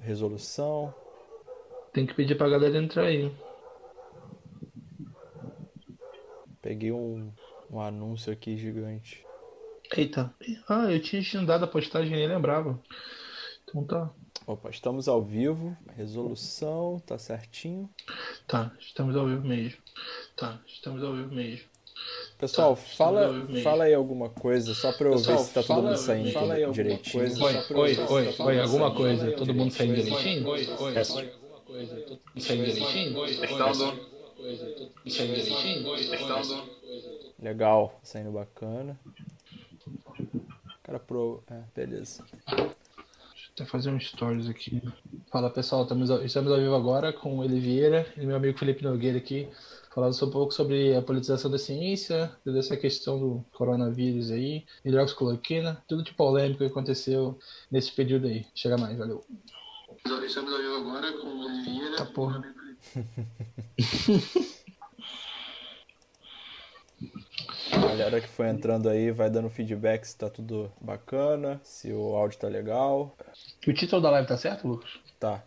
resolução. Tem que pedir pra galera entrar aí. Peguei um, um anúncio aqui gigante. Eita. Ah, eu tinha agendado a postagem e nem lembrava. Então tá. Opa, estamos ao vivo. Resolução, tá certinho. Tá, estamos ao vivo mesmo. Tá, estamos ao vivo mesmo. Pessoal, Tá, fala, fala aí alguma coisa, só pra eu Pessoal, ver se tá todo mundo saindo fala aí direitinho. coisa. Oi, oi, oi, oi, alguma coisa? Todo mundo saindo direitinho? Oi, oi, oi, alguma coisa? Todo mundo saindo direitinho? Oi, oi, Testando. saindo direitinho? Testando. Legal, saindo bacana. Cara, pro. É, beleza. Até fazer um stories aqui. Fala pessoal, estamos ao, estamos ao vivo agora com o Eli Vieira e meu amigo Felipe Nogueira aqui, falando um pouco sobre a politização da ciência, toda essa questão do coronavírus aí, hidroxicloroquina, tudo de polêmico que aconteceu nesse período aí. Chega mais, valeu. Estamos ao vivo agora com o Oliveira. Tá porra. A galera que foi entrando aí vai dando feedback se tá tudo bacana, se o áudio tá legal. O título da live tá certo, Lucas? Tá,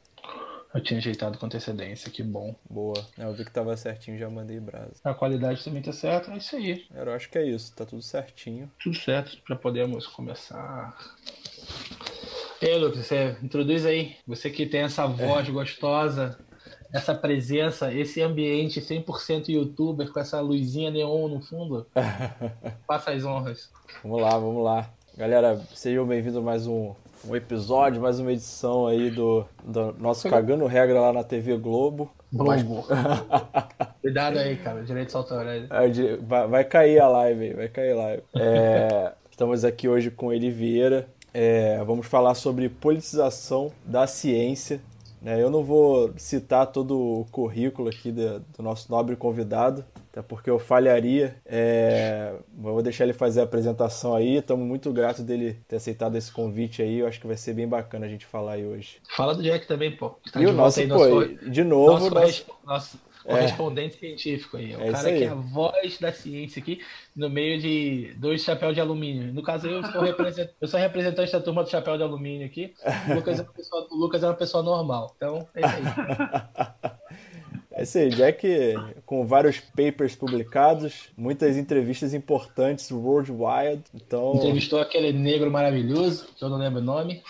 Eu tinha ajeitado com antecedência, que bom. boa. É, Eu vi que tava certinho, já mandei brasa. A qualidade também tá certa, é isso aí. Eu acho que é isso, tá tudo certinho. Tudo certo, já podemos começar. E aí, Lucas, você introduz aí. Você que tem essa voz gostosa, essa presença, esse ambiente 100% youtuber com essa luzinha neon no fundo. Faça as honras. Vamos lá, vamos lá. Galera, sejam bem-vindos a mais um, um episódio, mais uma edição aí do, do nosso Cagando Regra lá na TV Globo. Globo. Cuidado aí, cara. Direitos autorais. É, Vai, vai cair a live aí, vai cair a live. É, estamos aqui hoje com Eli Vieira. É, vamos falar sobre politização da ciência. né? Eu não vou citar todo o currículo aqui do nosso nobre convidado, até porque eu falharia. É, vou deixar ele fazer a apresentação aí. Estamos muito gratos dele ter aceitado esse convite aí. Eu acho que vai ser bem bacana a gente falar aí hoje. Fala do Jack também, pô. Tá e o nosso, aí, pô, nosso, de novo, nosso, nosso- nosso correspondente científico aí. O É cara que é a voz da ciência aqui no meio de dois chapéus de alumínio. No caso, eu sou, represent... eu sou representante da turma do chapéu de alumínio aqui. O Lucas é uma pessoa, o Lucas é uma pessoa normal. Então, é isso aí. É isso aí, Jack com vários papers publicados, muitas entrevistas importantes worldwide. Então, Entrevistou aquele negro maravilhoso, que eu não lembro o nome.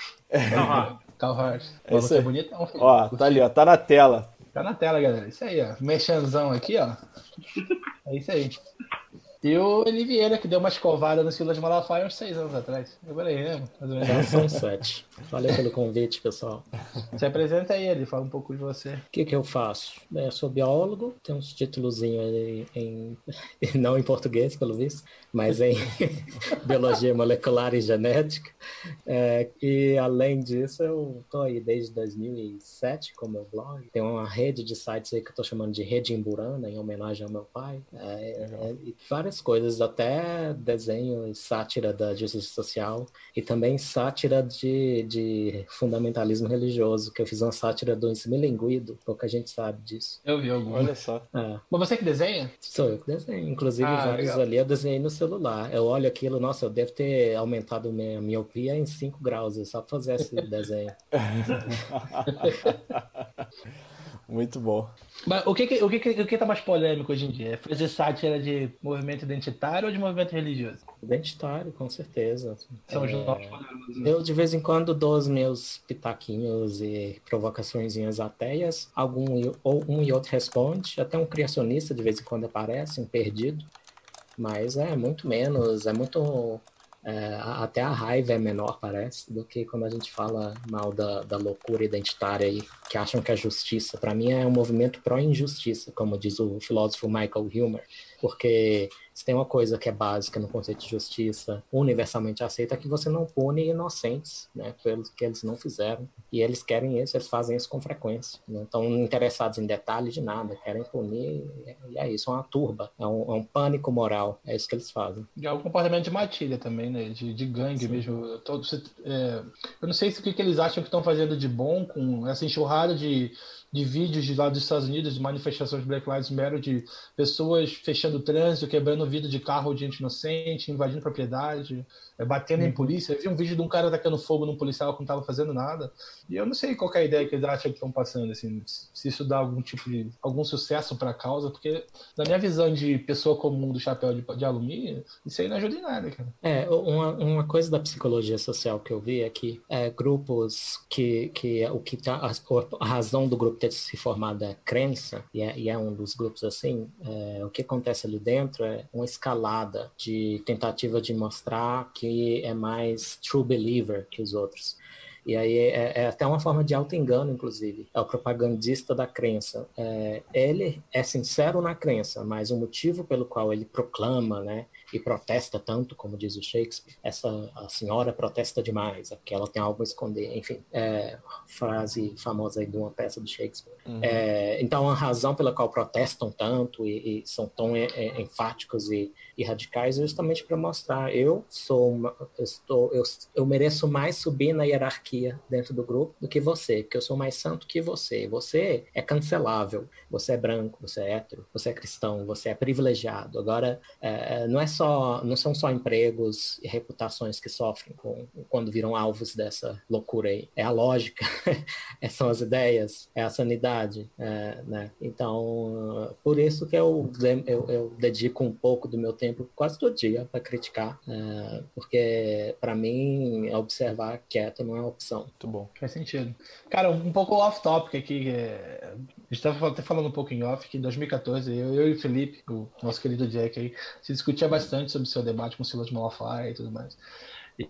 Carl Hart. É isso você é aí. bonitão, filho. ó, tá ali, ó, tá na tela. Tá na tela, galera. Isso aí, ó. Mexanzão aqui, ó. É isso aí. E o Eli Vieira, que deu uma escovada no Silas Malafaia uns seis anos atrás. Eu falei, né? Mais ou Já menos. são sete. Valeu pelo convite, pessoal. Se apresenta aí, ele fala um pouco de você. O que, que eu faço? Bem, eu sou biólogo, tenho uns títulozinhos aí em, não em português, pelo visto, mas em biologia molecular e genética. É, e além disso, eu estou aí desde 2007 com meu blog. Tem uma rede de sites aí que eu estou chamando de Rede Imburana, em homenagem ao meu pai. É, é, e várias coisas, até desenho e sátira da justiça social e também sátira de, de fundamentalismo religioso, que eu fiz uma sátira do Smilinguido, pouca gente sabe disso. Eu vi algum. Olha só. É, Mas você que desenha? sou eu que desenho. Inclusive, Ah, vários legal. ali eu desenhei no celular. Eu olho aquilo, nossa, eu devo ter aumentado minha miopia em 5 graus, é só fazer esse desenho. Muito bom. Mas o que, o, que, o que tá mais polêmico hoje em dia? É fazer sátira de movimento identitário ou de movimento religioso? Identitário, com certeza. São os É, novos poderosos. né? Eu, de vez em quando, dou os meus pitaquinhos e provocaçõezinhas ateias. Algum e- ou um e outro responde. Até um criacionista, de vez em quando, aparece, um perdido. Mas é muito menos, é muito. É, a- até a raiva é menor, parece, do que quando a gente fala mal da, da loucura identitária aí, que acham que é justiça. Para mim, é um movimento pró-injustiça, como diz o filósofo Michael Hilmer, porque se tem uma coisa que é básica no conceito de justiça, universalmente aceita, é que você não pune inocentes, né, pelos que eles não fizeram. E eles querem isso, eles fazem isso com frequência. Não estão interessados em detalhes de nada, querem punir, e é isso, é uma turba, é um, é um pânico moral, é isso que eles fazem. E é o comportamento de matilha também, né? De, de gangue mesmo. Todo, é, eu não sei se o que, que eles acham que estão fazendo de bom com essa enxurrada de, de vídeos de lá dos Estados Unidos, de manifestações Black Lives Matter, de pessoas fechando trânsito, quebrando vidro de carro de gente inocente, invadindo propriedade. é, batendo em polícia. Eu vi um vídeo de um cara tacando fogo num policial que não tava fazendo nada. E eu não sei qual é a ideia que eles acham que estão passando, assim, se isso dá algum tipo de. algum sucesso para a causa, porque na minha visão de pessoa comum do chapéu de, de alumínio, isso aí não ajuda em nada, cara. É, uma, uma coisa da psicologia social que eu vi é que é, grupos que, que o que tá, a, a razão do grupo ter se formado é crença, e é, e é um dos grupos assim, é, o que acontece ali dentro é uma escalada de tentativa de mostrar que é mais true believer que os outros. E aí é, é, até uma forma de auto-engano, inclusive. É o propagandista da crença. É, ele é sincero na crença, mas o motivo pelo qual ele proclama, né, e protesta tanto, como diz o Shakespeare. Essa a senhora protesta demais, é porque ela tem algo a esconder. Enfim, é, frase famosa aí de uma peça do Shakespeare. Uhum. É, então, a razão pela qual protestam tanto e, e são tão é, é enfáticos e, e, radicais é justamente para mostrar eu sou uma, eu, estou, eu, eu mereço mais subir na hierarquia dentro do grupo do que você, porque eu sou mais santo que você. Você é cancelável, você é branco, você é hétero, você é cristão, você é privilegiado. Agora, é, não é só, não são só empregos e reputações que sofrem com, quando viram alvos dessa loucura aí. É a lógica, é, são as ideias, é a sanidade, é, né? Então, por isso que eu, eu, eu, dedico um pouco do meu tempo, quase todo dia, para criticar, é, porque para mim observar quieto não é uma opção. Muito bom. Faz sentido. Cara, um pouco off-topic aqui. É... A gente estava até falando um pouco em off que em 2014 eu, eu e o Felipe, o nosso querido Jack aí, se discutia bastante bastante sobre o seu debate com o Silas Malafaia e tudo mais.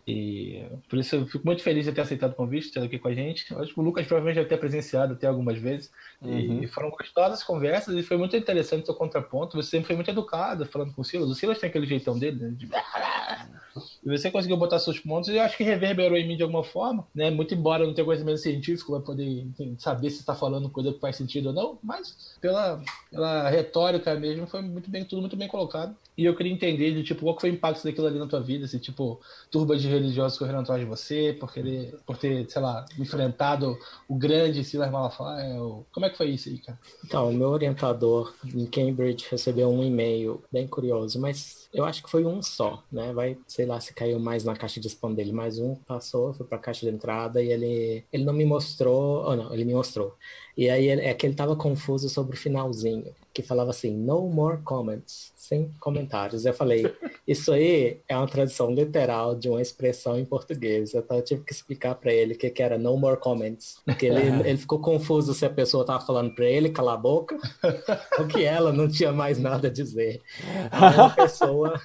E, por isso eu fico muito feliz de ter aceitado o convite, estar aqui com a gente. Eu acho que o Lucas provavelmente deve ter presenciado até algumas vezes. Uhum. E foram gostosas conversas e foi muito interessante o seu contraponto. Você sempre foi muito educado falando com o Silas. O Silas tem aquele jeitão dele, né? De... E você conseguiu botar seus pontos e eu acho que reverberou em mim de alguma forma, né? Muito embora eu não tenha conhecimento científico para poder saber se está falando coisa que faz sentido ou não, mas pela, pela retórica mesmo foi muito bem, tudo muito bem colocado. E eu queria entender de tipo, qual foi o impacto daquilo ali na tua vida, se tipo, de religiosos correram atrás de você por querer, por ter, sei lá, enfrentado o grande Silas Malafaia, como é que foi isso aí, cara? Então, o meu orientador em Cambridge recebeu um e-mail bem curioso, mas eu acho que foi um só, né? Vai, sei lá, se caiu mais na caixa de spam dele, mais um passou, foi para a caixa de entrada e ele ele não me mostrou, ou não, ele me mostrou. E aí é que ele tava confuso sobre o finalzinho, que falava assim, no more comments, sem comentários. Eu falei, isso aí é uma tradução literal de uma expressão em português. Então eu tive que explicar para ele o que, que era no more comments. Porque ele, ele ficou confuso se a pessoa tava falando para ele calar a boca ou que ela não tinha mais nada a dizer. Aí a pessoa.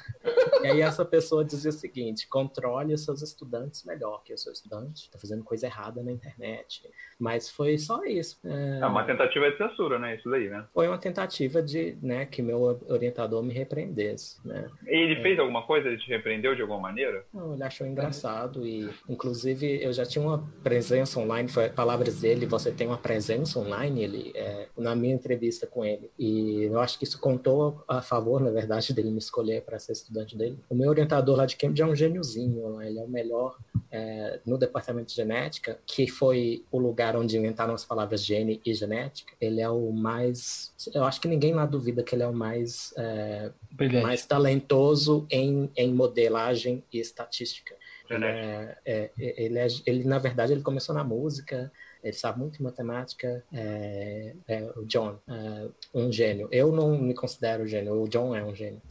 E aí essa pessoa dizia o seguinte: controle os seus estudantes melhor, que o seu estudante está fazendo coisa errada na internet. Mas foi só isso. É, é uma tentativa de censura, né? Isso daí, né? Foi uma tentativa de, né, que meu orientador me repreendesse, né? Ele é. fez alguma coisa? Ele te repreendeu de alguma maneira? Não, ele achou engraçado e, inclusive, eu já tinha uma presença online, foi palavras dele, você tem uma presença online, ele, é, na minha entrevista com ele. E eu acho que isso contou a favor, na verdade, dele me escolher para ser estudante dele. O meu orientador lá de Cambridge é um gêniozinho, ele é o melhor é, no departamento de genética, que foi o lugar onde inventaram as palavras gene e genética, ele é o mais. Eu acho que ninguém lá duvida que ele é o mais, é, mais talentoso em, em modelagem e estatística. Ele, é, é, ele, é, ele, na verdade, ele começou na música, ele sabe muito de matemática. É, é, o John, é, um gênio. Eu não me considero gênio, o John é um gênio.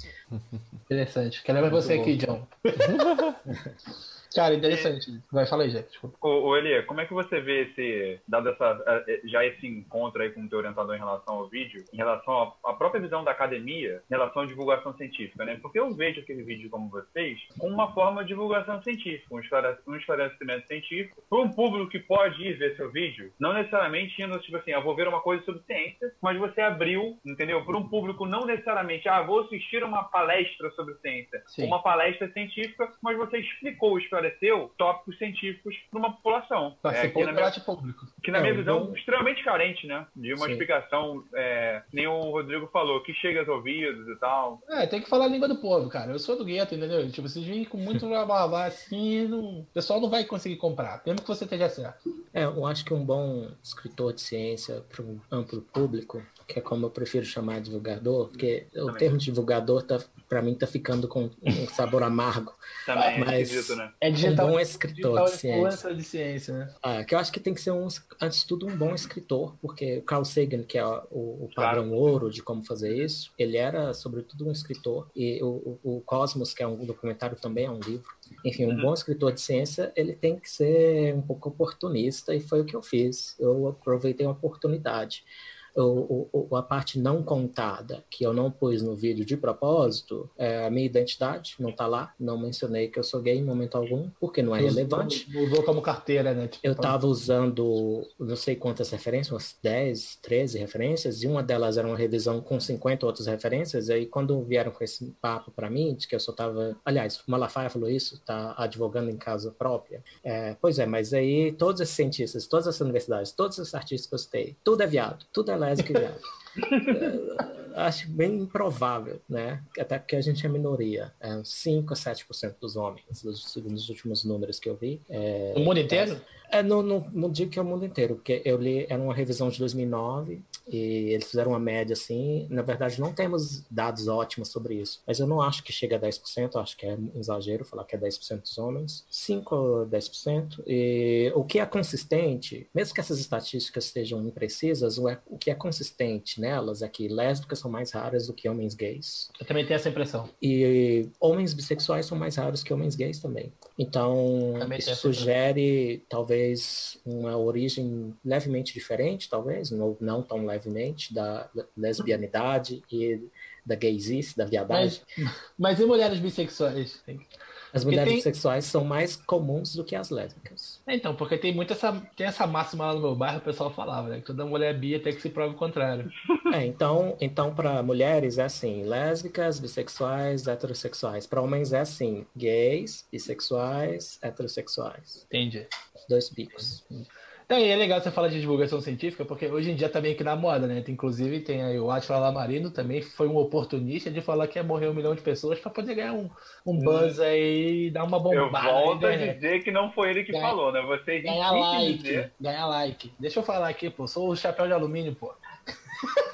Interessante. Quero ver você bom. aqui, John. Cara, interessante. E... Vai, fala aí, Jack. Ô, ô Elia, como é que você vê esse, dado essa, é, já esse encontro aí com o teu orientador em relação ao vídeo, em relação à própria visão da academia, em relação à divulgação científica, né? Porque eu vejo aquele vídeo como vocês com uma forma de divulgação científica, um esclarecimento científico, para um público que pode ir ver seu vídeo, não necessariamente indo, tipo assim, ah, vou ver uma coisa sobre ciência, mas você abriu, entendeu? Para um público não necessariamente, ah, vou assistir uma palestra sobre ciência, Sim. uma palestra científica, mas você explicou o esclarecimento esclareceu tópicos científicos para uma população. é, que, na minha, público. que na é, minha visão bom... extremamente carente, né? De uma Sim. explicação, é, nem o Rodrigo falou, que chega aos ouvidos e tal. É, tem que falar a língua do povo, cara. Eu sou do gueto, entendeu? Tipo, se vir com muito blá blá blá assim, não... o pessoal não vai conseguir comprar, mesmo que você esteja certo. É, eu acho que um bom escritor de ciência para um amplo público, que é como eu prefiro chamar de divulgador, porque o Também. termo divulgador tá, para mim tá ficando com um sabor amargo. Também Mas- é esquisito, né? É um bom escritor digital de ciência. de ciência, né? Ah, que eu acho que tem que ser um, antes de tudo um bom escritor, porque o Carl Sagan, que é o, o padrão Claro. ouro de como fazer isso, ele era sobretudo um escritor e o, o, o Cosmos, que é um documentário também é um livro. Enfim, um Uhum. bom escritor de ciência, ele tem que ser um pouco oportunista e foi o que eu fiz. Eu aproveitei uma oportunidade. O, o- o- a parte não contada, que eu não pus no vídeo de propósito, é a minha identidade, não tá lá. Não mencionei que eu sou gay em momento algum, porque não é relevante. Usou como carteira, né? Tipo, Eu estava usando não sei quantas referências, umas 10, 13 referências, e uma delas era uma revisão com 50 outras referências, e aí quando vieram com esse papo para mim, de que eu só estava... Aliás, o Malafaia falou isso, tá advogando em casa própria. É, pois é, mas aí todos esses cientistas, todas essas universidades, todos esses artistas que eu citei, tudo é viado, tudo é e viado. É, acho bem improvável, né? Até porque a gente é minoria. É uns 5 a 7% dos homens, dos, dos últimos números que eu vi. É, o mundo inteiro? é, não, não, não digo que é o mundo inteiro, porque eu li, era uma revisão de 2009 e eles fizeram uma média assim. Na verdade, não temos dados ótimos sobre isso, mas eu não acho que chega a 10%, eu acho que é um exagero falar que é 10% dos homens, 5 ou 10%. E o que é consistente, mesmo que essas estatísticas estejam imprecisas, o, é, o que é consistente nelas é que lésbicas são mais raras do que homens gays. Eu também tenho essa impressão. E homens bissexuais são mais raros que homens gays também. Então, Também isso sugere talvez uma origem levemente diferente, talvez, ou não tão levemente, da lesbianidade e da gaysice, da viadagem. Mas, mas e mulheres bissexuais? As mulheres tem- bissexuais são mais comuns do que as lésbicas. É, Então, porque tem muito essa, tem essa máxima lá no meu bairro, o pessoal falava, né? Que toda mulher bi até que se prove o contrário. É, então, então para mulheres é assim, lésbicas, bissexuais, heterossexuais. Para homens é assim, gays, bissexuais, heterossexuais. Entendi. Dois bicos. Então, e é legal você falar de divulgação científica, porque hoje em dia tá meio que na moda, né? Inclusive, tem aí o Atila Lamarino também foi um oportunista de falar que ia morrer um milhão de pessoas para poder ganhar um, um buzz aí e dar uma Eu bombada. na volto a internet. dizer que não foi ele que Ganha- falou, né? Vocês Ganhar em like, dizer. ganhar like. Deixa eu falar aqui, pô. Sou o chapéu de alumínio, pô.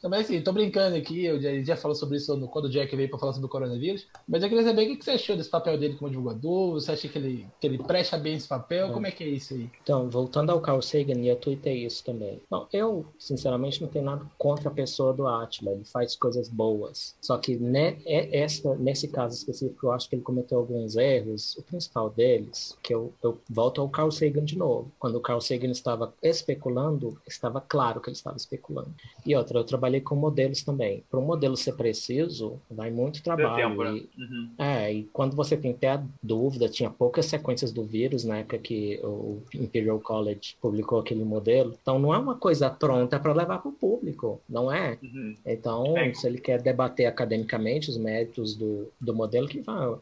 Também assim, tô brincando aqui, eu já, já falou sobre isso no- quando o Jack veio pra falar sobre o coronavírus, mas eu queria saber o que você achou desse papel dele como divulgador, você acha que ele, que ele presta bem esse papel, como é que é isso aí? Então, voltando ao Carl Sagan, e eu tuitei isso também. Não, eu, sinceramente, não tenho nada contra a pessoa do Atila, ele faz coisas boas. Só que ne, é- essa, nesse caso específico, eu acho que ele cometeu alguns erros. O principal deles, que eu, eu volto ao Carl Sagan de novo. Quando o Carl Sagan estava especulando, estava claro que ele estava especulando. E outra, eu trabalhei com modelos também. Para um modelo ser preciso, vai muito trabalho. tempo, né? e- Uhum. é, e quando você tem até a dúvida, tinha poucas sequências do vírus na época que o Imperial College publicou aquele modelo. Então não é uma coisa pronta para levar para o público, não é? Uhum. Então, É. se ele quer debater academicamente os méritos do, do modelo, que vá.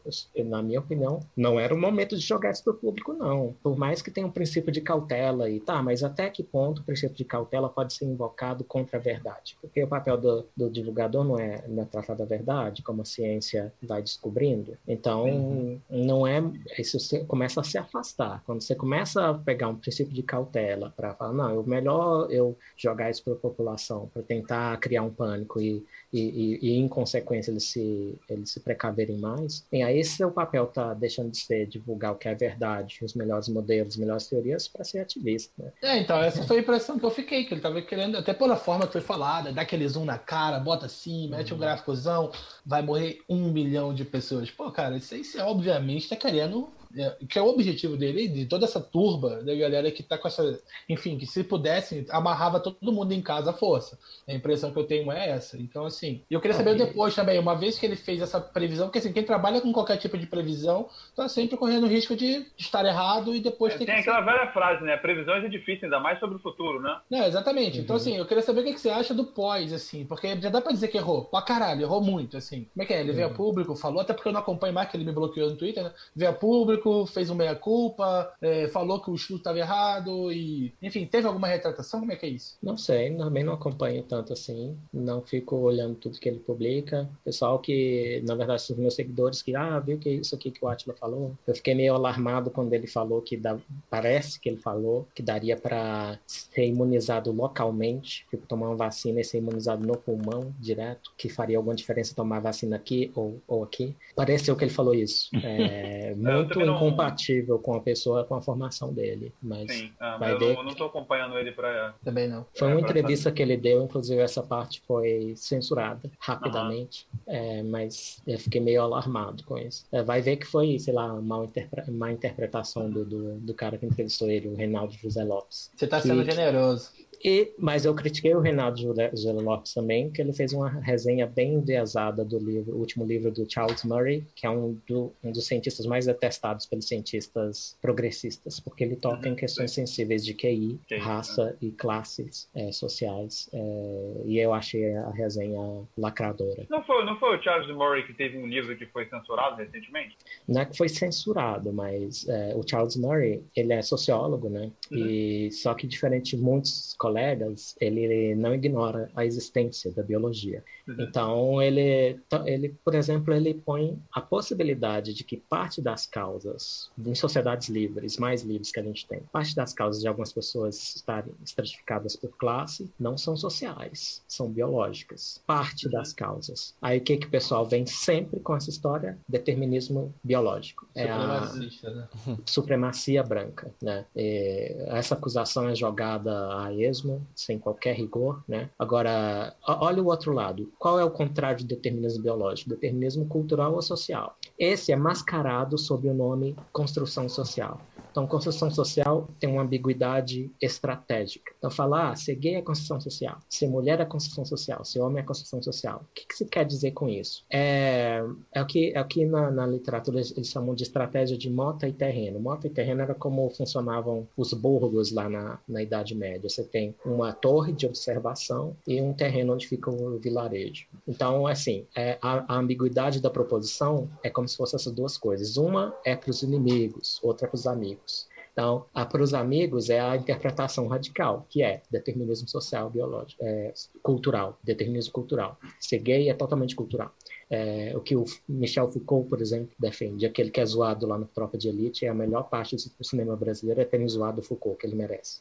Na minha opinião, não era o momento de jogar isso para o público, não. Por mais que tenha um princípio de cautela e tá, mas até que ponto o princípio de cautela pode ser invocado contra a verdade? Porque o papel do, do divulgador não é, não é tratar da verdade, como a ciência vai descobrindo. Então, Uhum. não é. Isso você começa a se afastar. Quando você começa a pegar um princípio de cautela para falar, não, é melhor eu jogar isso para a população, para tentar criar um pânico e, e, e, e, em consequência, eles se, eles se precaverem mais. Bem, aí esse seu papel tá deixando de ser divulgar o que é verdade, os melhores modelos, as melhores teorias, para ser ativista. Né? É, então, essa foi a impressão que eu fiquei, que ele tava querendo, até pela forma que foi falada, dá aquele zoom na cara, bota assim, mete um gráficozão, vai morrer um milhão de pessoas. Pô, cara, isso aí você obviamente tá querendo. É, que é o objetivo dele, de toda essa turba da galera que tá com essa. Enfim, que se pudesse, amarrava todo mundo em casa à força. A impressão que eu tenho é essa. Então, assim. E eu queria saber Ok. depois também, uma vez que ele fez essa previsão, porque assim, quem trabalha com qualquer tipo de previsão tá sempre correndo o risco de estar errado e depois ter Tem que. aquela velha frase, né? Previsões é difícil, ainda mais sobre o futuro, né? Não, exatamente. Então, Uhum. assim, eu queria saber o que que você acha do pós, assim, porque já dá pra dizer que errou. Pra caralho, errou muito, assim. Como é que é? Ele veio a Uhum. público, falou, até porque eu não acompanho mais, que ele me bloqueou no Twitter, né? Veio a público, público, fez um meia-culpa, é, falou que o estudo estava errado e, enfim, teve alguma retratação? Como é que é isso? Não sei, também não acompanho tanto assim, não fico olhando tudo que ele publica. Pessoal que, na verdade, são meus seguidores que, ah, viu que isso aqui que o Atila falou. Eu fiquei meio alarmado quando ele falou que dá, parece que ele falou que daria para ser imunizado localmente, tipo tomar uma vacina e ser imunizado no pulmão direto, que faria alguma diferença tomar vacina aqui ou, ou aqui. Pareceu que ele falou isso. É muito não... incompatível com a pessoa, com a formação dele. Mas Sim, ah, vai eu ver... não, tô acompanhando ele para. Também não. Foi uma é, entrevista que ele deu, inclusive essa parte foi censurada rapidamente, uhum. é, mas eu fiquei meio alarmado com isso. É, vai ver que foi, sei lá, uma interpre... má interpretação do, do, do, cara que entrevistou ele, o Reinaldo José Lopes. Você está sendo que... generoso. E, mas eu critiquei o Renato Júlio Lopes também, que ele fez uma resenha bem enviesada do livro, o último livro do Charles Murray, que é um, do, um dos cientistas mais detestados pelos cientistas progressistas, porque ele toca uhum, em questões sim. sensíveis de QI, QI raça e classes é, sociais. É, e eu achei a resenha lacradora. Não foi, não foi o Charles Murray que teve um livro que foi censurado recentemente? Não é que foi censurado, mas é, o Charles Murray, ele é sociólogo, né? Uhum. E só que diferente de muitos colegas, ele não ignora a existência da biologia. Uhum. Então, ele, ele, por exemplo, ele põe a possibilidade de que parte das causas, em sociedades livres, mais livres que a gente tem, parte das causas de algumas pessoas estarem estratificadas por classe não são sociais, são biológicas. Parte uhum. das causas. Aí o que, que o pessoal vem sempre com essa história? Determinismo biológico. É a né? supremacia branca. Né? E essa acusação é jogada a esmo sem qualquer rigor, né? Agora, olha o outro lado. Qual é o contrário de determinismo biológico? Determinismo cultural ou social. Esse é mascarado sob o nome construção social. Então, construção social tem uma ambiguidade estratégica. Então, falar, ah, ser gay é construção social, ser mulher é construção social, ser homem é construção social. O que, que se quer dizer com isso? É, é o que, é na, na literatura eles, eles, chamam de estratégia de mota e terreno. Mota e terreno era como funcionavam os burgos lá na, na Idade Média. Você tem uma torre de observação e um terreno onde fica o vilarejo. Então, assim, é, a, a ambiguidade da proposição é como se fossem essas duas coisas. Uma é para os inimigos, outra é para os amigos. Então, para os amigos é a interpretação radical, que é determinismo social, biológico, é, cultural, determinismo cultural. Ser gay é totalmente cultural. É, o que o Michel Foucault, por exemplo, defende, aquele que é zoado lá no Tropa de Elite, é a melhor parte do cinema brasileiro é terem zoado o Foucault, que ele merece.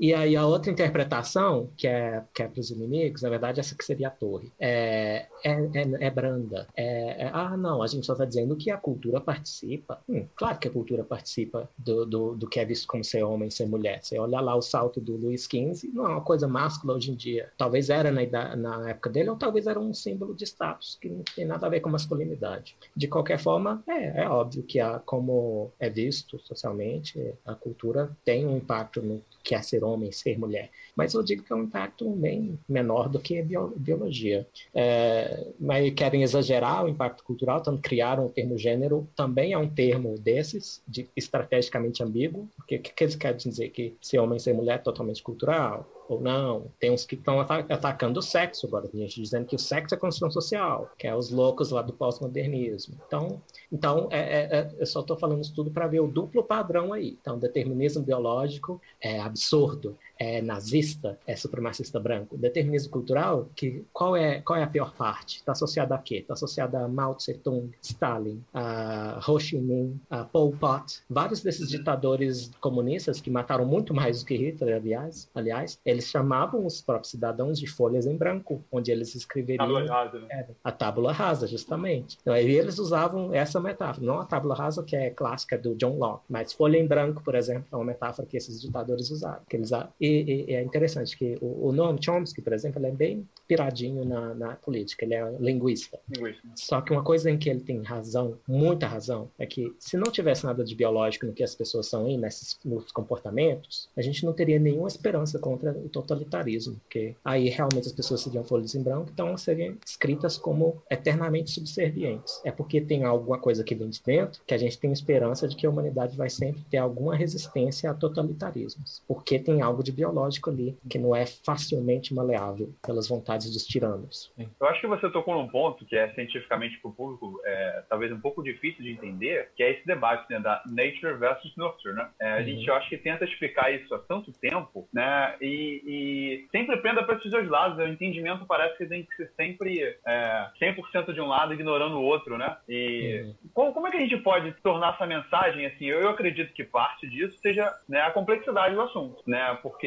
E aí a outra interpretação, que é, que é para os inimigos, na verdade, essa que seria a torre, é, é, é, é branda. É, é, ah, não, a gente só está dizendo que a cultura participa. Hum, claro que a cultura participa do, do, do, que é visto como ser homem, ser mulher. Você olha lá o salto do Luiz XV, não é uma coisa máscula hoje em dia. Talvez era na, na época dele, ou talvez era um símbolo de status, que não tem nada a ver com masculinidade. De qualquer forma, é, é óbvio que, a, como é visto socialmente, a cultura tem um impacto no que é ser homem, ser mulher. Mas eu digo que é um impacto bem menor do que a biologia. É, mas querem exagerar o impacto cultural, então criaram o termo gênero, também é um termo desses, de, estrategicamente ambíguo, porque o que, que eles querem dizer? Que ser homem, ser mulher é totalmente cultural? ou não. Tem uns que estão atacando o sexo agora, gente dizendo que o sexo é construção social, que é os loucos lá do pós-modernismo. Então, então é, é, é eu só estou falando isso tudo para ver o duplo padrão aí. Então, determinismo biológico é absurdo, é nazista, é supremacista branco. Determinismo cultural, que qual é qual é a pior parte? Está associada a quê? Está associada a Mao Tse-tung, Stalin, a Ho Chi Minh, a Pol Pot, vários desses ditadores comunistas que mataram muito mais do que Hitler, aliás, aliás, eles chamavam os próprios cidadãos de folhas em branco, onde eles escreveriam tábula rasa, né? a tábula rasa, justamente. Então, aí eles usavam essa metáfora, não a tábula rasa que é clássica do John Locke, mas folha em branco, por exemplo, é uma metáfora que esses ditadores usaram. Que eles, e, e é interessante que o, o Noam Chomsky, por exemplo, ele é bem piradinho na, na política, ele é linguista. linguista. Só que uma coisa em que ele tem razão, muita razão, é que se não tivesse nada de biológico no que as pessoas são aí, nesses, nos comportamentos, a gente não teria nenhuma esperança contra o totalitarismo, porque aí realmente as pessoas seriam folhas em branco, então seriam escritas como eternamente subservientes. É porque tem alguma coisa que vem de dentro que a gente tem esperança de que a humanidade vai sempre ter alguma resistência a totalitarismos. porque tem algo de biológico ali que não é facilmente maleável pelas vontades dos tiranos. Eu acho que você tocou num ponto que é cientificamente para o público é, talvez um pouco difícil de entender, que é esse debate né, da nature versus nurture, né? É, a uhum. gente, eu acho que tenta explicar isso há tanto tempo, né? E, e sempre prenda para esses dois lados. O entendimento parece que tem que ser sempre é, 100% de um lado ignorando o outro, né? E uhum. como, como, é que a gente pode tornar essa mensagem assim? Eu, eu acredito que parte disso seja né, a complexidade do assunto, né? Porque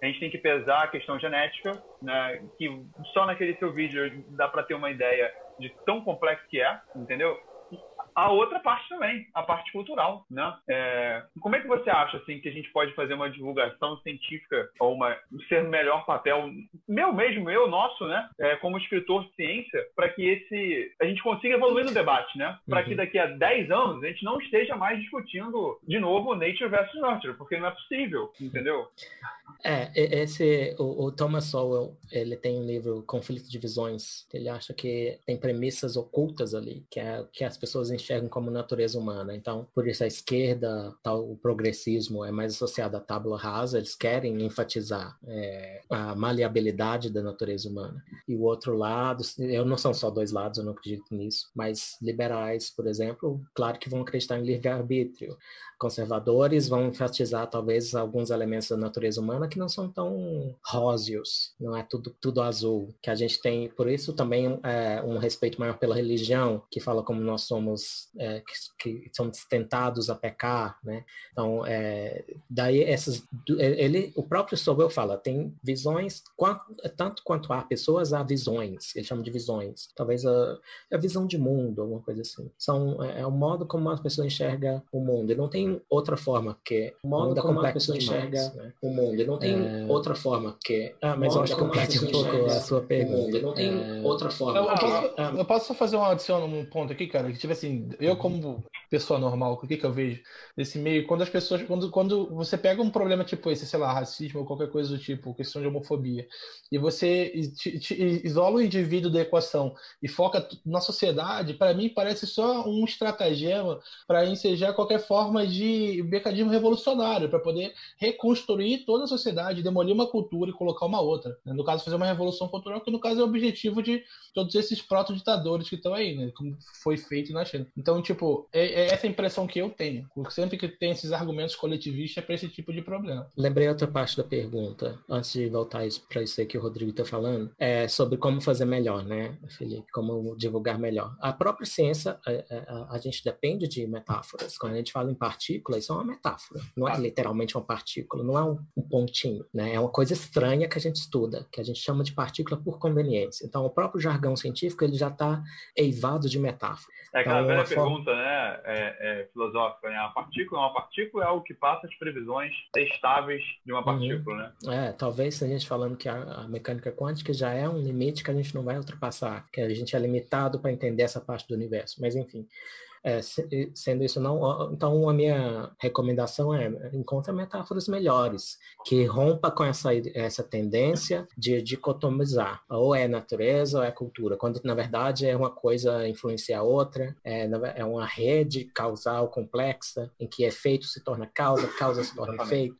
a gente tem que pesar a questão genética, né, que só naquele seu vídeo dá para ter uma ideia de tão complexo que é, entendeu? A outra parte também, a parte cultural, né? É, como é que você acha assim que a gente pode fazer uma divulgação científica ou uma ser melhor papel meu mesmo, meu nosso, né? É, como escritor de ciência, para que esse a gente consiga evoluir no debate, né? Para uhum. que daqui a 10 anos a gente não esteja mais discutindo de novo nature versus nurture, porque não é possível, entendeu? É, esse o, o Thomas Sowell, ele tem um livro Conflito de Visões. Ele acha que tem premissas ocultas ali, que é que as pessoas enxergam enxergam como natureza humana. Então, por isso a esquerda, tal, o progressismo é mais associado à tábua rasa, eles querem enfatizar é, a maleabilidade da natureza humana. E o outro lado, eu não são só dois lados, eu não acredito nisso, mas liberais, por exemplo, claro que vão acreditar em livre-arbítrio. Conservadores vão enfatizar talvez alguns elementos da natureza humana que não são tão róseos, não é tudo, tudo azul, que a gente tem, por isso também é, um respeito maior pela religião, que fala como nós somos é, que, que, são tentados a pecar, né? Então, é, daí essas, ele, o próprio Sobel fala, tem visões, tanto quanto há pessoas, há visões, ele chama de visões. Talvez a, a visão de mundo, alguma coisa assim. São, é, é o modo como a pessoa enxerga o mundo. Ele não tem outra forma, porque o modo como a pessoa enxerga né? o mundo. Não tem é... outra forma, porque... Ah, mas eu acho que eu perdi um pouco a sua pergunta. Não tem é... outra forma. Eu, eu, posso, ah, eu posso só fazer uma adição num ponto aqui, cara, que tipo assim, eu como pessoa normal, o que que eu vejo nesse meio? Quando as pessoas, quando, quando você pega um problema tipo esse, sei lá, racismo ou qualquer coisa do tipo, questão de homofobia, e você te, te isola o indivíduo da equação e foca na sociedade, para mim parece só um estratagema para ensejar qualquer forma de mecanismo revolucionário, para poder reconstruir toda a sociedade, demolir uma cultura e colocar uma outra. Né? No caso, fazer uma revolução cultural, que no caso é o objetivo de todos esses proto-ditadores que estão aí, né? como foi feito na China. Então, tipo, é, é essa impressão que eu tenho. Sempre que tem esses argumentos coletivistas é para esse tipo de problema. Lembrei outra parte da pergunta, antes de voltar para isso aí que o Rodrigo está falando, é sobre como fazer melhor, né, Felipe? Como divulgar melhor. A própria ciência, a, a, a gente depende de metáforas. Quando a gente fala em partícula, isso é uma metáfora. Não é literalmente uma partícula, não é um, um pontinho, né? É uma coisa estranha que a gente estuda, que a gente chama de partícula por conveniência. Então, o próprio jargão científico, ele já está eivado de metáfora. É aquela então, velha pergunta, né, é, é, filosófica, né? A partícula é uma partícula, é algo que passa as previsões estáveis de uma uhum. partícula, uhum. né? É, talvez a gente falando que a, a, mecânica quântica já é um limite que a gente não vai ultrapassar, que a gente é limitado para entender essa parte do universo, mas enfim. É, sendo isso não, então a minha recomendação é encontre metáforas melhores que rompa com essa essa tendência de dicotomizar ou é natureza ou é cultura, quando na verdade é uma coisa influenciar a outra, é, é uma rede causal complexa em que efeito se torna causa, causa se torna efeito.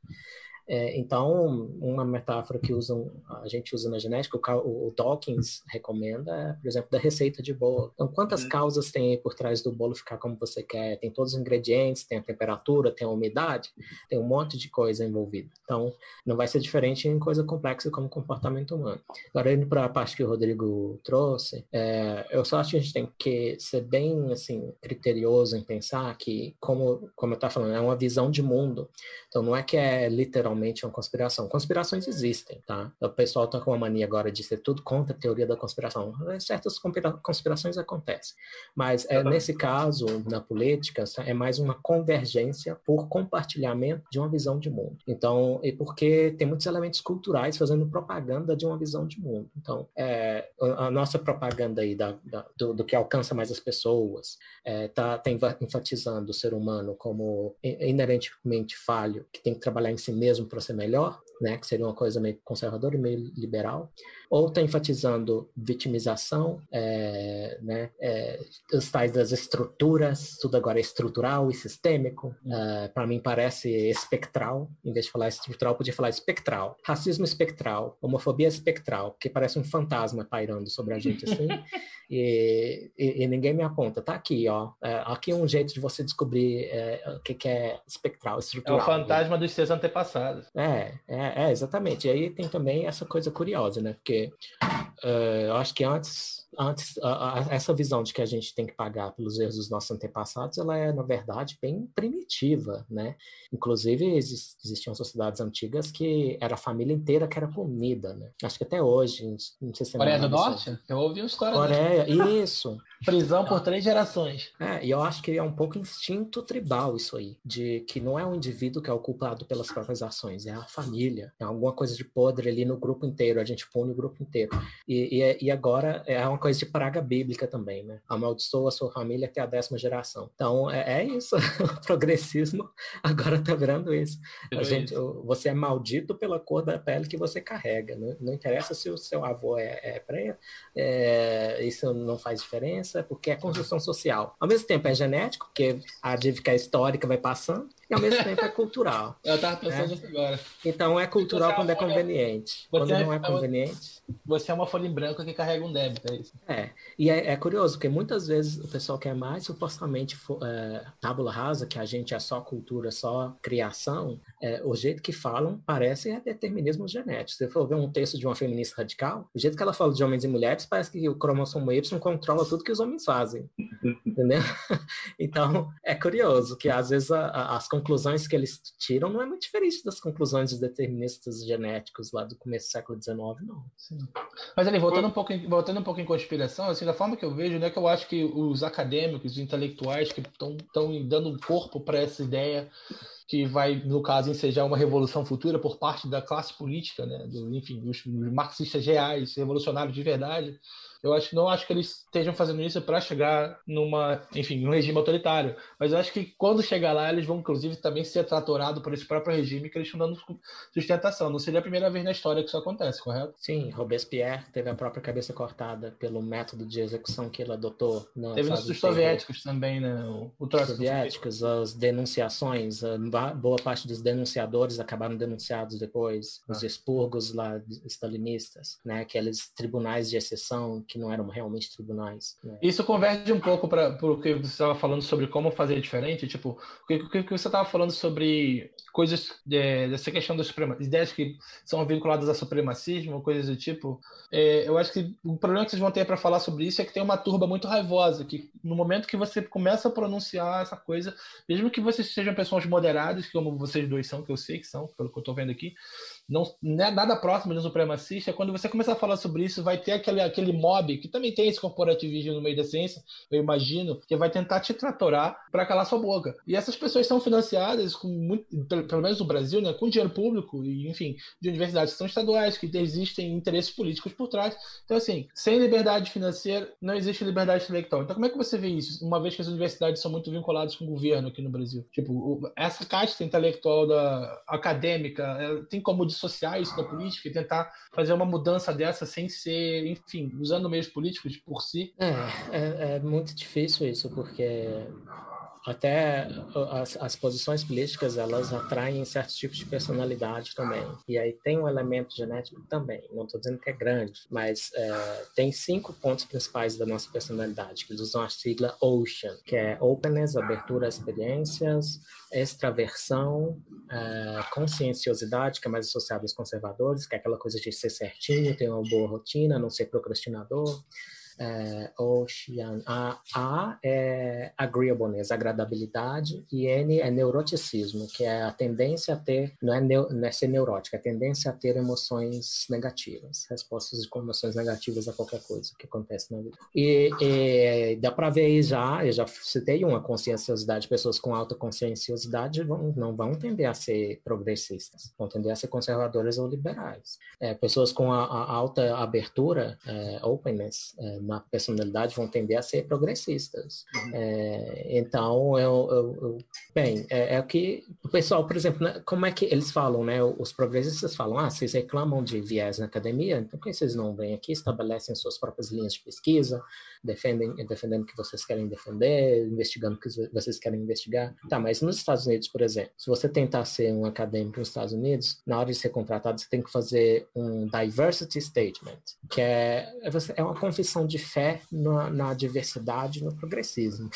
É, então, uma metáfora que usam, a gente usa na genética, o, o, Dawkins recomenda, é, por exemplo, da receita de bolo. Então, quantas uhum. causas tem aí por trás do bolo ficar como você quer? Tem todos os ingredientes, tem a temperatura, tem a umidade, tem um monte de coisa envolvida. Então, não vai ser diferente em coisa complexa como comportamento humano. Agora, indo para a parte que o Rodrigo trouxe, é, eu só acho que a gente tem que ser bem, assim, criterioso em pensar que, como, como eu estava falando, é uma visão de mundo. Então, não é que é literalmente realmente uma conspiração. Conspirações existem, tá? O pessoal tá com uma mania agora de ser tudo contra a teoria da conspiração. Certas conspirações acontecem, mas é, nesse caso, na política, é mais uma convergência por compartilhamento de uma visão de mundo. Então, e porque tem muitos elementos culturais fazendo propaganda de uma visão de mundo. Então, é, a nossa propaganda aí da, da, do, do, que alcança mais as pessoas, é, tá, tá enfatizando o ser humano como inerentemente falho, que tem que trabalhar em si mesmo para ser melhor, né, que seria uma coisa meio conservadora e meio liberal, ou está enfatizando vitimização, é, né, é, os tais das estruturas, tudo agora é estrutural e sistêmico. Uh, é, Para mim parece espectral, em vez de falar estrutural, podia falar espectral. Racismo espectral, homofobia espectral, que parece um fantasma pairando sobre a gente assim, e, e, e, ninguém me aponta. Tá aqui, ó. É, aqui um jeito de você descobrir é, o que, que é espectral, estrutural. É o fantasma né? dos seus antepassados. É, é, é, exatamente. E aí tem também essa coisa curiosa, né? Porque uh, eu acho que antes antes a, a, essa visão de que a gente tem que pagar pelos erros dos nossos antepassados, ela é na verdade bem primitiva, né? Inclusive existiam sociedades antigas que era a família inteira que era comida, né? Acho que até hoje, não sei se é Coreia do Norte? Eu ouvi uma história. Coreia, isso. Prisão por três gerações. É, e eu acho que é um pouco instinto tribal isso aí, de que não é o indivíduo que é o culpado pelas próprias ações, é a família, é alguma coisa de podre ali no grupo inteiro, a gente pune o grupo inteiro. E, e, e agora é uma coisa de praga bíblica também, né? Amaldiçoa a sua família até a décima geração. Então é, é isso, o progressismo agora tá virando isso. A gente, você é maldito pela cor da pele que você carrega, né? não interessa se o seu avô é, é preto, é, isso não faz diferença porque é construção social. Ao mesmo tempo é genético, porque a dívida histórica vai passando, e ao mesmo tempo é cultural. Eu estava pensando nisso agora. Então é cultural quando é conveniente. Quando não é conveniente. Você é uma folha em branco que carrega um débito, é isso. É. E é, é curioso, porque muitas vezes o pessoal quer mais supostamente é, tábula rasa, que a gente é só cultura, só criação. É, o jeito que falam parece é determinismo genético. Se você for ver um texto de uma feminista radical, o jeito que ela fala de homens e mulheres parece que o cromossomo Y controla tudo que os homens fazem. entendeu? Então é curioso que às vezes a, a, as conclusões que eles tiram não é muito diferente das conclusões dos deterministas genéticos lá do começo do século XIX, não. Sim. Mas ali, voltando um, pouco voltando um pouco em conspiração, assim, da forma que eu vejo, né, que eu acho que os acadêmicos, os intelectuais que estão dando um corpo para essa ideia que vai, no caso, ensejar uma revolução futura por parte da classe política, né, do, enfim, dos marxistas reais, revolucionários de verdade, eu acho, não acho que eles estejam fazendo isso para chegar numa, enfim, num regime autoritário. Mas eu acho que quando chegar lá, eles vão, inclusive, também ser tratorados por esse próprio regime que eles estão dando sustentação. Não seria a primeira vez na história que isso acontece, correto? Sim, Robespierre teve a própria cabeça cortada pelo método de execução que ele adotou. Na teve nos soviéticos também, né? O, o soviéticos, as denunciações, boa parte dos denunciadores acabaram denunciados depois, ah. os expurgos lá stalinistas, né? Aqueles tribunais de exceção que não eram realmente tribunais. Né? Isso converge um pouco para o que você estava falando sobre como fazer diferente. Tipo, o que, que você estava falando sobre coisas é, dessa questão das ideias que são vinculadas a supremacismo, coisas do tipo. É, eu acho que o problema que vocês vão ter para falar sobre isso é que tem uma turba muito raivosa que no momento que você começa a pronunciar essa coisa, mesmo que vocês sejam pessoas moderadas, como vocês dois são, que eu sei que são, pelo que eu estou vendo aqui, não, não é nada próximo de um supremacista. Quando você começar a falar sobre isso, vai ter aquele, aquele mob que também tem esse corporativismo no meio da ciência, eu imagino, que vai tentar te tratorar para calar sua boca. E essas pessoas são financiadas com muito, pelo menos no Brasil, né, com dinheiro público e, enfim, de universidades que são estaduais, que existem interesses políticos por trás. Então, assim, sem liberdade financeira, não existe liberdade intelectual. Então, como é que você vê isso, uma vez que as universidades são muito vinculadas com o governo aqui no Brasil? Tipo, essa casta intelectual da acadêmica, tem como dissociar isso da política e tentar fazer uma mudança dessa sem ser, enfim, usando meios políticos por si? É, é, é muito difícil isso, porque até as, as, posições políticas elas atraem certos tipos de personalidade também. E aí tem um elemento genético também. Não estou dizendo que é grande mas é, tem cinco pontos principais da nossa personalidade que eles usam a sigla Ocean que é openness abertura a experiências extraversão é, conscienciosidade que é mais associada aos conservadores que é aquela coisa de ser certinho ter uma boa rotina não ser procrastinador é, Ocean. A, a é agreeableness, agradabilidade, e N é neuroticismo, que é a tendência a ter, não é, neu, não é ser neurótica, é a tendência a ter emoções negativas, respostas de emoções negativas a qualquer coisa que acontece na vida. E, e dá para ver já, eu já citei uma conscienciosidade, pessoas com alta conscienciosidade vão, não vão tender a ser progressistas, vão tender a ser conservadoras ou liberais. É, pessoas com a, a alta abertura, é, openness, é, na personalidade vão tender a ser progressistas. Uhum. É, então, eu, eu, eu bem, é, é, o que o pessoal, por exemplo, né, como é que eles falam, né? Os progressistas falam, ah, vocês reclamam de viés na academia, então por que vocês não vêm aqui, estabelecem suas próprias linhas de pesquisa, defendem, defendendo o que vocês querem defender, investigando o que vocês querem investigar? Tá, mas nos Estados Unidos, por exemplo, se você tentar ser um acadêmico nos Estados Unidos, na hora de ser contratado, você tem que fazer um diversity statement, que é, é, é uma confissão de fé na, na diversidade no progressismo.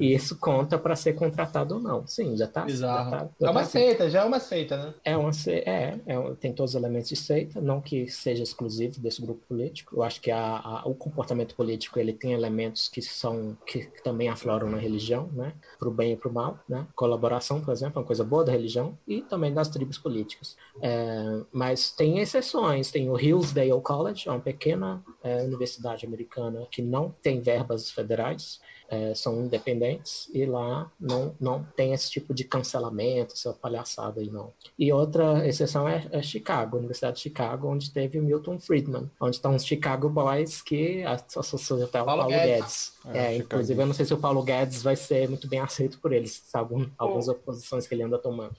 E isso conta para ser contratado ou não. Sim, já está. Já tá, já é uma seita, já é uma seita, né? É uma é, é, tem todos os elementos de seita, não que seja exclusivo desse grupo político. Eu acho que a, a, o comportamento político ele tem elementos que são que, que também afloram na religião, né? Para o bem e para o mal, né? Colaboração, por exemplo, é uma coisa boa da religião e também das tribos políticas. É, mas tem exceções. Tem o Hillsdale College, é uma pequena é, universidade americana que não tem verbas federais é, são independentes e lá não, não tem esse tipo de cancelamento, essa palhaçada aí não. E outra exceção é, é Chicago, Universidade de Chicago, onde teve o Milton Friedman, onde estão os Chicago Boys que associam até o Paulo, Paulo Guedes. Guedes. É, é inclusive, eu não sei se o Paulo Guedes vai ser muito bem aceito por eles, sabe? Algumas oposições que ele anda tomando.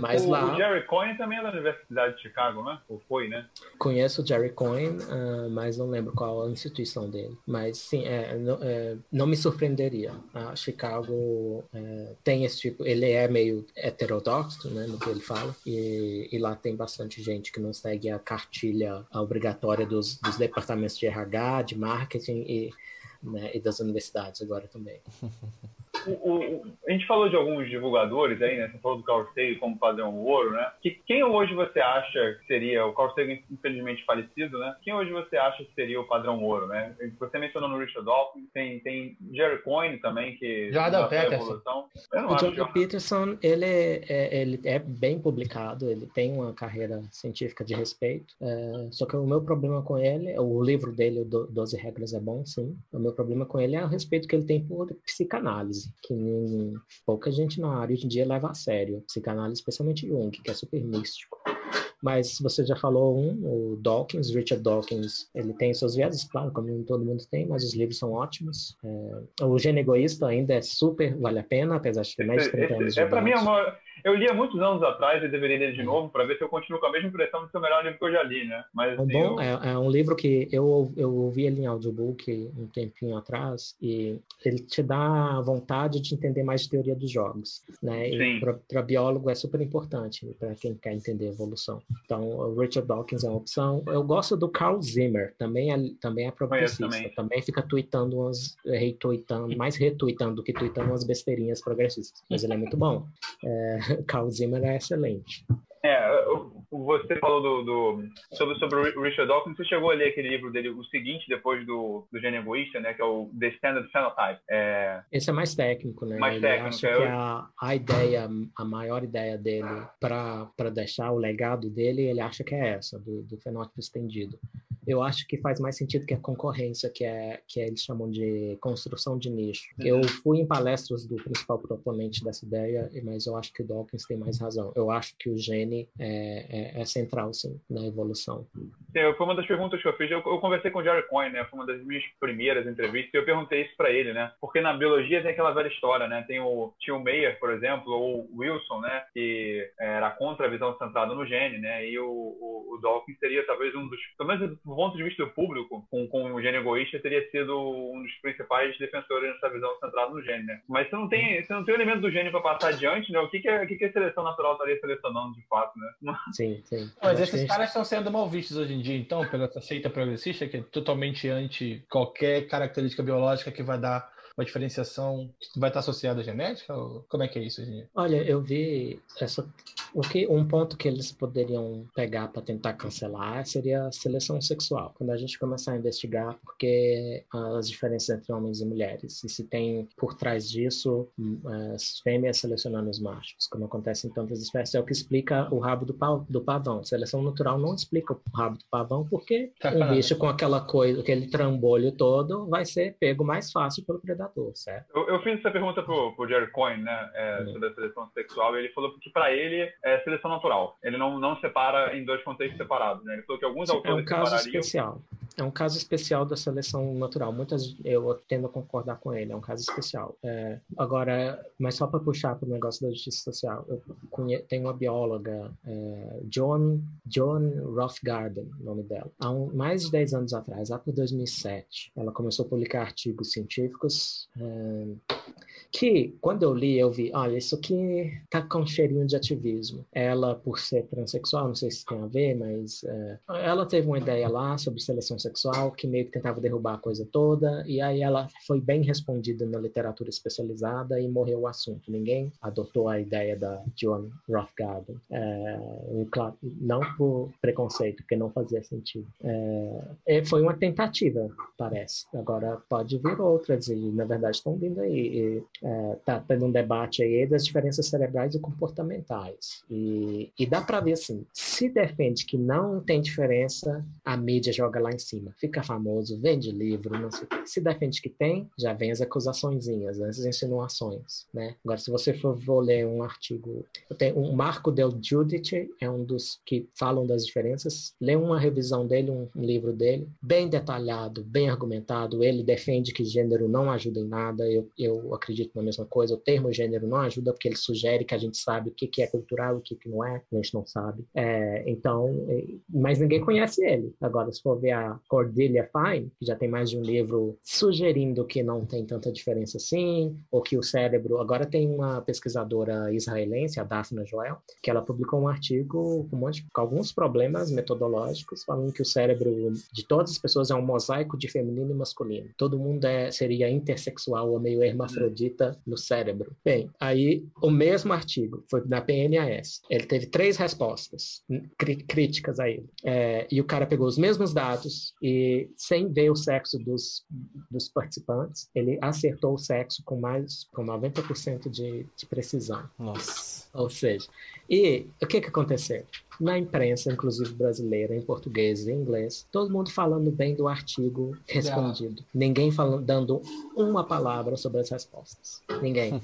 Mas o, lá... o Jerry Coyne também é da Universidade de Chicago, né? Ou foi, né? Conheço o Jerry Coyne, uh, mas não lembro qual a instituição dele. Mas sim, é, não, é, não me surpreende surpreenderia. A Chicago é, tem esse tipo, ele é meio heterodoxo, né, no que ele fala, e, e, lá tem bastante gente que não segue a cartilha obrigatória dos, dos departamentos de RH, de marketing e, né, e das universidades agora também. o, o, a gente falou de alguns divulgadores aí, né? Você falou do Carl Sagan como fazer um ouro, né? Que, quem hoje você acha que seria, o Carl Sagan infelizmente falecido, né? Quem hoje você acha que seria o padrão ouro, né? Você mencionou no Richard Dawkins, tem, tem Jerry Coyne também, que... Jordan Peterson. o Jordan Peterson, ele é, ele é bem publicado, ele tem uma carreira científica de respeito, é, só que o meu problema com ele, o livro dele, o 12 Regras é bom, sim, o meu problema com ele é o respeito que ele tem por psicanálise que nem pouca gente na área hoje em dia leva a sério. Psicanálise, especialmente Jung, que é super místico. Mas você já falou um, o Dawkins, Richard Dawkins, ele tem seus viéses, claro, como todo mundo tem, mas os livros são ótimos. É, o Gênio Egoísta ainda é super, vale a pena, apesar de ter mais de 30 anos de É, para mim, é uma, eu li há muitos anos atrás e deveria ler de novo para ver se eu continuo com a mesma impressão do seu melhor livro que eu já li, né? Mas, assim, bom, eu... é, é, um livro que eu, eu ouvi ele em audiobook um tempinho atrás e ele te dá vontade de entender mais de teoria dos jogos, né? Para biólogo é super importante para quem quer entender evolução. Então, o Richard Dawkins é uma opção. Eu gosto do Carl Zimmer, também é, também é progressista. Também. também. fica tweetando umas, retweetando, mais retweetando do que tweetando umas besteirinhas progressistas. Mas ele é muito bom. É, Carl Zimmer é excelente. É, você falou do, do, sobre, sobre o Richard Dawkins, você chegou a ler aquele livro dele, o seguinte, depois do, do Gênio Egoísta, né, que é o The Standard Phenotype. É... Esse é mais técnico, né? Mais Ele técnico. Acha é... que a, a ideia, a maior ideia dele para deixar o legado dele, ele acha que é essa, do, do fenótipo estendido eu acho que faz mais sentido que a concorrência, que é que eles chamam de construção de nicho. Uhum. Eu fui em palestras do principal proponente dessa ideia, mas eu acho que o Dawkins tem mais razão. Eu acho que o gene é, é, é central, sim, na evolução. É, foi uma das perguntas que eu fiz. Eu, eu conversei com o Jerry Coyne, né? Foi uma das minhas primeiras entrevistas e eu perguntei isso para ele, né? Porque na biologia tem aquela velha história, né? Tem o Tio Meyer, por exemplo, ou o Wilson, né? Que era contra a visão centrada no gene, né? E o, o, o Dawkins seria talvez um dos, pelo menos ponto de vista do público, com, com o gênio egoísta, teria sido um dos principais defensores nessa visão centrada no gênio, né? Mas você não tem, você não tem o elemento do gênio para passar adiante, né? O que, que, é, o que, que a seleção natural estaria selecionando de fato, né? Sim, sim. Mas esses caras estão sendo mal vistos hoje em dia, então, pela seita progressista, que é totalmente anti qualquer característica biológica que vai dar uma diferenciação que vai estar associada à genética? Ou como é que é isso? Gente? Olha, eu vi essa, o que, um ponto que eles poderiam pegar para tentar cancelar seria a seleção sexual. Quando a gente começar a investigar porque as diferenças entre homens e mulheres, e se tem por trás disso hum, as fêmeas selecionando os machos, como acontece em tantas espécies, é o que explica o rabo do, pau, do pavão. Seleção natural não explica o rabo do pavão porque um bicho com aquela coisa, aquele trambolho todo, vai ser pego mais fácil pelo predador certo? Eu, eu, fiz essa pergunta pro, pro Jerry Coyne, né, é, sobre a seleção sexual, e ele falou que para ele é seleção natural. Ele não, não separa em dois contextos separados, né? Ele falou que alguns é autores um caso especial. É um caso especial da seleção natural. Muitas eu tendo a concordar com ele, é um caso especial. É, agora, mas só para puxar para o negócio da justiça social, eu conhe... tenho uma bióloga, é, John John Rothgarden, nome dela. Há um, mais de 10 anos atrás, lá por 2007, ela começou a publicar artigos científicos é, que, quando eu li, eu vi, olha, isso aqui tá com cheirinho de ativismo. Ela, por ser transexual, não sei se tem a ver, mas é, ela teve uma ideia lá sobre seleção sexual que meio que tentava derrubar a coisa toda, e aí ela foi bem respondida na literatura especializada e morreu o assunto. Ninguém adotou a ideia da John Rothgarden. É, claro, não por preconceito, porque não fazia sentido. É, foi uma tentativa, parece. Agora pode vir outras, e na verdade estão vindo aí. Está é, tendo um debate aí das diferenças cerebrais e comportamentais. E, e dá para ver assim: se defende que não tem diferença, a mídia joga lá em cima. Fica famoso, vende livro, não sei Se defende que tem, já vem as acusaçõezinhas, as insinuações. Né? Agora, se você for, for ler um artigo, eu tenho um Marco Del Giudice, é um dos que falam das diferenças. Lê uma revisão dele, um, um livro dele, bem detalhado, bem argumentado. Ele defende que gênero não ajuda em nada. Eu, eu acredito na mesma coisa. O termo gênero não ajuda porque ele sugere que a gente sabe o que, que é cultural e o que, que não é. A gente não sabe. É, então, é, mas ninguém conhece ele. Agora, se for ver a Cordelia Fine, que já tem mais de um livro sugerindo que não tem tanta diferença assim, ou que o cérebro. Agora tem uma pesquisadora israelense, a Daphne Joel, que ela publicou um artigo com, um monte, com alguns problemas metodológicos, falando que o cérebro de todas as pessoas é um mosaico de feminino e masculino. Todo mundo é, seria intersexual ou meio hermafrodita no cérebro. Bem, aí o mesmo artigo foi da PNAS. Ele teve três respostas críticas a ele. É, e o cara pegou os mesmos dados e, sem ver o sexo dos, dos participantes, ele acertou o sexo com mais com 90% de, de precisão. Nossa. Ou seja, e o que que aconteceu? Na imprensa, inclusive brasileira, em português e inglês, todo mundo falando bem do artigo respondido. Ninguém falando, dando uma palavra sobre as respostas. Ninguém.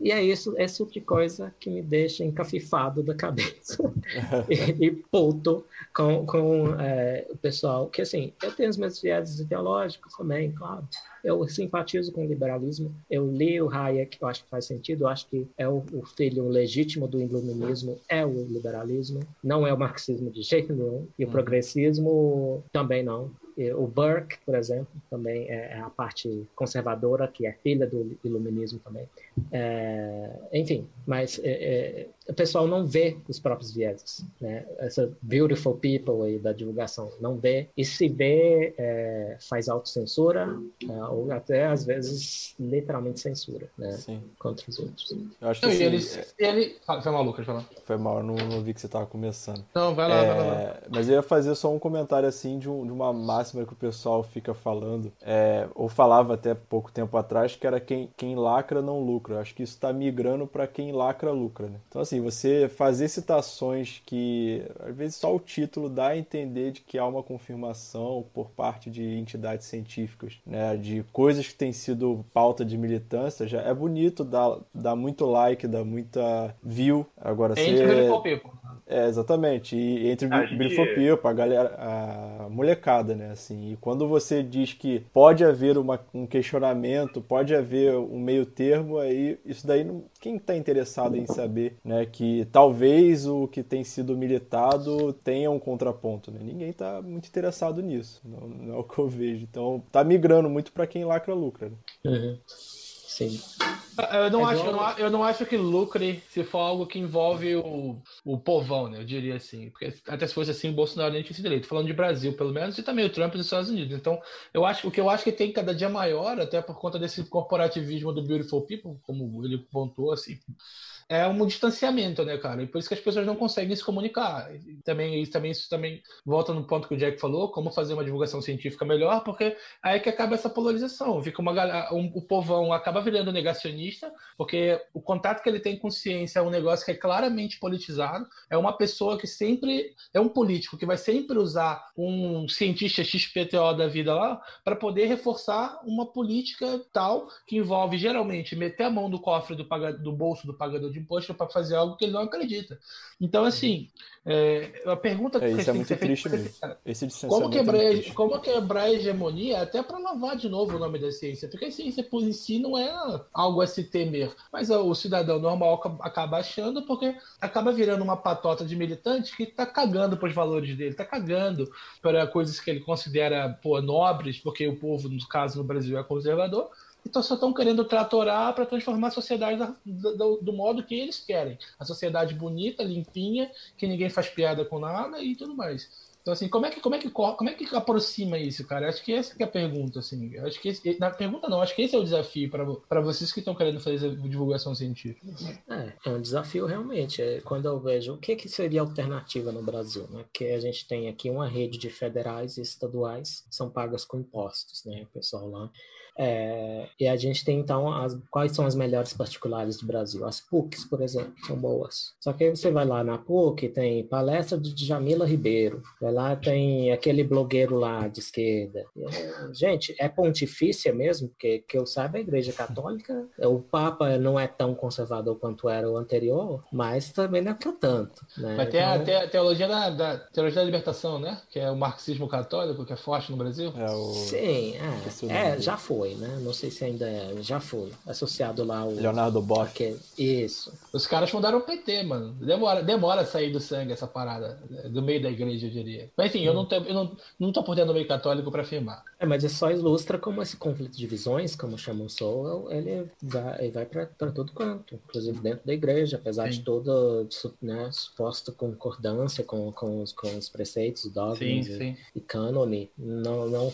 e é isso, esse tipo de coisa que me deixa encafifado da cabeça e, e puto com, com é, o pessoal. Que assim, eu tenho os meus viés ideológicos também, claro. Eu simpatizo com o liberalismo. Eu li o Hayek, eu acho que faz sentido. Eu acho que é o, o filho legítimo do iluminismo, é o liberalismo. Não é o marxismo de jeito nenhum. E o uhum. progressismo também não. O Burke, por exemplo, também é, é a parte conservadora, que é filha do iluminismo também. É, enfim, mas é, é o pessoal não vê os próprios vieses, né? Essa beautiful people aí da divulgação não vê e se vê é, faz autocensura é, ou até às vezes literalmente censura, né? Sim. Contra os outros. Eu acho que não, assim, ele, ele... foi mal, Lucas, falar. Foi mal, não, não vi que você estava começando. Não, vai lá, é, vai lá. Mas eu ia fazer só um comentário assim de, um, de uma máxima que o pessoal fica falando, é, ou falava até pouco tempo atrás, que era quem, quem lacra não lucra. Eu acho que isso está migrando para quem lacra lucra, né? Então assim, você fazer citações que às vezes só o título dá a entender de que há uma confirmação por parte de entidades científicas, né, de coisas que têm sido pauta de militância, já é bonito, dá, dá muito like, dá muita view. Agora você é, exatamente. E entre o gente... Beautiful People, a galera, a molecada, né? Assim, e quando você diz que pode haver uma, um questionamento, pode haver um meio termo, aí isso daí não, quem está interessado em saber, né? Que talvez o que tem sido militado tenha um contraponto, né? Ninguém está muito interessado nisso, não, não, é o que eu vejo. Então, tá migrando muito para quem lacra lucra. Né? Uhum. Sim. Eu não, é acho, eu, não, eu não acho que lucre se for algo que envolve o, o povão, né? Eu diria assim. Porque até se fosse assim, o Bolsonaro nem tinha sido eleito. Falando de Brasil, pelo menos, e também o Trump nos Estados Unidos. Então, eu acho o que eu acho que tem cada dia maior, até por conta desse corporativismo do Beautiful People, como ele pontuou, assim é um distanciamento, né, cara? E por isso que as pessoas não conseguem se comunicar. E também, isso, também, isso também volta no ponto que o Jack falou, como fazer uma divulgação científica melhor, porque aí é que acaba essa polarização. Fica uma um, o povão acaba virando negacionista, porque o contato que ele tem com ciência é um negócio que é claramente politizado. É uma pessoa que sempre é um político que vai sempre usar um cientista XPTO da vida lá para poder reforçar uma política tal que envolve geralmente meter a mão no cofre do, do bolso do pagador de imposto para fazer algo que ele não acredita. Então, assim, é, a pergunta É, que isso é muito triste mesmo. Esse Como é quebrar, triste. como quebrar a hegemonia, até para lavar de novo o nome da ciência, porque a ciência por em si não é algo a se temer, mas o cidadão normal aca- acaba achando porque acaba virando uma patota de militante que tá cagando pros valores dele, tá cagando para coisas que ele considera pô, nobres, porque o povo, no caso no Brasil, é conservador. Então só estão querendo tratorar para transformar a sociedade da- do, do modo que eles querem. A sociedade bonita, limpinha, que ninguém faz piada com nada e tudo mais. Então, assim, como é que, como é que, co- como é que aproxima isso, cara? Acho que essa que é a pergunta, assim. Acho que esse, na pergunta não, acho que esse é o desafio para vocês que estão querendo fazer divulgação científica. É, é um desafio realmente. É, quando eu vejo o que, que seria alternativa no Brasil, né? Que a gente tem aqui uma rede de federais e estaduais são pagas com impostos, né? O pessoal lá. É, e a gente tem então as, quais são as melhores particulares do Brasil? As PUCs, por exemplo, são boas. Só que aí você vai lá na PUC, tem palestra de Jamila Ribeiro, vai lá tem aquele blogueiro lá de esquerda. É, gente, é pontifícia mesmo, porque que eu saiba a Igreja Católica, o Papa não é tão conservador quanto era o anterior, mas também não é pra tanto. Né? Vai ter a, Então, te- a teologia da, da teologia da libertação, né? Que é o marxismo católico, que é forte no Brasil. É o Sim, é, é já foi, né? Não sei se ainda é, já foi. Associado lá ao. Leonardo Boff. aquele- isso. Os caras fundaram o PT, mano. Demora, demora a sair do sangue essa parada, do meio da igreja, eu diria. Mas enfim, eu não, tenho, eu não, não tô por dentro do meio católico para afirmar. É, mas isso só ilustra como esse conflito de visões, como chama o Sowell, ele vai, ele vai para todo canto, inclusive dentro da igreja, apesar de Sim. toda su- né, suposta concordância com, com, os, com os preceitos, dogmas e, e cânone, não, não,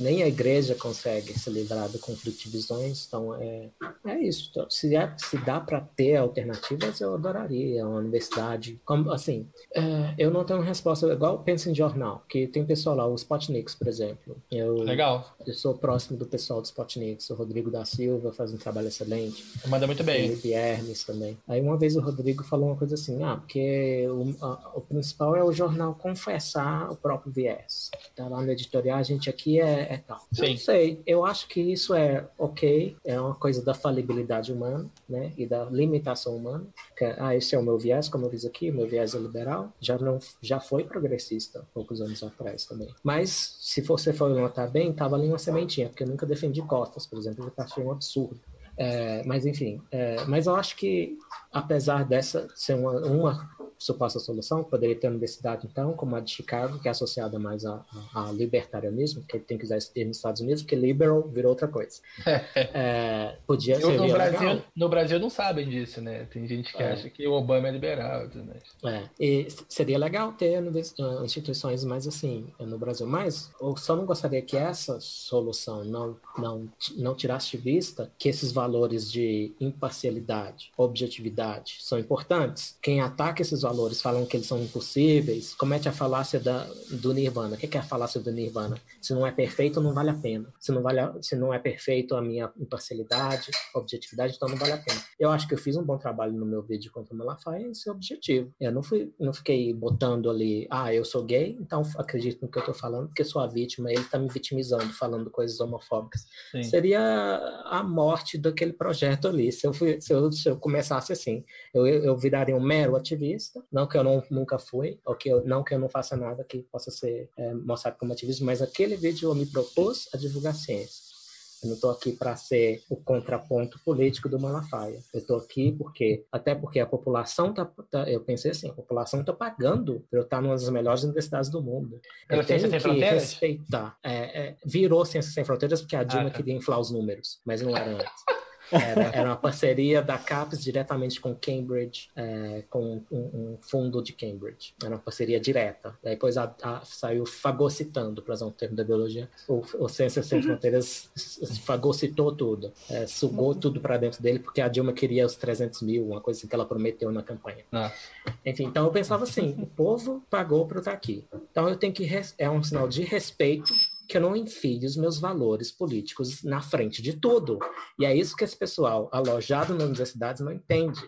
nem a igreja consegue se livrar do conflito de visões, então é, é isso. Então, Se, é, se dá para ter alternativas, eu adoraria uma universidade. Como, assim, é, eu não tenho resposta igual pensa em jornal, que tem pessoal lá, o Spotniks, por exemplo. Eu, Legal. eu sou próximo do pessoal do Spotniks, o Rodrigo da Silva faz um trabalho excelente. Manda muito bem. Felipe Hermes também. Aí uma vez o Rodrigo falou uma coisa assim, ah, porque o, a- o principal é o jornal confessar o próprio viés. Tá lá no editorial, a gente aqui é, é tal. Sim. não sei, eu acho que isso é ok, é uma coisa da falibilidade humana, né, e da limitação humana. Que, ah, esse é o meu viés, como eu fiz aqui, meu viés é liberal. Já não, já foi progressista poucos anos atrás também. Mas se você for notar bem, tava ali uma sementinha, porque eu nunca defendi cotas, por exemplo, eu achei um absurdo. É, mas enfim, é, mas eu acho que apesar dessa ser uma, uma suposta solução, poderia ter uma universidade então, como a de Chicago, que é associada mais a, a, a libertarianismo, que tem que usar esse termo nos Estados Unidos, porque liberal virou outra coisa. É, podia ser no, Brasil, legal. no Brasil não sabem disso, né? Tem gente que É. acha que o Obama é liberal tudo mais. É, e seria legal ter ah, instituições mais assim eh, no Brasil, mas eu só não gostaria que essa solução não, não, não tirasse de vista que esses valores de imparcialidade, objetividade são importantes. Quem ataca esses valores falam que eles são impossíveis, comete a falácia da, do Nirvana. O que é a falácia do Nirvana? Se não é perfeito, não vale a pena. Se não, vale a- se não é perfeito a minha imparcialidade, objetividade, então não vale a pena. Eu acho que eu fiz um bom trabalho no meu vídeo contra o Malafaia, esse é o objetivo. Eu não, fui, não fiquei botando ali, ah, eu sou gay, então acredito no que eu tô falando, porque sou a vítima, ele tá me vitimizando, falando coisas homofóbicas. Sim. Seria a morte daquele projeto ali, se eu, fui- se eu, se eu começasse assim. Eu, eu viraria um mero ativista, não que eu não, nunca fui, ou que eu, não que eu não faça nada que possa ser é, mostrado como ativismo, mas aquele vídeo eu me propus a divulgar ciência. Eu não estou aqui para ser o contraponto político do Malafaia. Eu estou aqui porque, até porque a população tá, tá- eu pensei assim, a população está pagando para eu estar numa das melhores universidades do mundo. Eu tenho Ciência Sem que Fronteiras? respeitar. É, é, virou Ciência Sem Fronteiras porque a Dilma Ah, tá. queria inflar os números, mas não era antes. Era, era uma parceria da CAPES diretamente com Cambridge, é, com um, um fundo de Cambridge. Era uma parceria direta. Daí depois a, a, saiu fagocitando, para usar um termo da biologia. O, o Ciências Sem Fronteiras fagocitou tudo, é, sugou tudo para dentro dele, porque a Dilma queria os 300 mil, uma coisa assim que ela prometeu na campanha. Ah. Enfim, então eu pensava assim: o povo pagou para eu estar aqui. Então eu tenho que. É um sinal de respeito que eu não enfie os meus valores políticos na frente de tudo. E é isso que esse pessoal alojado nas universidades não entende.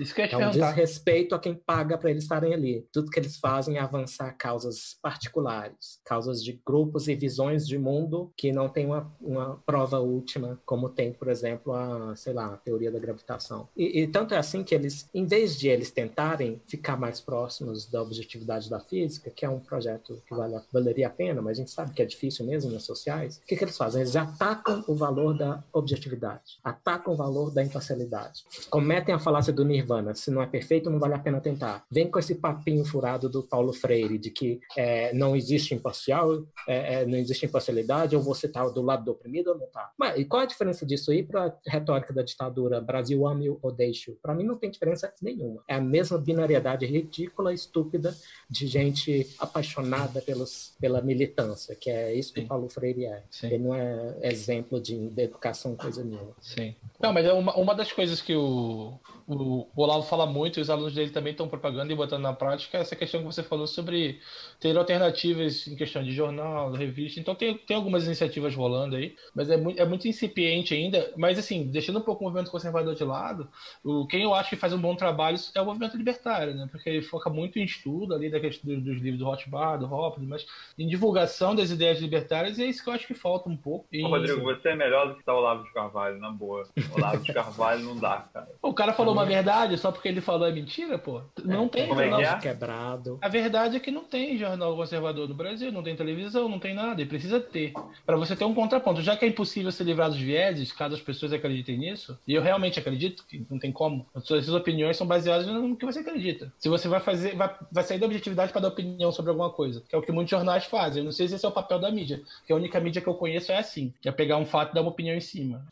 Isso que eu ia te É um perguntar. desrespeito a quem paga para eles estarem ali. Tudo que eles fazem é avançar causas particulares, causas de grupos e visões de mundo que não tem uma, uma prova última, como tem, por exemplo, a, sei lá, a teoria da gravitação. E, e tanto é assim que eles, em vez de eles tentarem ficar mais próximos da objetividade da física, que é um projeto que vale, valeria a pena, mas a gente sabe que é difícil mesmo nas sociais, o que, que eles fazem? Eles atacam o valor da objetividade, atacam o valor da imparcialidade, cometem a falácia do nirvana, se não é perfeito, não vale a pena tentar. Vem com esse papinho furado do Paulo Freire, de que é, não existe imparcial, é, é, não existe imparcialidade, ou você está do lado do oprimido ou não está. Mas e qual a diferença disso aí para a retórica da ditadura Brasil ame ou deixe? Para mim não tem diferença nenhuma. É a mesma binariedade ridícula, estúpida de gente apaixonada pelos, pela militância, que é isso que Sim. o Paulo Freire é. Sim. Ele não é exemplo de, de educação, coisa nenhuma. Sim. Não, mas é uma, uma das coisas que o, o Olavo fala muito, e os alunos dele também estão propagando e botando na prática, essa questão que você falou sobre ter alternativas em questão de jornal, revista. Então tem, tem algumas iniciativas rolando aí, mas é muito, é muito incipiente ainda. Mas assim, deixando um pouco o movimento conservador de lado, o, quem eu acho que faz um bom trabalho é o movimento libertário, né? Porque ele foca muito em estudo ali da questão dos, dos livros do Rothbard, do Hopkins, mas em divulgação das ideias libertárias, e é isso que eu acho que falta um pouco. E, Ô, Rodrigo, você é melhor do que tá o Olavo de Carvalho, na boa. O Olavo de Carvalho não dá, cara. O cara falou uma verdade só porque ele falou é mentira, pô? Não tem Como é jornal. é? Quebrado. A verdade é que não tem jornal conservador no Brasil, não tem televisão, não tem nada, e precisa ter. Pra você ter um contraponto. Já que é impossível se livrar dos vieses, caso as pessoas acreditem nisso, e eu realmente acredito que não tem como, as suas opiniões são baseadas no que você acredita. Se você vai fazer, vai, vai sair da objetividade para dar opinião sobre alguma coisa, que é o que muitos jornais fazem. Eu não sei se esse é o papel da mídia, que a única mídia que eu conheço é assim, que é pegar um fato e dar uma opinião em cima.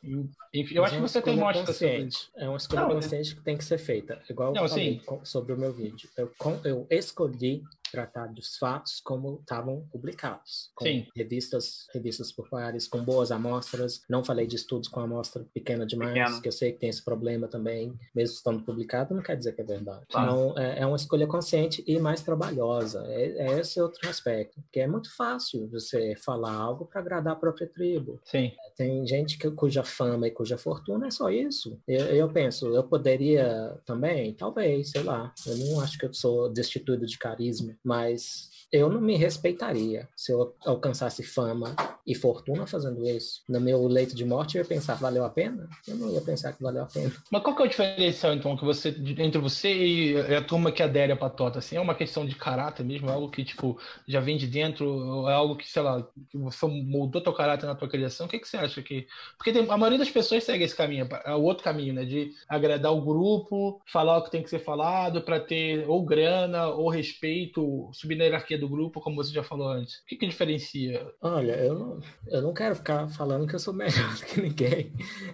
Enfim, eu Mas acho é que você tem mostra sobre isso. É uma escolha Não, consciente que tem que ser feita. Igual Não, eu falei sim. com- sobre o meu vídeo. Eu, eu escolhi tratar dos fatos como estavam publicados. Com Sim. revistas, revistas populares, com boas amostras. Não falei de estudos com amostra pequena demais, que eu sei que tem esse problema também. Mesmo estando publicado, não quer dizer que é verdade. Claro. Então, é, é uma escolha consciente e mais trabalhosa. É, é esse outro aspecto. Porque é muito fácil você falar algo para agradar a própria tribo. Sim. Tem gente que, cuja fama e cuja fortuna é só isso. Eu, eu penso, eu poderia também, talvez, sei lá. Eu não acho que eu sou destituído de carisma, mas eu não me respeitaria se eu alcançasse fama e fortuna fazendo isso. No meu leito de morte, eu ia pensar, valeu a pena? Eu não ia pensar que valeu a pena. Mas qual que é o diferencial, então, que você, entre você e a turma que adere à patota? Assim, é uma questão de caráter mesmo? É algo que, tipo, já vem de dentro? É algo que, sei lá, que você moldou teu caráter na tua criação? O que, que você acha que... Porque tem- a maioria das pessoas segue esse caminho, é o outro caminho, né? De agradar o grupo, falar o que tem que ser falado para ter ou grana, ou respeito, subir na hierarquia do grupo, como você já falou antes. O que que diferencia? Olha, eu não, eu não quero ficar falando que eu sou melhor do que ninguém,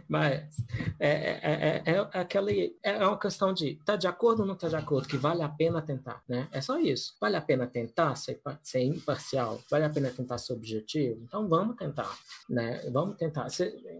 mas é, é, é, é, é aquele, é uma questão de tá de acordo ou não tá de acordo, que vale a pena tentar, né? É só isso. Vale a pena tentar ser, ser imparcial? Vale a pena tentar ser objetivo? Então vamos tentar, né? Vamos tentar.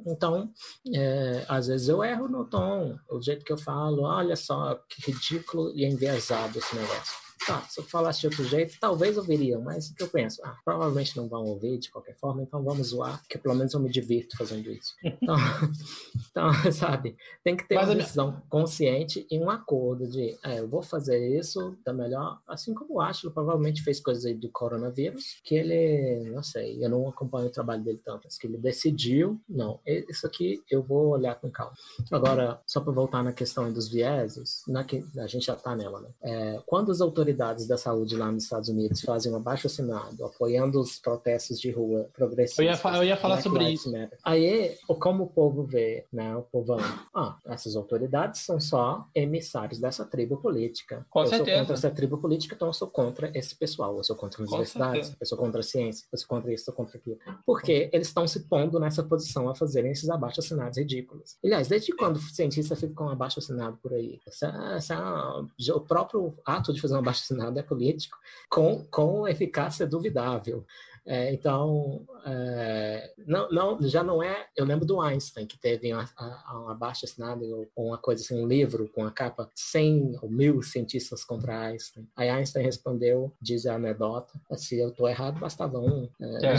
Então, é, às vezes eu erro no tom, o jeito que eu falo, olha só que ridículo e enviesado esse negócio. Tá, se eu falasse de outro jeito, talvez ouviriam, mas o que eu penso? Ah, provavelmente não vão ouvir de qualquer forma, então vamos zoar, que pelo menos eu me divirto fazendo isso. Então, então sabe, tem que ter Mas uma a minha- decisão consciente e um acordo de, é, eu vou fazer isso da melhor, assim como o Ashlo provavelmente fez coisas aí do coronavírus, que ele, não sei, eu não acompanho o trabalho dele tanto, mas que ele decidiu, não, isso aqui eu vou olhar com calma. Agora, só para voltar na questão dos vieses, na que, a gente já está nela, né? É, quando as autoridades da saúde lá nos Estados Unidos fazem um abaixo assinado apoiando os protestos de rua progressistas, Eu ia eu ia falar Black sobre Lives isso. Matter. Aí, como o povo vê, né? O povão, ah, essas autoridades são só emissários dessa tribo política. Com eu sou certeza. contra essa tribo política, então eu sou contra esse pessoal. Eu sou contra as Com universidades, certeza. eu sou contra a ciência, eu sou contra isso, eu sou contra aquilo. Porque eles estão se pondo nessa posição a fazerem esses abaixo-assinados ridículos. Aliás, desde quando cientista fica com um abaixo-assinado por aí? Essa, essa, o próprio ato de fazer um abaixo-assinado é político, com, com eficácia duvidável. É, então, é, não, não, já não é. Eu lembro do Einstein, que teve uma, a- um abaixo-assinado, ou uma coisa assim, um livro com a capa 100 ou mil cientistas contra Einstein. Aí Einstein respondeu, diz a anedota, se eu estou errado, bastava um. É, É.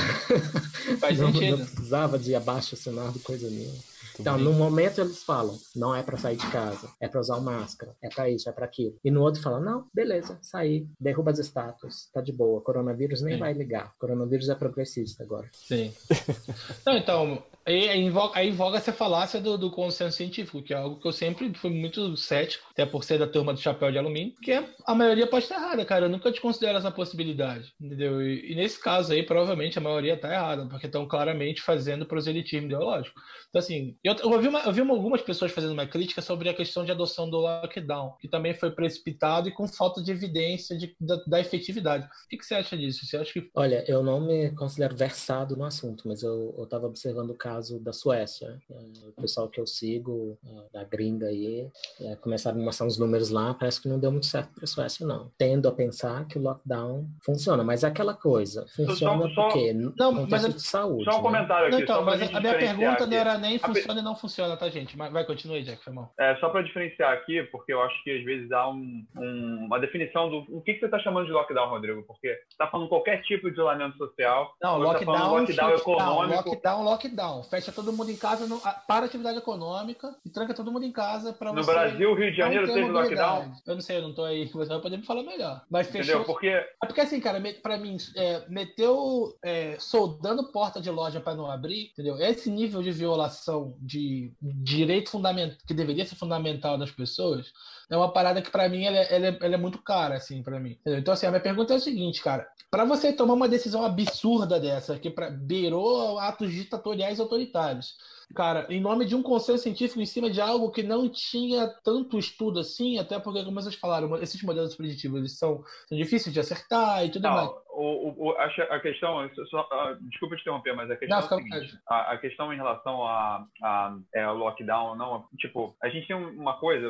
Faz não, não precisava de abaixo-assinado, coisa nenhuma. Então, no momento eles falam, não é para sair de casa, é para usar máscara, é para isso, é para aquilo. E no outro fala, não, beleza, sair, derruba as estátuas, tá de boa. Coronavírus nem Sim. vai ligar. Coronavírus é progressista agora. Sim. Não, então, aí, invoca, aí invoca essa falácia do, do consenso científico, que é algo que eu sempre fui muito cético, até por ser da turma do chapéu de alumínio, que a maioria pode estar errada, cara. Eu nunca te considero essa possibilidade, entendeu? E, e nesse caso aí, provavelmente a maioria está errada, porque estão claramente fazendo proselitismo ideológico. Então, assim, eu, eu ouvi, uma- eu algumas pessoas fazendo uma crítica sobre a questão de adoção do lockdown, que também foi precipitado e com falta de evidência de- da, da efetividade. O que, que você acha disso? Você acha que Olha, eu não me considero versado no assunto, mas eu estava observando o caso da Suécia. É, O pessoal que eu sigo, é, da gringa aí, é, começaram a mostrar uns números lá, parece que não deu muito certo para a Suécia, não. Tendo a pensar que o lockdown funciona, mas é aquela coisa, funciona só- porque Não, mas eu- de saúde. Só um né? comentário aqui. Não, então, mas a minha pergunta aqui. não era nem funciona e não funciona, tá, gente? Mas vai, continue aí, Jack, foi mal. É, só para diferenciar aqui, porque eu acho que às vezes há um- um- uma definição do. O que, que você está chamando de lockdown, Rodrigo? Porque está falando qualquer tipo de isolamento social. Não, você tá lockdown, lockdown econômico. lockdown, lockdown. Fecha todo mundo em casa, não, para a atividade econômica e tranca todo mundo em casa para No. Brasil, Rio de Janeiro teve lockdown. Eu não sei, eu não tô aí, você vai poder me falar melhor. Mas Entendeu? fechou. Porque É porque assim, cara, pra mim, é, meteu é, soldando porta de loja pra não abrir, entendeu? Esse nível de violação de direito fundamental, que deveria ser fundamental das pessoas, é uma parada que pra mim ela, é- ela é, ela é muito cara, assim, pra mim. entendeu? Então, assim, a minha pergunta é o seguinte, cara. Pra você tomar uma decisão absurda dessa, que pra, beirou atos ditatoriais autoritários, cara, em nome de um consenso científico em cima de algo que não tinha tanto estudo assim, até porque, como vocês falaram, esses modelos preditivos eles são, são difíceis de acertar e tudo mais. Não, o, o, o- a, a questão, só- ah, desculpa te interromper, mas a questão Não, é a seguinte: a, a questão em relação a, a é, lockdown, não, tipo, a gente tem uma coisa,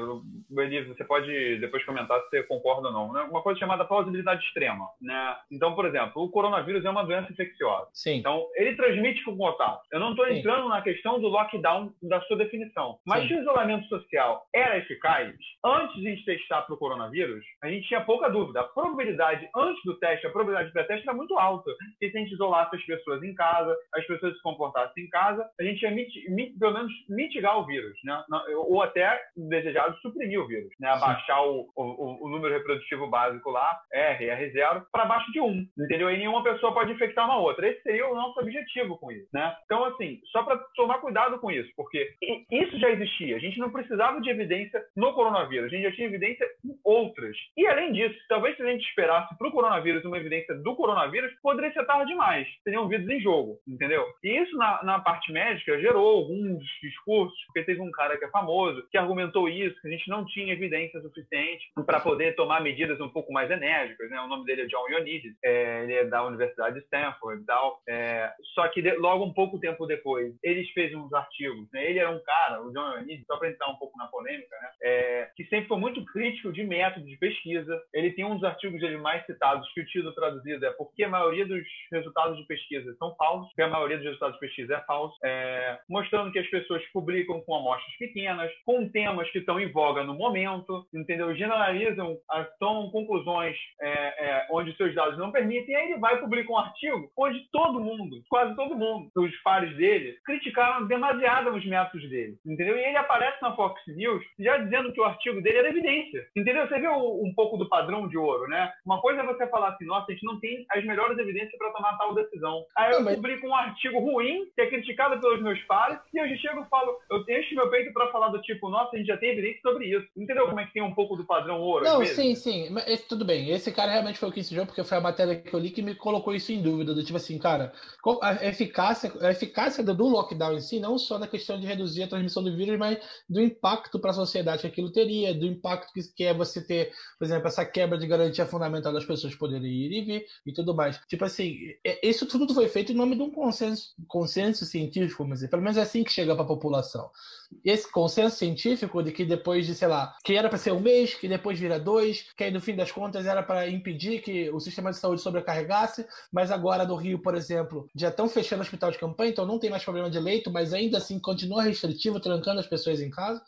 Beni, você pode depois comentar se você concorda ou não, né? uma coisa chamada plausibilidade extrema, né? Então, por exemplo, o coronavírus é uma doença infecciosa. Sim. Então, ele transmite com contato. Eu não estou Sim. entrando na questão do lockdown da sua definição. Mas Sim. se o isolamento social era eficaz, antes de a gente testar para o coronavírus, a gente tinha pouca dúvida. A probabilidade antes do teste, a probabilidade pré-teste era muito alta. Porque se a gente isolasse as pessoas em casa, as pessoas se comportassem em casa, a gente ia miti- mi- pelo menos mitigar o vírus, né? Ou até, desejado, suprimir o vírus, né? Abaixar o, o, o número reprodutivo básico lá, R, R0, para baixo de 1, entendeu? E nenhuma pessoa pode infectar uma outra. Esse seria o nosso objetivo com isso, né? Então, assim, só para tomar cuidado com isso, porque isso já existia. A gente não precisava de evidência no coronavírus, a gente já tinha evidência em outras. E, além disso, talvez se a gente esperasse para o coronavírus uma evidência do coronavírus, poderia ser tarde demais. Seriam vídeos em jogo, entendeu? E isso, na, na parte médica, gerou alguns discursos, porque teve um cara que é famoso, que argumentou isso, que a gente não tinha evidência suficiente para poder tomar medidas um pouco mais enérgicas, né? O nome dele é John Ioannidis, é, ele é da Universidade de Stanford e tal. É, só que de- logo um pouco tempo depois, eles fez uns artigos, né? Ele era um cara, o John Ioannidis, só para entrar um pouco na polêmica, né? É, que sempre foi muito crítico de método de pesquisa. Ele tem um dos artigos dele mais citados, que o título traduzido é porque a maioria dos resultados de pesquisa são falsos, porque a maioria dos resultados de pesquisa é falso, é, mostrando que as pessoas publicam com amostras pequenas, com temas que estão em voga no momento, entendeu? Generalizam, tomam conclusões é, é, onde seus dados não permitem, e aí ele vai e publica um artigo onde todo mundo, quase todo mundo, os pares dele, criticaram demasiado os métodos dele, entendeu? E ele aparece na Fox News já dizendo que o artigo dele era evidência, entendeu? Você viu um pouco do padrão de ouro, né? Uma coisa é você falar assim, nossa, a gente não tem as melhores evidências para tomar tal decisão. Aí eu publico um artigo ruim, que é criticado pelos meus pares, e eu já chego e falo, eu encho meu peito para falar do tipo, nossa, a gente já tem evidência sobre isso. Entendeu como é que tem um pouco do padrão ouro? Não, sim, sim. Mas esse- tudo bem. Esse cara realmente foi o que ensinou, porque foi a matéria que eu li que me colocou isso em dúvida. Do tipo assim, cara, a eficácia, a eficácia do do lockdown em si, não só na questão de reduzir a transmissão do vírus, mas do impacto para a sociedade que aquilo teria, do impacto que, que é você ter, por exemplo, essa quebra de garantia fundamental das pessoas poderem ir e vir e tudo mais. Tipo assim, é- isso tudo foi feito em nome de um consenso, consenso científico, dizer. Pelo menos é assim que chega para a população. Esse consenso científico de que depois de, sei lá, que era para ser um mês, que depois vira dois, que aí no fim das contas era para impedir que o sistema de saúde sobrecarregasse, mas agora no Rio, por exemplo, já estão fechando o hospital de campanha, então não tem mais problema de leito, mas mas ainda assim continua restritivo, trancando as pessoas em casa.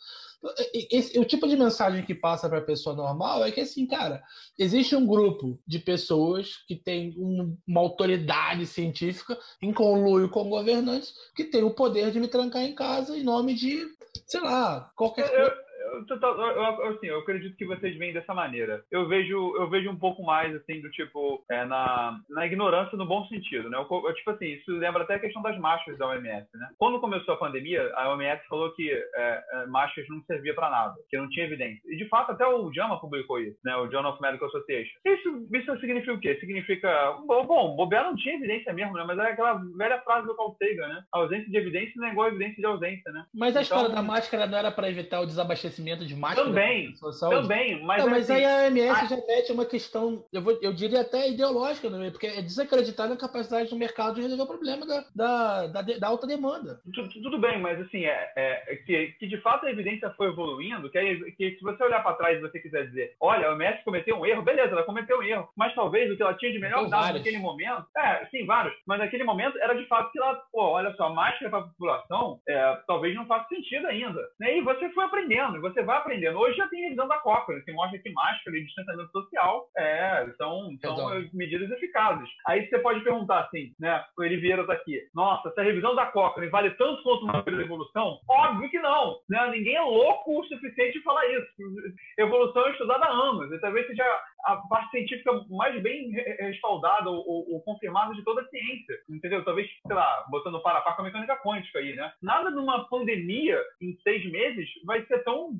Esse, o tipo de mensagem que passa para a pessoa normal é que, assim, cara, existe um grupo de pessoas que tem um, uma autoridade científica em conluio com governantes que tem o poder de me trancar em casa em nome de, sei lá, qualquer coisa eu, eu, assim, eu acredito que vocês veem dessa maneira. Eu vejo, eu vejo um pouco mais, assim, do tipo, é, na, na ignorância no bom sentido, né? Eu, eu, tipo assim, isso lembra até a questão das máscaras da OMS, né? Quando começou a pandemia, a OMS falou que é, é, máscaras não servia para nada, que não tinha evidência. E, de fato, até o JAMA publicou isso, né? O Journal of Medical Association. Isso, isso significa o quê? Significa, bom, bom bobear não tinha evidência mesmo, né? Mas é aquela velha frase do Carl Sagan, né? A ausência de evidência não é igual a evidência de ausência, né? Mas a então, história da máscara não era para evitar o desabastecimento de máscara? Também, também. Mas, não, mas assim, aí a OMS a... já mete uma questão, eu, vou, eu diria até ideológica, né? porque é desacreditar na capacidade do mercado de resolver o problema da, da, da, da alta demanda. Tudo, tudo, bem, mas assim, é, é, que, que de fato a evidência foi evoluindo, que, é, que se você olhar para trás e você quiser dizer, olha, a OMS cometeu um erro, beleza, ela cometeu um erro, mas talvez o que ela tinha de melhor dado naquele momento, é, sim, vários, mas naquele momento era de fato que ela, pô, olha só, máscara para a população é, talvez não faça sentido ainda. Né? E você foi aprendendo, você vai aprendendo. Hoje já tem revisão da Cochrane, que mostra que máscara e distanciamento social é, são, são medidas eficazes. Aí você pode perguntar assim, né? O Eli Vieira está aqui. Nossa, se a revisão da Cochrane vale tanto quanto uma evolução? Óbvio que não. Né? Ninguém é louco o suficiente de falar isso. Evolução é estudada há anos. E talvez seja a parte científica mais bem respaldada ou, ou, ou, confirmada de toda a ciência. Entendeu? Talvez, sei lá, botando para a par com a mecânica quântica aí, né? Nada numa pandemia em seis meses vai ser tão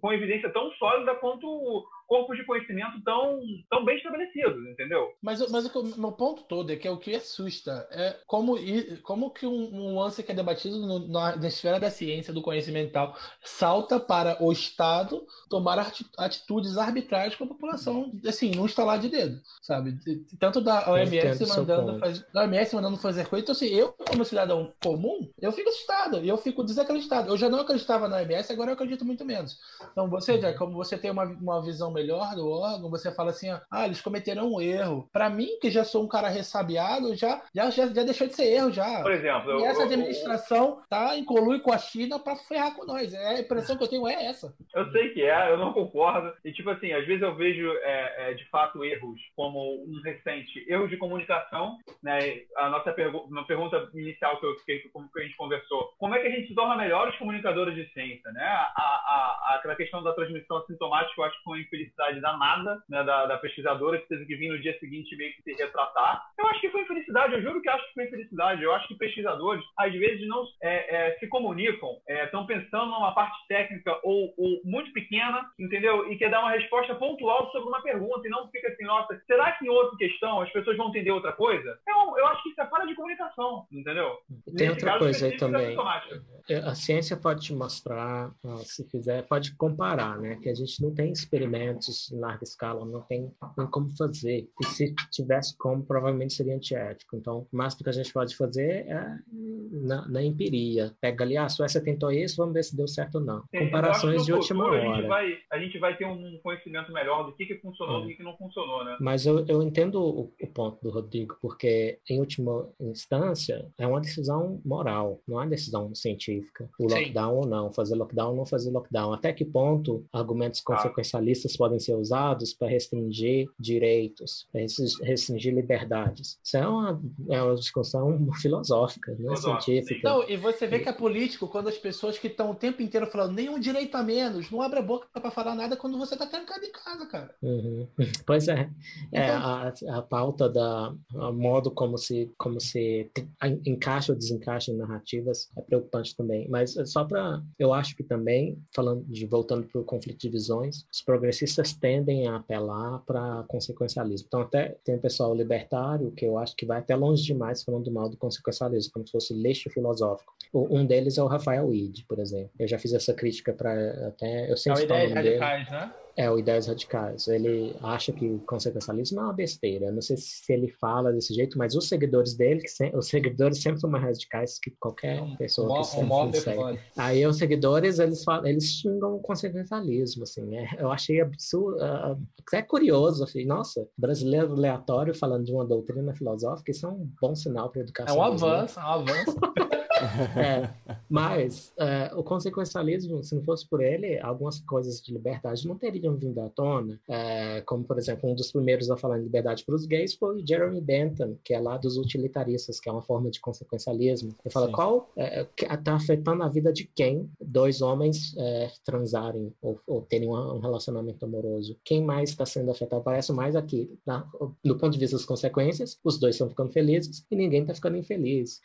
com evidência tão sólida quanto corpos de conhecimento tão, tão bem estabelecidos, entendeu? Mas, mas o meu ponto todo é que é o que assusta é como, como que um, um lance que é debatido no, na, na, esfera da ciência, do conhecimento e tal, salta para o Estado tomar atitudes arbitrárias com a população, assim, num instalar de dedo, sabe? Tanto da OMS mandando, fazer, da OMS mandando fazer coisa, então assim, eu, como cidadão comum, eu fico assustado, eu fico desacreditado. Eu já não acreditava na OMS, agora eu acredito muito menos. Então, você, já, como você tem uma, uma visão melhor do órgão, você fala assim, ah, eles cometeram um erro. Para mim, que já sou um cara ressabiado, já, já, já, já deixou de ser erro já. Por exemplo, e essa administração eu... tá em colui com a China para ferrar com nós. É, a impressão que eu tenho é essa. Eu sei que é, eu não concordo. E tipo assim, às vezes eu vejo é, é, de fato erros, como um recente erro de comunicação, né? A nossa pergu uma pergunta inicial que eu fiquei, como que a gente conversou, como é que a gente se torna melhores comunicadores de ciência, né? A, a, a, aquela questão da transmissão assintomática, eu acho que foi uma infelicidade danada né, da, da, pesquisadora que teve que vir no dia seguinte meio que se retratar. Eu acho que foi infelicidade, eu juro que acho que foi infelicidade. Eu acho que pesquisadores, às vezes, não é, é, se comunicam, estão é, pensando numa parte técnica ou, ou, muito pequena, entendeu? E quer dar uma resposta pontual sobre uma pergunta e não fica assim, nossa, será que em outra questão as pessoas vão entender outra coisa? Eu, eu acho que isso é falha de comunicação, entendeu? Tem Nesse outra caso, coisa aí também. É, a ciência pode te mostrar, se fizer, pode comparar, né? Que a gente não tem experimentos em larga escala, não tem, nem como fazer. E se tivesse como, provavelmente seria antiético. Então, o máximo que a gente pode fazer é na, na empiria. Pega ali, ah, a Suécia tentou isso, vamos ver se deu certo ou não. Sim, Comparações de última hora. A gente, vai, a gente vai ter um conhecimento melhor do que, que funcionou e do que, que não funcionou, né? Mas eu, eu entendo o, o ponto do Rodrigo, porque, em última instância, é uma decisão moral, não é uma decisão científica. O lockdown Sim. ou não, fazer lockdown ou não fazer lockdown. Até que ponto argumentos ah. consequencialistas podem ser usados para restringir direitos, para restringir liberdades? Isso é uma, é uma discussão filosófica, não é científica. Não, e você vê que é político quando as pessoas que estão o tempo inteiro falando nenhum direito a menos, não abre a boca para falar nada quando você está trancado em casa, cara. Uhum. Pois é. é então... a, a pauta da a modo como se, como se encaixa ou desencaixa em narrativas é preocupante também. Mas só para. Eu acho que também, falando de voltando para o conflito de visões, os progressistas tendem a apelar para consequencialismo. Então, até tem um pessoal libertário que eu acho que vai até longe demais falando mal do consequencialismo, como se fosse lixo filosófico. Um deles é o Rafael Weed, por exemplo. Eu já fiz essa crítica para até. Eu sempre é o Ideias Radicais, né? É, o Ideias Radicais. Ele acha que consequencialismo é uma besteira. Eu não sei se ele fala desse jeito, mas os seguidores dele, que se... os seguidores sempre são mais radicais que qualquer um, pessoa um, que sempre um segue. Aí os seguidores, eles, falam, eles xingam o consequencialismo, assim. É, eu achei absurdo. Uh, é curioso, assim. Nossa, brasileiro aleatório falando de uma doutrina filosófica, isso é um bom sinal para a educação. É um avanço, é um avanço. É, mas é, o consequencialismo, se não fosse por ele, algumas coisas de liberdade não teriam vindo à tona. É, como, por exemplo, um dos primeiros a falar em liberdade para os gays foi o Jeremy Bentham, que é lá dos utilitaristas, que é uma forma de consequencialismo. Ele fala Sim. qual está afetando a vida de quem dois homens transarem ou, ou terem um relacionamento amoroso. Quem mais está sendo afetado? Parece mais aqui, tá? do ponto de vista das consequências, os dois estão ficando felizes e ninguém está ficando infeliz,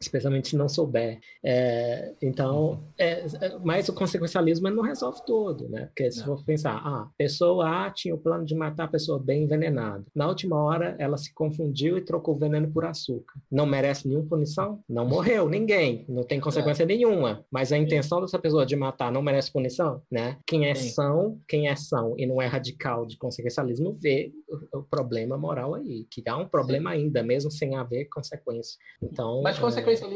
especialmente se não souber. É, então, é, mas o consequencialismo não resolve tudo, né? Porque se for pensar, ah, pessoa A tinha o plano de matar a pessoa B envenenada. Na última hora, ela se confundiu e trocou o veneno por açúcar. Não merece nenhuma punição? Não morreu ninguém, não tem consequência nenhuma. Mas a intenção dessa pessoa de matar não merece punição, né? Quem é Sim. são, quem é são e não é radical de consequencialismo vê o, o problema moral aí, que há um problema ainda, mesmo sem haver consequência. Então, Mas é,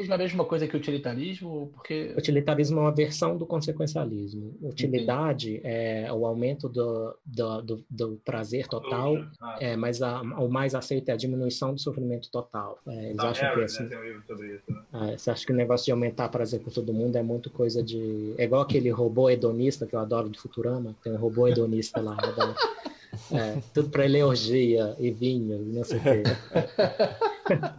consequencialismo é a mesma coisa que utilitarismo? Porque. Utilitarismo é uma versão do consequencialismo. Utilidade é o aumento do, do, do, do prazer total, Ah, é, mas a, o mais aceito é a diminuição do sofrimento total. É, eles Sam acham que Harris, assim, né, um isso, né? ah, você acha que o negócio de aumentar prazer por todo mundo é muito coisa de. É igual aquele robô hedonista que eu adoro do Futurama. Tem um robô hedonista lá. adoro. É, tudo para ele é orgia e vinho, e não sei o quê.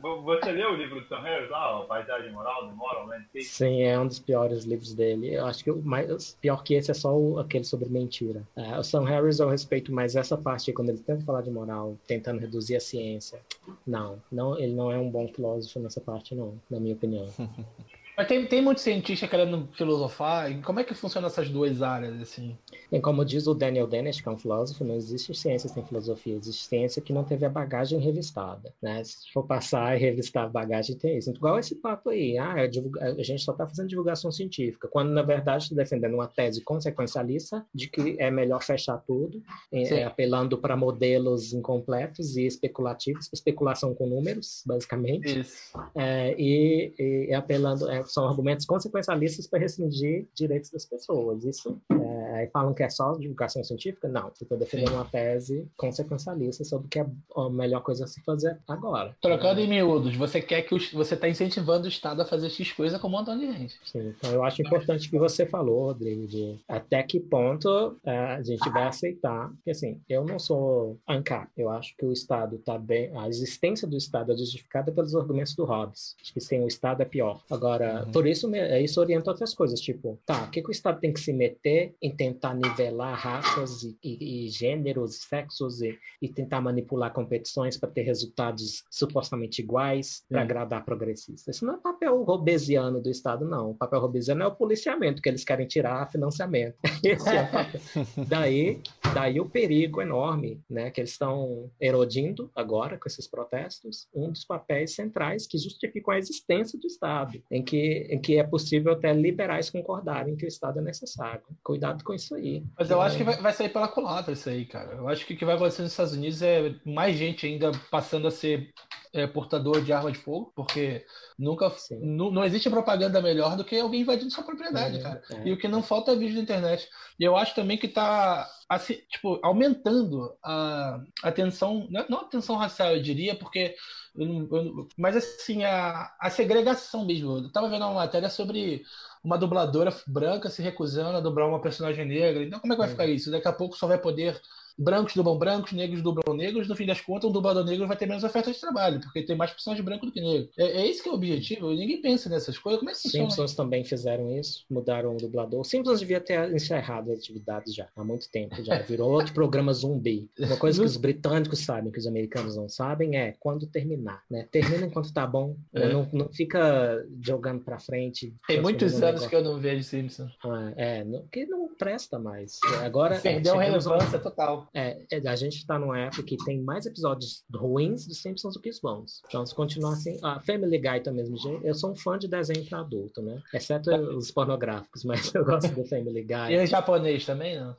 Vo- Você leu o livro do Sam Harris lá, o Paisagem Moral, do Moral Landscape? Sim, é um dos piores livros dele. Eu acho que o mais pior que esse é só o- aquele sobre mentira. É, o Sam Harris eu respeito mais essa parte aí, quando ele tenta falar de moral, tentando reduzir a ciência. Não, não, ele não é um bom filósofo nessa parte, não, na minha opinião. Mas tem, tem muito cientista querendo filosofar. E como é que funciona essas duas áreas, assim? E como diz o Daniel Dennett, que é um filósofo, não existe ciência sem filosofia, existe ciência que não teve a bagagem revistada, né? Se for passar e revistar a bagagem, tem isso. Igual esse papo aí, ah, é divulga- a gente só está fazendo divulgação científica, quando na verdade está defendendo uma tese consequencialista de que é melhor fechar tudo, é, Sim. apelando para modelos incompletos e especulativos, especulação com números, basicamente, Isso. é, e, e apelando, é, são argumentos consequencialistas para restringir direitos das pessoas. Isso, é, aí falam que é só divulgação científica? Não, você está defendendo uma tese consequencialista sobre o que é a melhor coisa a se fazer agora. Trocando em miúdos, você quer que os, você está incentivando o Estado a fazer X coisa com um montão de gente. Sim, então eu acho importante o que você falou, Rodrigo, de até que ponto é, a gente vai aceitar. Porque assim, eu não sou ANCAP, eu acho que o Estado está bem. A existência do Estado é justificada pelos argumentos do Hobbes, de que sem o Estado é pior. Agora, por isso, me- isso orienta outras coisas, tipo, tá, o que, que o Estado tem que se meter em tentar nivelar raças e, e- e gêneros, sexos e, e tentar manipular competições para ter resultados supostamente iguais para Sim. agradar progressistas? Isso não é papel robesiano do Estado, não. O papel robesiano é o policiamento, que eles querem tirar financiamento. Esse é o papel. Daí, daí o perigo enorme, né, que eles estão erodindo agora com esses protestos, um dos papéis centrais que justificam a existência do Estado, em que, em que é possível até liberais concordarem que o Estado é necessário. Cuidado com isso aí. Mas eu acho que vai, vai sair pela culatra isso aí, cara. Eu acho que o que vai acontecer nos Estados Unidos é mais gente ainda passando a ser é, portador de arma de fogo, porque nunca não existe propaganda melhor do que alguém invadindo sua propriedade, É, cara. é. E o que não falta é vídeo na internet. E eu acho também que tá assim, tipo, aumentando a atenção, não não a atenção racial, eu diria, porque eu não- eu mas assim, a, a segregação mesmo. Eu tava vendo uma matéria sobre uma dubladora branca se recusando a dublar uma personagem negra. Então, como é que vai Uhum. ficar isso? Daqui a pouco só vai poder. Brancos dublam brancos, negros dublam negros. No fim das contas, um dublador negro vai ter menos oferta de trabalho, porque tem mais personagem branco do que negro. É, é esse que é o objetivo. Ninguém pensa nessas coisas. Como é que funciona? Simpsons também fizeram isso, mudaram o dublador. Simpsons devia ter encerrado as atividades já, há muito tempo já. Virou outro programa zumbi. Uma coisa que os britânicos sabem, que os americanos não sabem, é quando terminar. Né? Termina enquanto tá bom. né? É. Não, não fica jogando pra frente. Tem muitos transformando um anos que eu não vejo Simpsons. Ah, É, não, que não presta mais. Agora. Perdeu é, relevância total. É, é, a gente tá numa época que tem mais episódios ruins dos Simpsons do que os bons. Então, se continuar assim. A Family Guy tá mesmo jeito. Eu sou um fã de desenho pra adulto, né? Exceto os pornográficos, mas eu gosto do Family E Guy. em japonês também, não?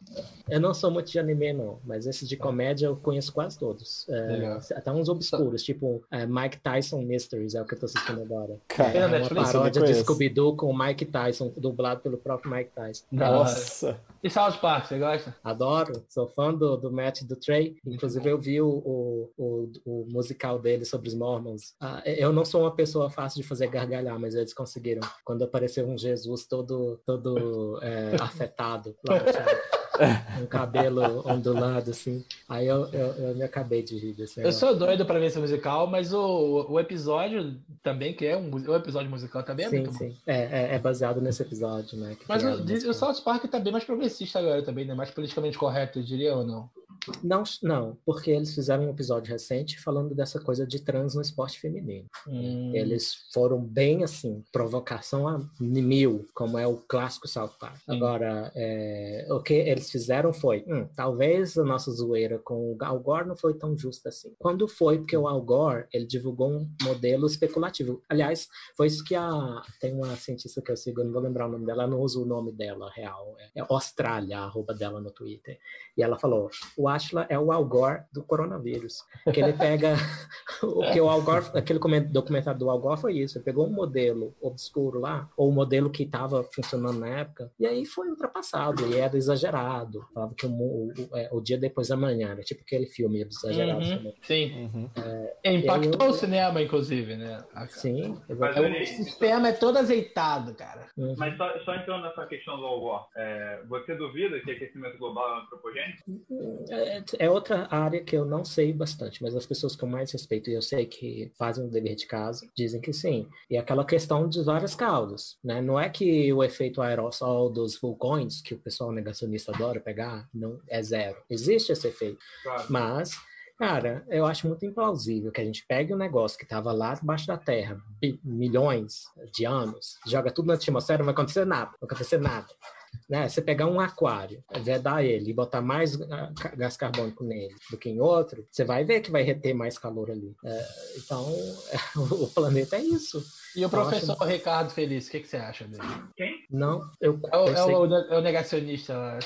Eu não sou muito de anime, não, mas esses de comédia eu conheço quase todos. É, até uns obscuros, tipo é, Mike Tyson Mysteries, é o que eu tô assistindo agora. Cara, Tem na É uma Netflix? paródia de. Scooby-Doo com o Mike Tyson, dublado pelo próprio Mike Tyson. Nossa. E South Park, você gosta? Adoro, sou fã do, do Matt e do Trey. Inclusive, eu vi o, o, o, o musical dele sobre os Mormons. Ah, eu não sou uma pessoa fácil de fazer gargalhar, mas eles conseguiram. Quando apareceu um Jesus todo, todo é, afetado lá no teatro. um cabelo ondulado, assim. Aí eu, eu, eu me acabei de rir desse Eu negócio. sou doido pra ver esse musical, mas o, o episódio também, que é um, o episódio musical também é Sim, muito bom. sim. É, é, é baseado nesse episódio, né? Mas o, o. South Park tá bem mais progressista agora também, né? Mais politicamente correto, eu diria, ou não? Não, não, porque eles fizeram um episódio recente falando dessa coisa de trans no esporte feminino. Hum. Eles foram bem assim, provocação a mil, como é o clássico South Park. Sim. Agora, é, o que eles fizeram foi, hum, talvez a nossa zoeira com o Al Gore não foi tão justa assim. Quando foi, porque o Al Gore, ele divulgou um modelo especulativo. Aliás, foi isso que a tem uma cientista que eu sigo, eu não vou lembrar o nome dela, ela não usa o nome dela real, é, é Austrália, a arroba dela no Twitter. E ela falou: o Ashla é o Al Gore do coronavírus. Que ele pega. o que o Al Gore, aquele documentário do Al Gore foi isso. Ele pegou um modelo obscuro lá, ou um modelo que estava funcionando na época, e aí foi ultrapassado, e era exagerado. Falava que o, mu- o, é, o dia depois da manhã, era tipo aquele filme exagerado Uhum, também. Sim. Uhum. É, impactou E aí eu- o cinema, inclusive, né? A- Sim, É, o sistema é todo azeitado, cara. Uhum. Mas só, só entrando nessa questão do Al Gore, é, você duvida que aquecimento global é antropogênico? É, é outra área que eu não sei bastante, mas as pessoas que eu mais respeito e eu sei que fazem o dever de casa dizem que sim. E aquela questão de várias causas, né? Não é que o efeito aerossol dos vulcões, que o pessoal negacionista adora pegar, não é zero. Existe esse efeito, Claro. mas Cara, eu acho muito implausível que a gente pegue um negócio que estava lá debaixo da Terra, milhões de anos, joga tudo na atmosfera, não vai acontecer nada, não vai acontecer nada. Né? Você pegar um aquário, vedar ele e botar mais ah, gás carbônico nele do que em outro, você vai ver que vai reter mais calor ali. É, então, o planeta é isso. E o Eu professor Ricardo Feliz, o que, que você acha dele? Não, eu, É o, eu, é sei, o, é o negacionista lá.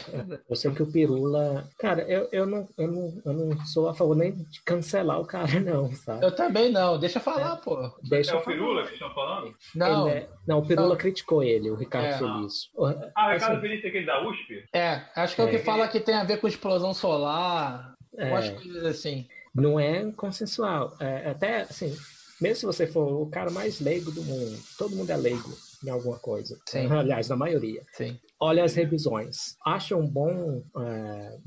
eu sei que o Pirula. Cara, eu, eu, não, eu, não, eu não sou a favor nem de cancelar o cara, não, sabe? Eu também não, deixa eu falar, pô. Deixa É eu o falar. Pirula que estão falando? Não, é- não, o Pirula Não. criticou ele, o Ricardo É. Feliz. Ah, o Assim, Ricardo Feliz é aquele da USP? é, acho que é o que É. fala que tem a ver com explosão solar, É. umas coisas assim. não é consensual. É, até assim, mesmo se você for o cara mais leigo do mundo, todo mundo é leigo em alguma coisa. Sim. Aliás, na maioria. Sim. Olha as revisões. Acha um bom. é,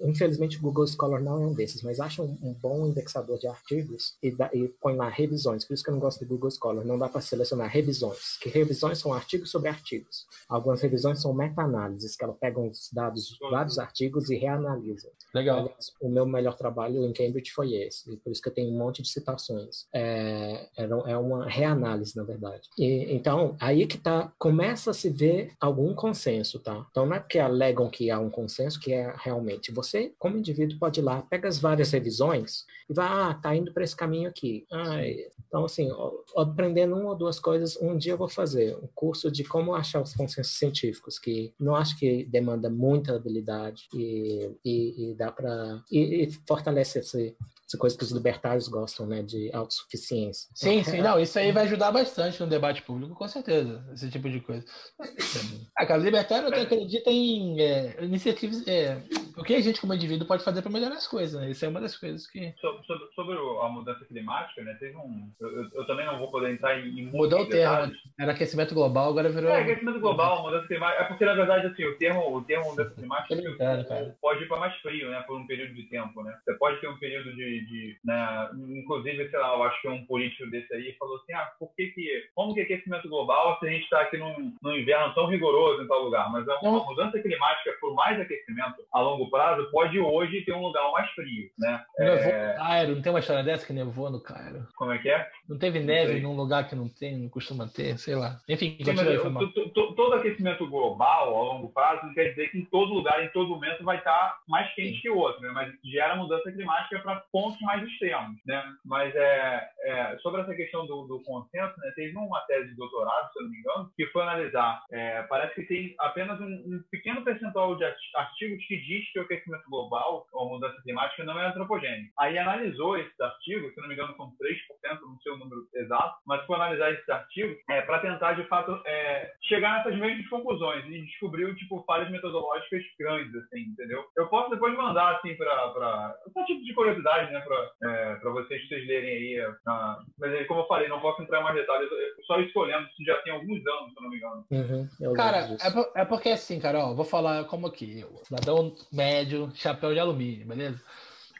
infelizmente, o Google Scholar não é um desses, mas acha um, um bom indexador de artigos e, dá- e põe lá revisões. Por isso que eu não gosto do Google Scholar. Não dá para selecionar revisões. Que revisões são artigos sobre artigos. Algumas revisões são meta-análises, que ela pega os dados, vários artigos e reanalisa. Legal. O meu melhor trabalho em Cambridge foi esse, por isso que eu tenho um monte de citações. É, é uma reanálise, na verdade. E, então, aí que tá, começa a se ver algum consenso, tá? Então, não é porque alegam que há um consenso, que é realmente. Você, como indivíduo, pode ir lá, pega as várias revisões e vai, ah, tá indo para esse caminho aqui. Ah, e- então, assim, aprendendo uma ou duas coisas, um dia eu vou fazer um curso de como achar os consensos científicos, que não acho que demanda muita habilidade e, e, e dá para e, e fortalece esse, essa coisa que os libertários gostam, né, de autossuficiência. Sim, sim, não, isso aí vai ajudar bastante no debate público, com certeza, esse tipo de coisa. Ah, cara, o libertário acredita em é, iniciativas, é, o que a gente como indivíduo pode fazer para melhorar as coisas, né? Isso é uma das coisas que Sobre, sobre- a mudança climática, né? Teve um. Eu, eu- eu também não vou poder entrar em, mudou o termo, era aquecimento global, agora virou... É, aquecimento global, mudança climática. É porque, na verdade, assim, o termo, o termo mudança climática brincando, cara. pode ir para mais frio, né? Por um período de tempo, né? Você pode ter um período de. de né? Inclusive, sei lá, eu acho que um político desse aí falou assim: ah, por que que. Como que aquecimento global se a gente está aqui num, num inverno tão rigoroso em tal lugar? Mas é uma Não. mudança climática por mais aquecimento a longo prazo pode hoje ter um lugar mais frio, né? Nevou É, no Cairo, não tem uma história dessa que nevou no Cairo? como é que é? Não teve neve sei. num lugar que não tem, não costuma ter, sei lá. Enfim, Sim, mas aí, to- to- todo aquecimento global a longo prazo não quer dizer que em todo lugar, em todo momento, vai estar mais quente que o outro, né? mas gera mudança climática para pontos mais extremos. Né? Mas é, é, sobre essa questão do, do consenso, né? teve uma tese de doutorado, se eu não me engano, que foi analisar. é, parece que tem apenas um, um pequeno percentual de arti- artigos que diz que que o aquecimento global, ou mudança climática, não é antropogênico. Aí analisou esses artigos, se não me engano são 3%, não sei o número exato, mas foi analisar esses artigos é, para tentar, de fato, é, chegar nessas mesmas conclusões e descobriu, tipo, falhas metodológicas grandes, assim, entendeu? Eu posso depois mandar, assim, para... Esse tipo de curiosidade, né, para é, vocês, vocês lerem aí. Uh, mas aí, como eu falei, não posso entrar em mais detalhes, só eu lembro, isso já tem alguns anos, se eu não me engano. Uhum, cara, é, é, porque assim, cara, ó, vou falar como aqui, cidadão médio, chapéu de alumínio, beleza?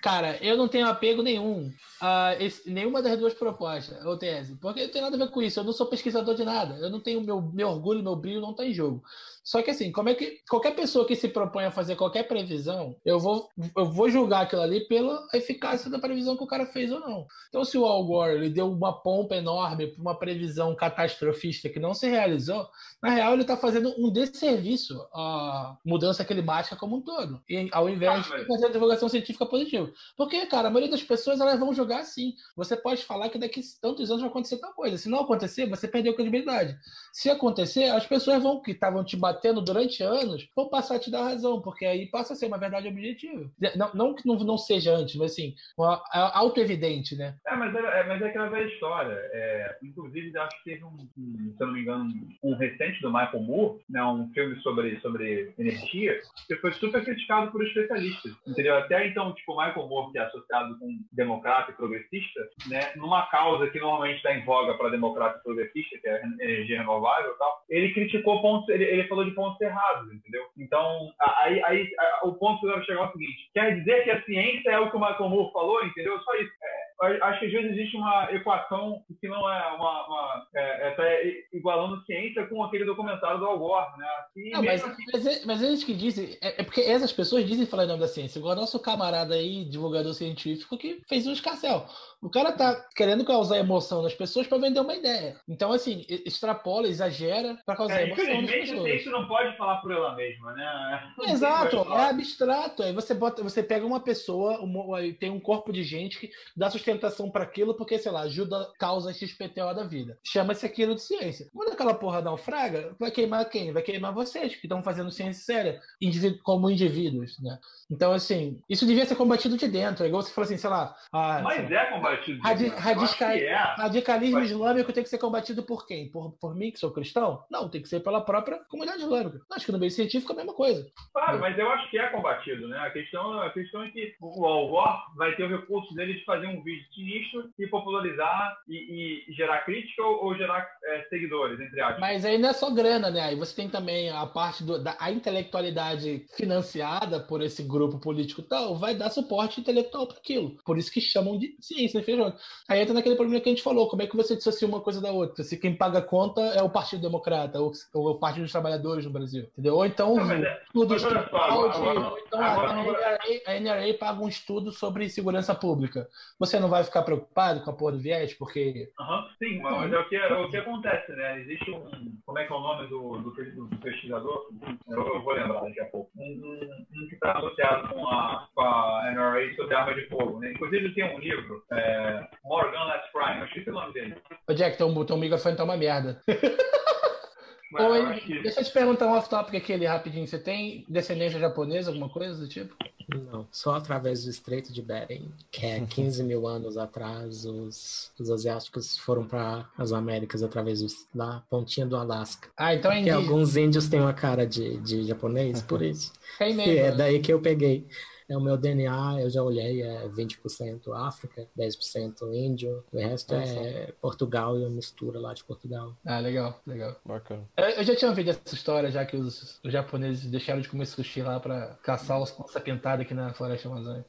Cara, eu não tenho apego nenhum a esse, nenhuma das duas propostas, ou tese, porque não tem nada a ver com isso. Eu não sou pesquisador de nada. Eu não tenho meu, meu orgulho, meu brilho não está em jogo. Só que assim, como é que qualquer pessoa que se propõe a fazer qualquer previsão, eu vou, eu vou julgar aquilo ali pela eficácia da previsão que o cara fez ou não. Então, se o Al Gore ele deu uma pompa enorme para uma previsão catastrofista que não se realizou, na real ele está fazendo um desserviço à mudança climática como um todo, e, ao invés de fazer a divulgação científica positiva. Porque, cara, a maioria das pessoas elas vão jogar assim. Você pode falar que daqui tantos anos vai acontecer tal coisa. Se não acontecer, você perdeu credibilidade. Se acontecer, as pessoas vão que estavam te batendo durante anos, vão passar a te dar razão, porque aí passa a ser uma verdade objetiva. Não, não que não, não seja antes, mas assim, auto-evidente, né? É, mas é, é, mas é aquela velha história. É, inclusive, acho que teve um, um, se eu não me engano, um recente do Michael Moore, né, um filme sobre, sobre energia, que foi super criticado por especialistas. Entendeu? Até então, tipo, o Michael Moore, que é associado com democrata progressista, né, numa causa que normalmente está em voga para democrata progressista, que é energia renovável e tal, ele criticou pontos, ele, ele falou de pontos errados, entendeu? Então, aí, aí o ponto que eu quero chegar é o seguinte: quer dizer que a ciência é o que o Michael Moore falou, entendeu? Só isso. É, acho que às vezes existe uma equação que não é uma. uma é, é, tá igualando ciência com aquele documentário do Al Gore, né? Não, mas, assim... mas, é, mas eles que dizem. É, é, porque essas pessoas dizem falar em nome da ciência, igual nosso camarada aí, divulgador científico, que fez um escarcel. O cara tá querendo causar emoção nas pessoas para vender uma ideia. Então, assim, extrapola, exagera para causar é, emoção nas pessoas. Não pode falar por ela mesma, né? Exato, é abstrato. Aí você bota, você pega uma pessoa, uma, tem um corpo de gente que dá sustentação sustentação para aquilo porque, sei lá, ajuda causa XPTO da vida. Chama-se aquilo de ciência. Quando aquela porra naufraga, vai queimar quem? Vai queimar vocês, que estão fazendo ciência séria, como indivíduos, né? Então, assim, isso devia ser combatido de dentro. É igual você falou assim, sei lá. Ah, Mas é combatido radi radical é. Radicalismo Mas... islâmico tem que ser combatido por quem? Por, por mim, que sou cristão? Não, tem que ser pela própria comunidade islâmica. Acho que no meio científico é a mesma coisa. Claro, é. mas eu acho que é combatido, né? A questão, a questão é que o Al Gore vai ter o recurso dele de fazer um vídeo vídeo sinistro e popularizar e, e gerar crítica ou, ou gerar é, seguidores, entre aspas. Mas aí não é só grana, né? Aí você tem também a parte do, da a intelectualidade financiada por esse grupo político tal, vai dar suporte intelectual para aquilo. Por isso que chamam de ciência, infelizmente. Aí entra naquele problema que a gente falou, como é que você dissocia uma coisa da outra? Se quem paga a conta é o Partido Democrata ou, ou o Partido dos Trabalhadores no Brasil, entendeu? Ou então não, é, tudo ou então agora, a, NRA, a NRA paga um estudo sobre segurança pública. Você não não vai ficar preocupado com a porra do Viés, porque. Uhum, sim, mas é o que, é o que acontece, né? Existe um. Como é que é o nome do, do, do pesquisador? Eu, vou lembrar daqui a pouco. Um, um, um que está associado com a, com a NRA sobre arma de fogo. Né? Inclusive tem um livro, é, Morgan Last Prime, eu esqueci o nome dele. Ô Jack, teu, teu microfone tá uma merda. Oi, que... deixa eu te perguntar um off-topic aqui ali rapidinho. Você tem descendência japonesa, alguma coisa do tipo? Não, só através do Estreito de Bering, que é 15 mil anos atrás, os, os asiáticos foram para as Américas através do, da pontinha do Alasca. Ah, então é indígena. alguns índios têm uma cara de, de japonês, por isso. É, mesmo, é daí que eu peguei. É o meu DNA, eu já olhei, é 20% África, 10% índio, o resto Nossa. é Portugal e a mistura lá de Portugal. Ah, legal, legal. Bacana. Eu, eu já tinha ouvido essa história, já que os, os japoneses deixaram de comer sushi lá para caçar os onça pintada aqui na floresta amazônica.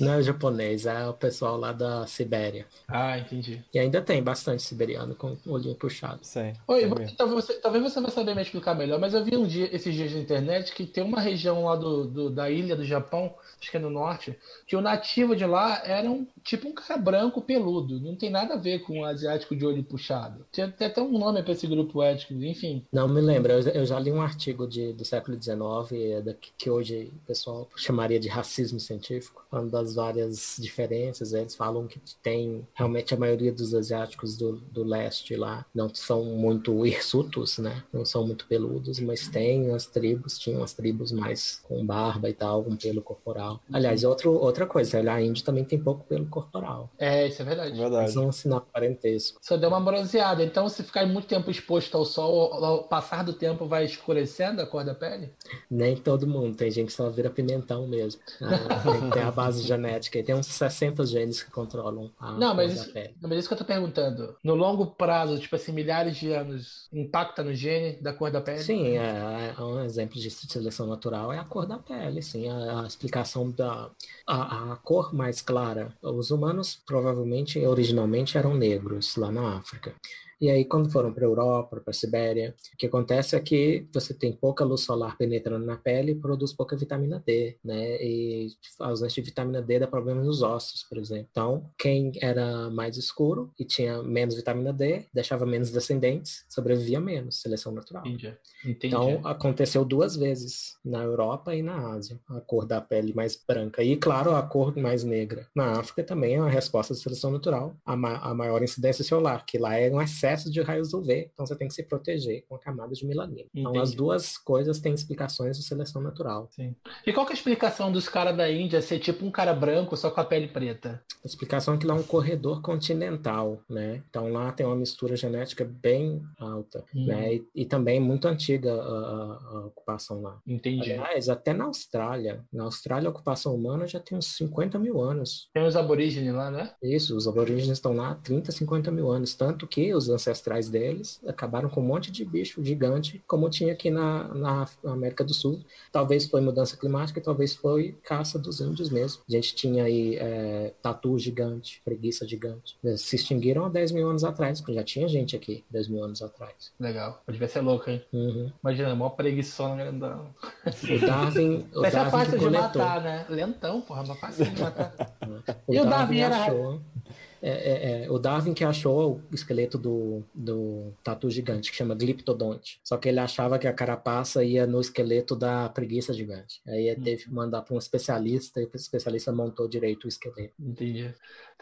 Não é japonês, é o pessoal lá da Sibéria. Ah, entendi. E ainda tem bastante siberiano com o olhinho puxado. Sim. Oi, talvez você, talvez você vai saber me explicar melhor, mas eu vi um dia, esses dias na internet, que tem uma região lá do, do da ilha ilha do Japão, acho que é no norte, que o nativo de lá era um, tipo um cara branco peludo. Não tem nada a ver com o asiático de olho puxado. Tem até um nome para esse grupo étnico, enfim. Não me lembro, eu, já li um artigo de, do século XIX, é que hoje o pessoal chamaria de racismo científico, falando pelas várias diferenças. Eles falam que tem realmente a maioria dos asiáticos do, do leste lá não são muito hirsutos, né? Não são muito peludos, mas tem as tribos, tinham as tribos mais com barba e tal, com pelo corporal. Aliás, outro, outra coisa, a Índia também tem pouco pelo corporal. É, isso é verdade. Verdade. Mas não é um sinal parentesco. Só deu uma bronzeada. Então, se ficar muito tempo exposto ao sol, ao passar do tempo vai escurecendo a cor da pele? Nem todo mundo, tem gente que só vira pimentão mesmo. Ah, tem, a base genética e tem uns 60 genes que controlam a Não, cor mas da isso, pele. não, mas isso que eu tô perguntando. No longo prazo, tipo assim, milhares de anos, impacta no gene da cor da pele? Sim, é, é um exemplo de seleção natural é a cor da pele, sim, a, a explicação da a, a cor mais clara. Os humanos provavelmente originalmente eram negros lá na África. E aí, quando foram para a Europa, para a Sibéria, o que acontece é que você tem pouca luz solar penetrando na pele e produz pouca vitamina D, né? E a ausência de vitamina D dá problemas nos ossos, por exemplo. Então, quem era mais escuro e tinha menos vitamina D, deixava menos descendentes, sobrevivia menos, seleção natural. Entendi. Entendi. Então, aconteceu duas vezes, na Europa e na Ásia, a cor da pele mais branca. E, claro, a cor mais negra. Na África também é uma resposta de seleção natural, a, ma a maior incidência solar, que lá é um excesso de raios UV, então você tem que se proteger com a camada de melanina. Então, Entendi. as duas coisas têm explicações de seleção natural. Sim. E qual que é a explicação dos caras da Índia ser tipo um cara branco só com a pele preta? A explicação é que lá é um corredor continental, né? Então lá tem uma mistura genética bem alta, Hum. né? E, e também muito antiga a, a- a ocupação lá. Entendi. Aliás, até na Austrália. Na Austrália, a ocupação humana já tem uns 50 mil anos. Tem os aborígenes lá, né? Isso, os aborígenes estão lá há 30, 50 mil anos. Tanto que os ancestrais deles acabaram com um monte de bicho gigante, como tinha aqui na, na América do Sul. Talvez foi mudança climática, talvez foi caça dos índios mesmo. A gente tinha aí é, tatu gigante, preguiça gigante. Eles se extinguiram há 10 mil anos atrás, porque já tinha gente aqui 10 mil anos atrás. Legal. Devia ser louco, hein? Uhum. Imagina, mó preguiçona grandão. O Darwin, o Mas é Darwin fácil que de matar, né? Lentão, porra, mas fácil de matar. O E o Darwin, Darwin era- achou. É, é, é, o Darwin que achou o esqueleto do, do tatu gigante, que chama Glyptodonte. Só que ele achava que a carapaça ia no esqueleto da preguiça gigante. Aí ele teve que mandar para um especialista e o especialista montou direito o esqueleto. Entendi.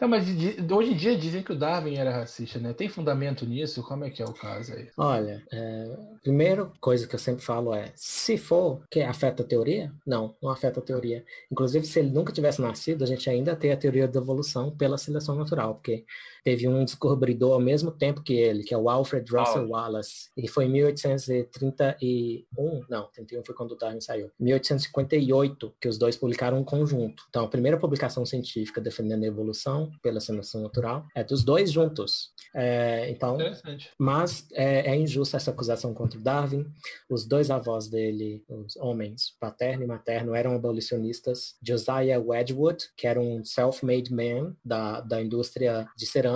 Então, mas hoje em dia dizem que o Darwin era racista, né? Tem fundamento nisso? Como é que é o caso aí? Olha, é, primeira coisa que eu sempre falo é, se for, que afeta a teoria? Não, não afeta a teoria. Inclusive, se ele nunca tivesse nascido, a gente ainda tem a teoria da evolução pela seleção natural, porque teve um descobridor ao mesmo tempo que ele, que é o Alfred Russell Wallace. Ele foi em 1831, não, 31 foi quando o Darwin saiu. 1858, que os dois publicaram um conjunto. Então, a primeira publicação científica defendendo a evolução pela seleção natural é dos dois juntos. É, então, Interessante. mas é, é injusta essa acusação contra o Darwin. Os dois avós dele, os homens, paterno e materno, eram abolicionistas. Josiah Wedgwood, que era um self-made man da, da indústria de cerâmica,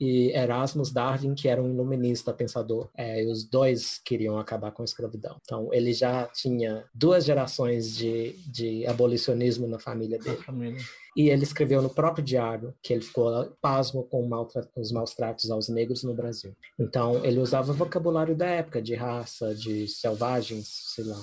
e Erasmus Darwin, que era um iluminista pensador. É, e os dois queriam acabar com a escravidão. Então, ele já tinha duas gerações de, de abolicionismo na família dele. Família. E ele escreveu no próprio diário que ele ficou pasmo com os maus tratos aos negros no Brasil. Então, ele usava vocabulário da época, de raça, de selvagens, sei lá.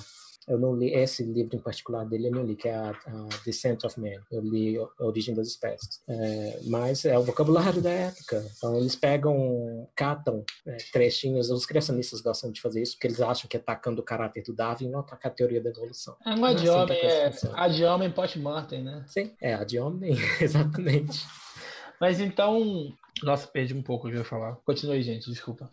Eu não li esse livro em particular dele, eu não li, que é a, a Descent of Man. Eu li A Origem das Espécies. É, mas é o vocabulário da época. Então, eles pegam, catam é, trechinhos. Os criacionistas gostam de fazer isso, porque eles acham que atacando o caráter do Darwin não atacar a teoria da evolução. É de assim que homem a coisa é funciona. a de homem post-mortem, né? Sim, é a de homem, exatamente. Mas então. Nossa, perdi um pouco o que eu ia falar. Continue, gente, desculpa.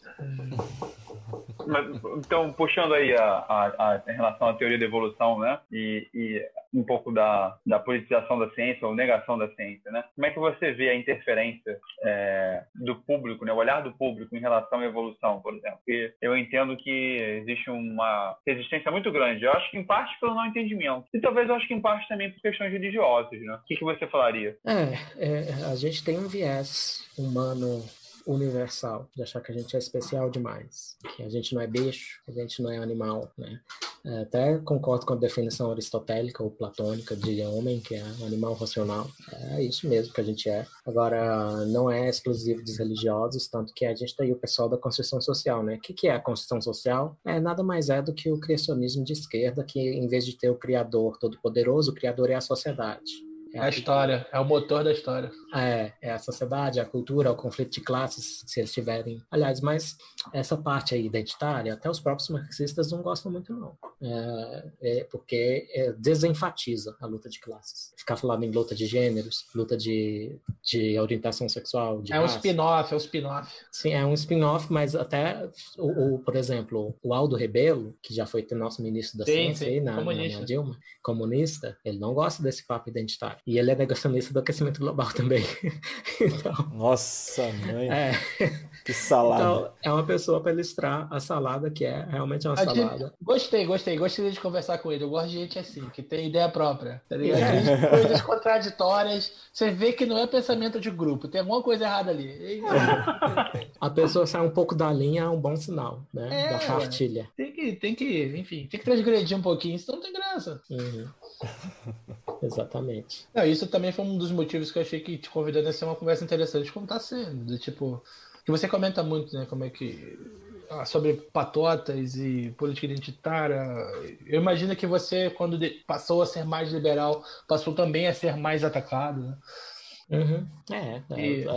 Mas, então, puxando aí a, a, a- em relação à teoria da evolução, né? E, e um pouco da, da politização da ciência ou negação da ciência, né? Como é que você vê a interferência é, do público, né? O olhar do público em relação à evolução, por exemplo? Porque eu entendo que existe uma resistência muito grande. Eu acho que em parte pelo não entendimento. E talvez eu acho que em parte também por questões religiosas, né? O que, que você falaria? É, é, a gente tem um viés humano universal, de achar que a gente é especial demais, que a gente não é bicho, a gente não é animal, né? É, até concordo com a definição aristotélica ou platônica de homem, que é um animal racional. É isso mesmo que a gente é. Agora, não é exclusivo dos religiosos, tanto que a gente tem o pessoal da construção social, né? O que, que é a construção social? É nada mais é do que o criacionismo de esquerda, que em vez de ter o criador todo-poderoso, o criador é a sociedade. É a história, é o motor da história. É, é a sociedade, a cultura, o conflito de classes, se eles tiverem. Aliás, mas essa parte aí identitária, até os próprios marxistas não gostam muito, não. É, é porque é, desenfatiza a luta de classes. Ficar falando em luta de gêneros, luta de, de orientação sexual. De é um raça. spin-off, é um spin-off. Sim, é um spin-off, mas até, o, o, por exemplo, o Aldo Rebelo, que já foi nosso ministro da Sim, Ciência sim, aí na, na, comunista. na Dilma, comunista, ele não gosta desse papo identitário. E ele é negacionista do aquecimento global também. então, Nossa, mãe, é, que salada. então, é uma pessoa para ilustrar a salada, que é realmente uma A gente- salada. Gostei, gostei, gostei de conversar com ele. Eu gosto de gente assim, que tem ideia própria. Tá ligado? É. Tem coisas contraditórias. Você vê que não é pensamento de grupo, tem alguma coisa errada ali. E- A pessoa sai um pouco da linha é um bom sinal, né? É, da cartilha. Tem que, tem que, enfim, tem que transgredir um pouquinho, senão não tem graça. Uhum. Exatamente. Não, isso também foi um dos motivos que eu achei que te convidando a ser uma conversa interessante, como tá sendo. Do tipo, que você comenta muito, né? Como é que. ah, sobre patotas e política identitária. Eu imagino que você, quando passou a ser mais liberal, passou também a ser mais atacado, né? Uhum. É, é, E- é,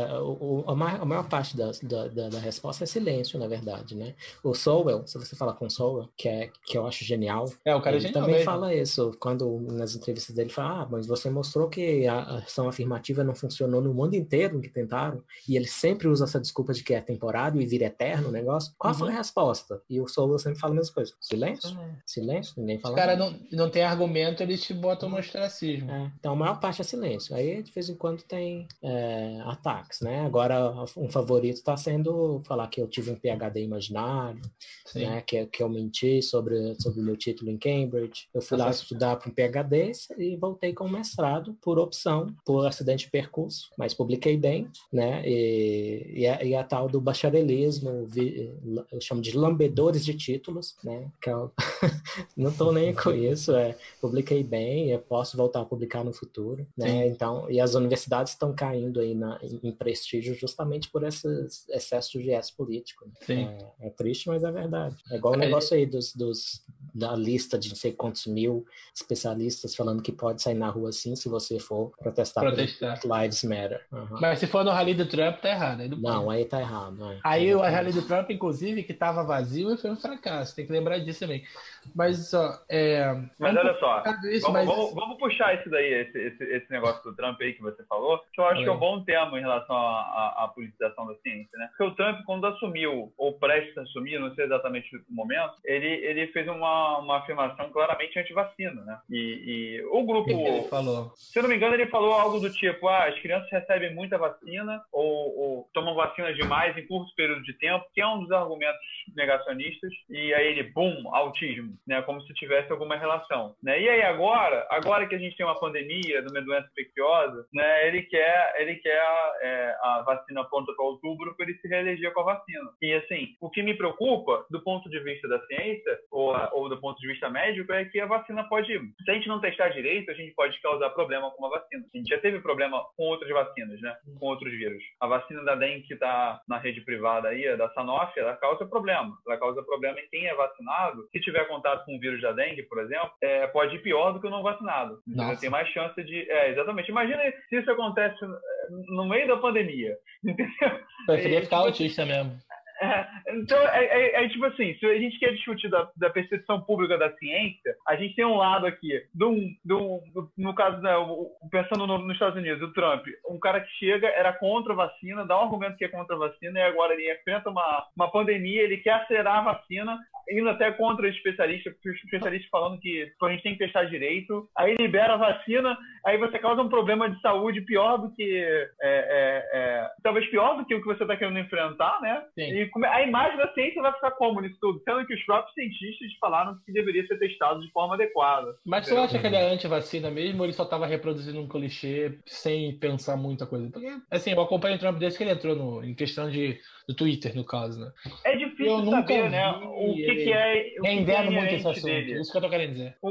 a, maior, a maior parte da, da, da- resposta é silêncio, na verdade, né? O Sowell, se você falar com o Sowell, que, é, que eu acho genial, É, o cara é ele genial também mesmo. fala isso, quando nas entrevistas dele fala, ah, mas você mostrou que a ação afirmativa não funcionou no mundo inteiro que tentaram, e ele sempre usa essa desculpa de que é temporário e vira eterno o negócio. Qual foi a resposta? E o Sowell sempre fala a mesma coisa. Silêncio? Silêncio? Ninguém Os fala caras nada. não, não tem argumento, eles te botam no ostracismo. É, então a maior parte é silêncio. Aí de vez em quando tem é, ataques, né? Agora um favorito está sendo falar que eu tive um PhD imaginário, Sim. né? Que, que eu menti sobre sobre o meu título em Cambridge. Eu fui lá Nossa. estudar para um PhD e voltei com um mestrado por opção, por acidente de percurso, mas publiquei bem, né? E, e, a, e a tal do bacharelismo, vi- eu chamo de lambedores de títulos, né? Que eu não estou nem com isso, é publiquei bem, eu posso voltar a publicar no futuro, né? Sim. Então, e as universidades estão caindo aí na, em, em prestígio justamente por esses excessos de viés político. né? Sim. É, é triste, mas é verdade. É igual o É. negócio aí dos, dos da lista de não sei quantos mil especialistas falando que pode sair na rua assim se você for protestar Protestar. por Lives Matter. Aham. Mas se for no rally do Trump, tá errado. Aí não. Não, aí tá errado. né? Aí o rally do Trump, inclusive, que tava vazio e foi um fracasso. Tem que lembrar disso também. Mas, ó, é. Mas olha só, nisso, vamos, mas- vamos- vamos puxar isso daí, esse, esse, esse negócio do Trump aí que você falou, que eu acho que é um bom tema em relação à, à- à politização da ciência, né? Porque o Trump, quando assumiu, ou prestes a assumir, não sei exatamente o momento, ele, ele fez uma, uma afirmação claramente anti-vacina, né? E, e o grupo, ele falou? se eu não me engano, ele falou algo do tipo: ah, as crianças recebem muita vacina ou, ou tomam vacinas demais em curto período de tempo, que é um dos argumentos negacionistas. E aí ele, bum, autismo, né? Como se tivesse alguma relação. Né? E aí agora, agora que a gente tem uma pandemia de uma doença infecciosa, né? Ele quer, ele quer é, a vacina pronta para outubro para ele se reeleger com a vacina. E assim, o que me preocupa do ponto de vista da ciência ou, ou do ponto de vista médico é que a vacina pode, se a gente não testar direito, a gente pode causar problema com a vacina. A gente já teve problema com outras vacinas, né? Com outros vírus. A vacina da dengue que está na rede privada aí, da Sanofi, ela causa problema. Ela causa problema em quem é vacinado. Se tiver contato com o vírus da dengue, por exemplo, é, pode ir pior do que o não vacinado. Nossa. Tem mais chance de. É, exatamente. Imagina se isso acontece é, no meio da pandemia. Entendeu? Preferia É, ficar tipo- autista mesmo. É, então, é, é- é tipo assim, se a gente quer discutir da, da percepção pública da ciência, a gente tem um lado aqui, um- do- no caso, né, o- o- pensando no- nos Estados Unidos, o Trump, um cara que chega, era contra a vacina, dá um argumento que é contra a vacina, e agora ele enfrenta uma, uma pandemia, ele quer acelerar a vacina, indo até contra os especialistas, porque os especialistas falando que a gente tem que testar direito, aí libera a vacina, aí você causa um problema de saúde pior do que. é, é, é, talvez pior do que o que você está querendo enfrentar, né? Sim. E a imagem da ciência vai ficar como nisso tudo? Sendo que os próprios cientistas falaram que deveria ser testado de forma adequada. Mas tu acha que ele é anti-vacina mesmo ou ele só tava reproduzindo um clichê sem pensar muita coisa? Porque, assim, eu acompanho o Trump desde que ele entrou no, em questão de, do Twitter, no caso, né? É Eu difícil nunca saber, vi né? O que, que é. O é Rendendo muito esse assunto. dele. Isso que eu tô querendo dizer. O,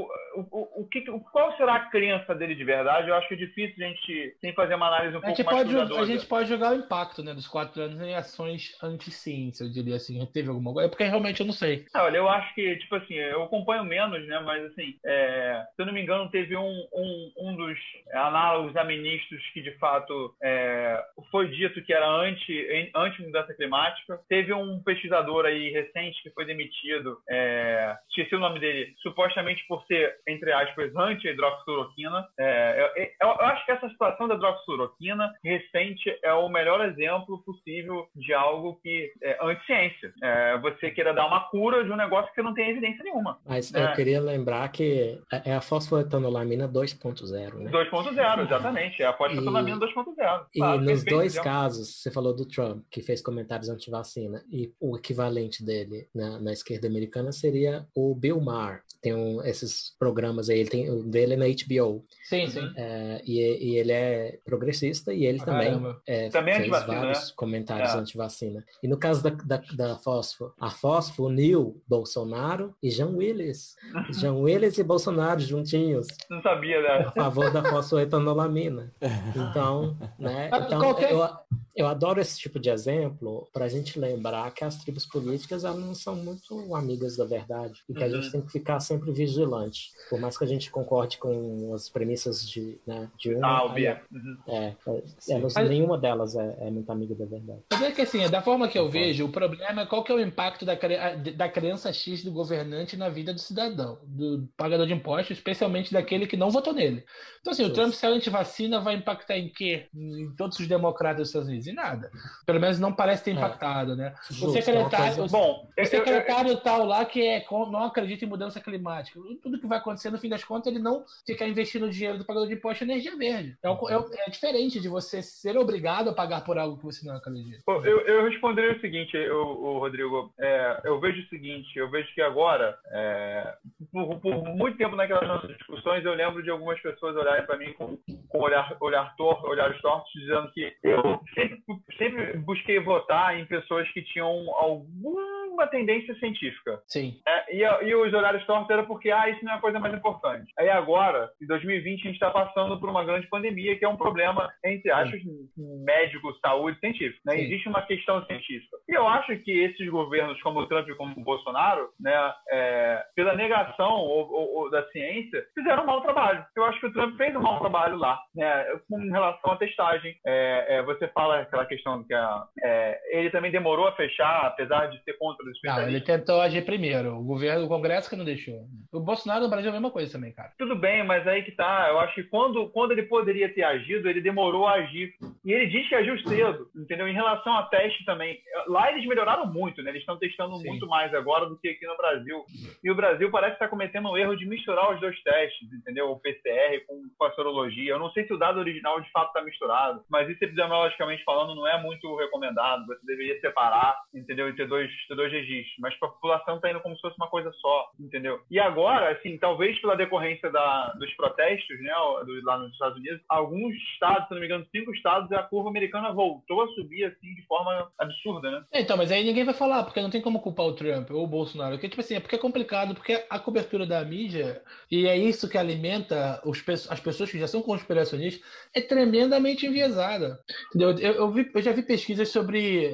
o, o, que, qual será a crença dele de verdade? Eu acho que é difícil a gente, sem fazer uma análise um a pouco mais pode, A gente pode jogar o impacto né, dos quatro anos em ações anti-ciência, eu diria assim. Teve alguma coisa? É porque realmente eu não sei. Ah, olha, eu acho que, tipo assim, eu acompanho menos, né? Mas assim, é, se eu não me engano, teve um, um, um dos análogos a ministros que de fato é, foi dito que era anti, anti mudança climática. Teve um pesquisador aí recente que foi demitido, é, esqueci o nome dele, supostamente por ser, entre aspas, anti-hidroxicloroquina. É, eu, eu, eu, acho que essa situação da hidroxicloroquina recente é o melhor exemplo possível de algo que é anti-ciência. É, você queira dar uma cura de um negócio que não tem evidência nenhuma. Mas eu queria lembrar que é a fosfoetanolamina 2.0, né? 2.0, exatamente. É a fosfoetanolamina 2.0. E claro, nos dois casos, você falou do Trump, que fez comentários anti-vacina, e o equivalente dele na, na esquerda americana seria o Bill Maher. Tem um, esses programas aí, ele tem, o dele é na HBO. Sim, sim. É, e, e, ele é progressista e ele ah, também, é, também fez vários né? comentários é. anti-vacina. E no caso da, da, da Fosfo, a Fosfo uniu Bolsonaro e Jean Willis. Jean Willis e Bolsonaro juntinhos. Não sabia, né? A favor da fosfoetanolamina. Então, né? Então, Qualquer... eu, eu adoro esse tipo de exemplo para a gente lembrar que as tribos políticas elas não são muito amigas da verdade e que uhum. a gente uhum. tem que ficar sempre vigilante. Por mais que a gente concorde com as premissas de, né, de uma. Ah, óbvio. Uhum. É, é, é, nenhuma delas é, é, muito amiga da verdade. Mas é que assim, da forma que eu vejo, o problema é qual que é o impacto da, da crença X do governante na vida do cidadão, do pagador de impostos, especialmente daquele que não votou nele. Então, assim, o Trump ser anti-vacina vai impactar em quê? Em todos os democratas dos Estados Unidos? Em nada. Pelo menos não parece ter é. impactado, é. né? Justo, o secretário, coisa... Bom, o secretário eu, eu, tal lá que é, não acredita em mudança climática. Tudo que vai acontecer, no fim das contas, ele não ficar investindo dinheiro do pagador de imposto em energia verde. É, é, é, diferente de você ser obrigado a pagar por algo que você não acredita. Eu, eu responderia o seguinte, o, Rodrigo. É, eu vejo o seguinte, eu vejo que agora, é, por, por, muito tempo naquelas nossas discussões, eu lembro de algumas pessoas olharem para mim com, com olhar, olhar torto, olhares tortos, dizendo que eu sempre, sempre busquei votar em pessoas que tinham alguma tendência científica. Sim. É, e, e, os olhares tortos era porque, ah, isso não é a coisa mais importante. Aí agora, em 2020, a gente está passando por uma grande pandemia, que é um problema, entre aspas, médico, saúde, científico. Né? Existe uma questão científica. E eu acho que esses governos, como o Trump e como o Bolsonaro, né, é, pela negação ou, ou, ou da ciência, fizeram um mau trabalho. Eu acho que o Trump fez um mau trabalho lá, né, com relação à testagem. É, é, você fala aquela questão que a, é, ele também demorou a fechar, apesar de ser contra os especialistas. Não, ele tentou agir primeiro. O governo, o Congresso que não deixou. O Bolsonaro no Brasil é a mesma coisa também, cara. Tudo bem, mas aí que tá. Eu acho que quando, quando ele poderia ter agido, ele demorou a agir. E ele diz que agiu cedo, entendeu? Em relação a teste também. Lá eles melhoraram muito, né? Eles estão testando Sim. muito mais agora do que aqui no Brasil. E o Brasil parece estar cometendo um erro de misturar os dois testes, entendeu? O PCR com, com a sorologia. Eu não sei se o dado original de fato está misturado, mas isso epidemiologicamente falando não é muito recomendado. Você deveria separar, entendeu? E ter dois, ter dois registros. Mas para a população está indo como se fosse uma coisa só, entendeu? E agora, assim, talvez pela decorrência da, dos protestos, né, do, lá nos Estados Unidos, alguns estados, se não me engano, cinco estados, a curva americana voltou a subir assim de forma absurda, né? É, então, mas aí ninguém vai falar, porque não tem como culpar o Trump ou o Bolsonaro. Porque, tipo assim, é porque é complicado, porque a cobertura da mídia, e é isso que alimenta os, as pessoas que já são conspiracionistas, é tremendamente enviesada. Entendeu? Eu, eu, vi, eu já vi pesquisas sobre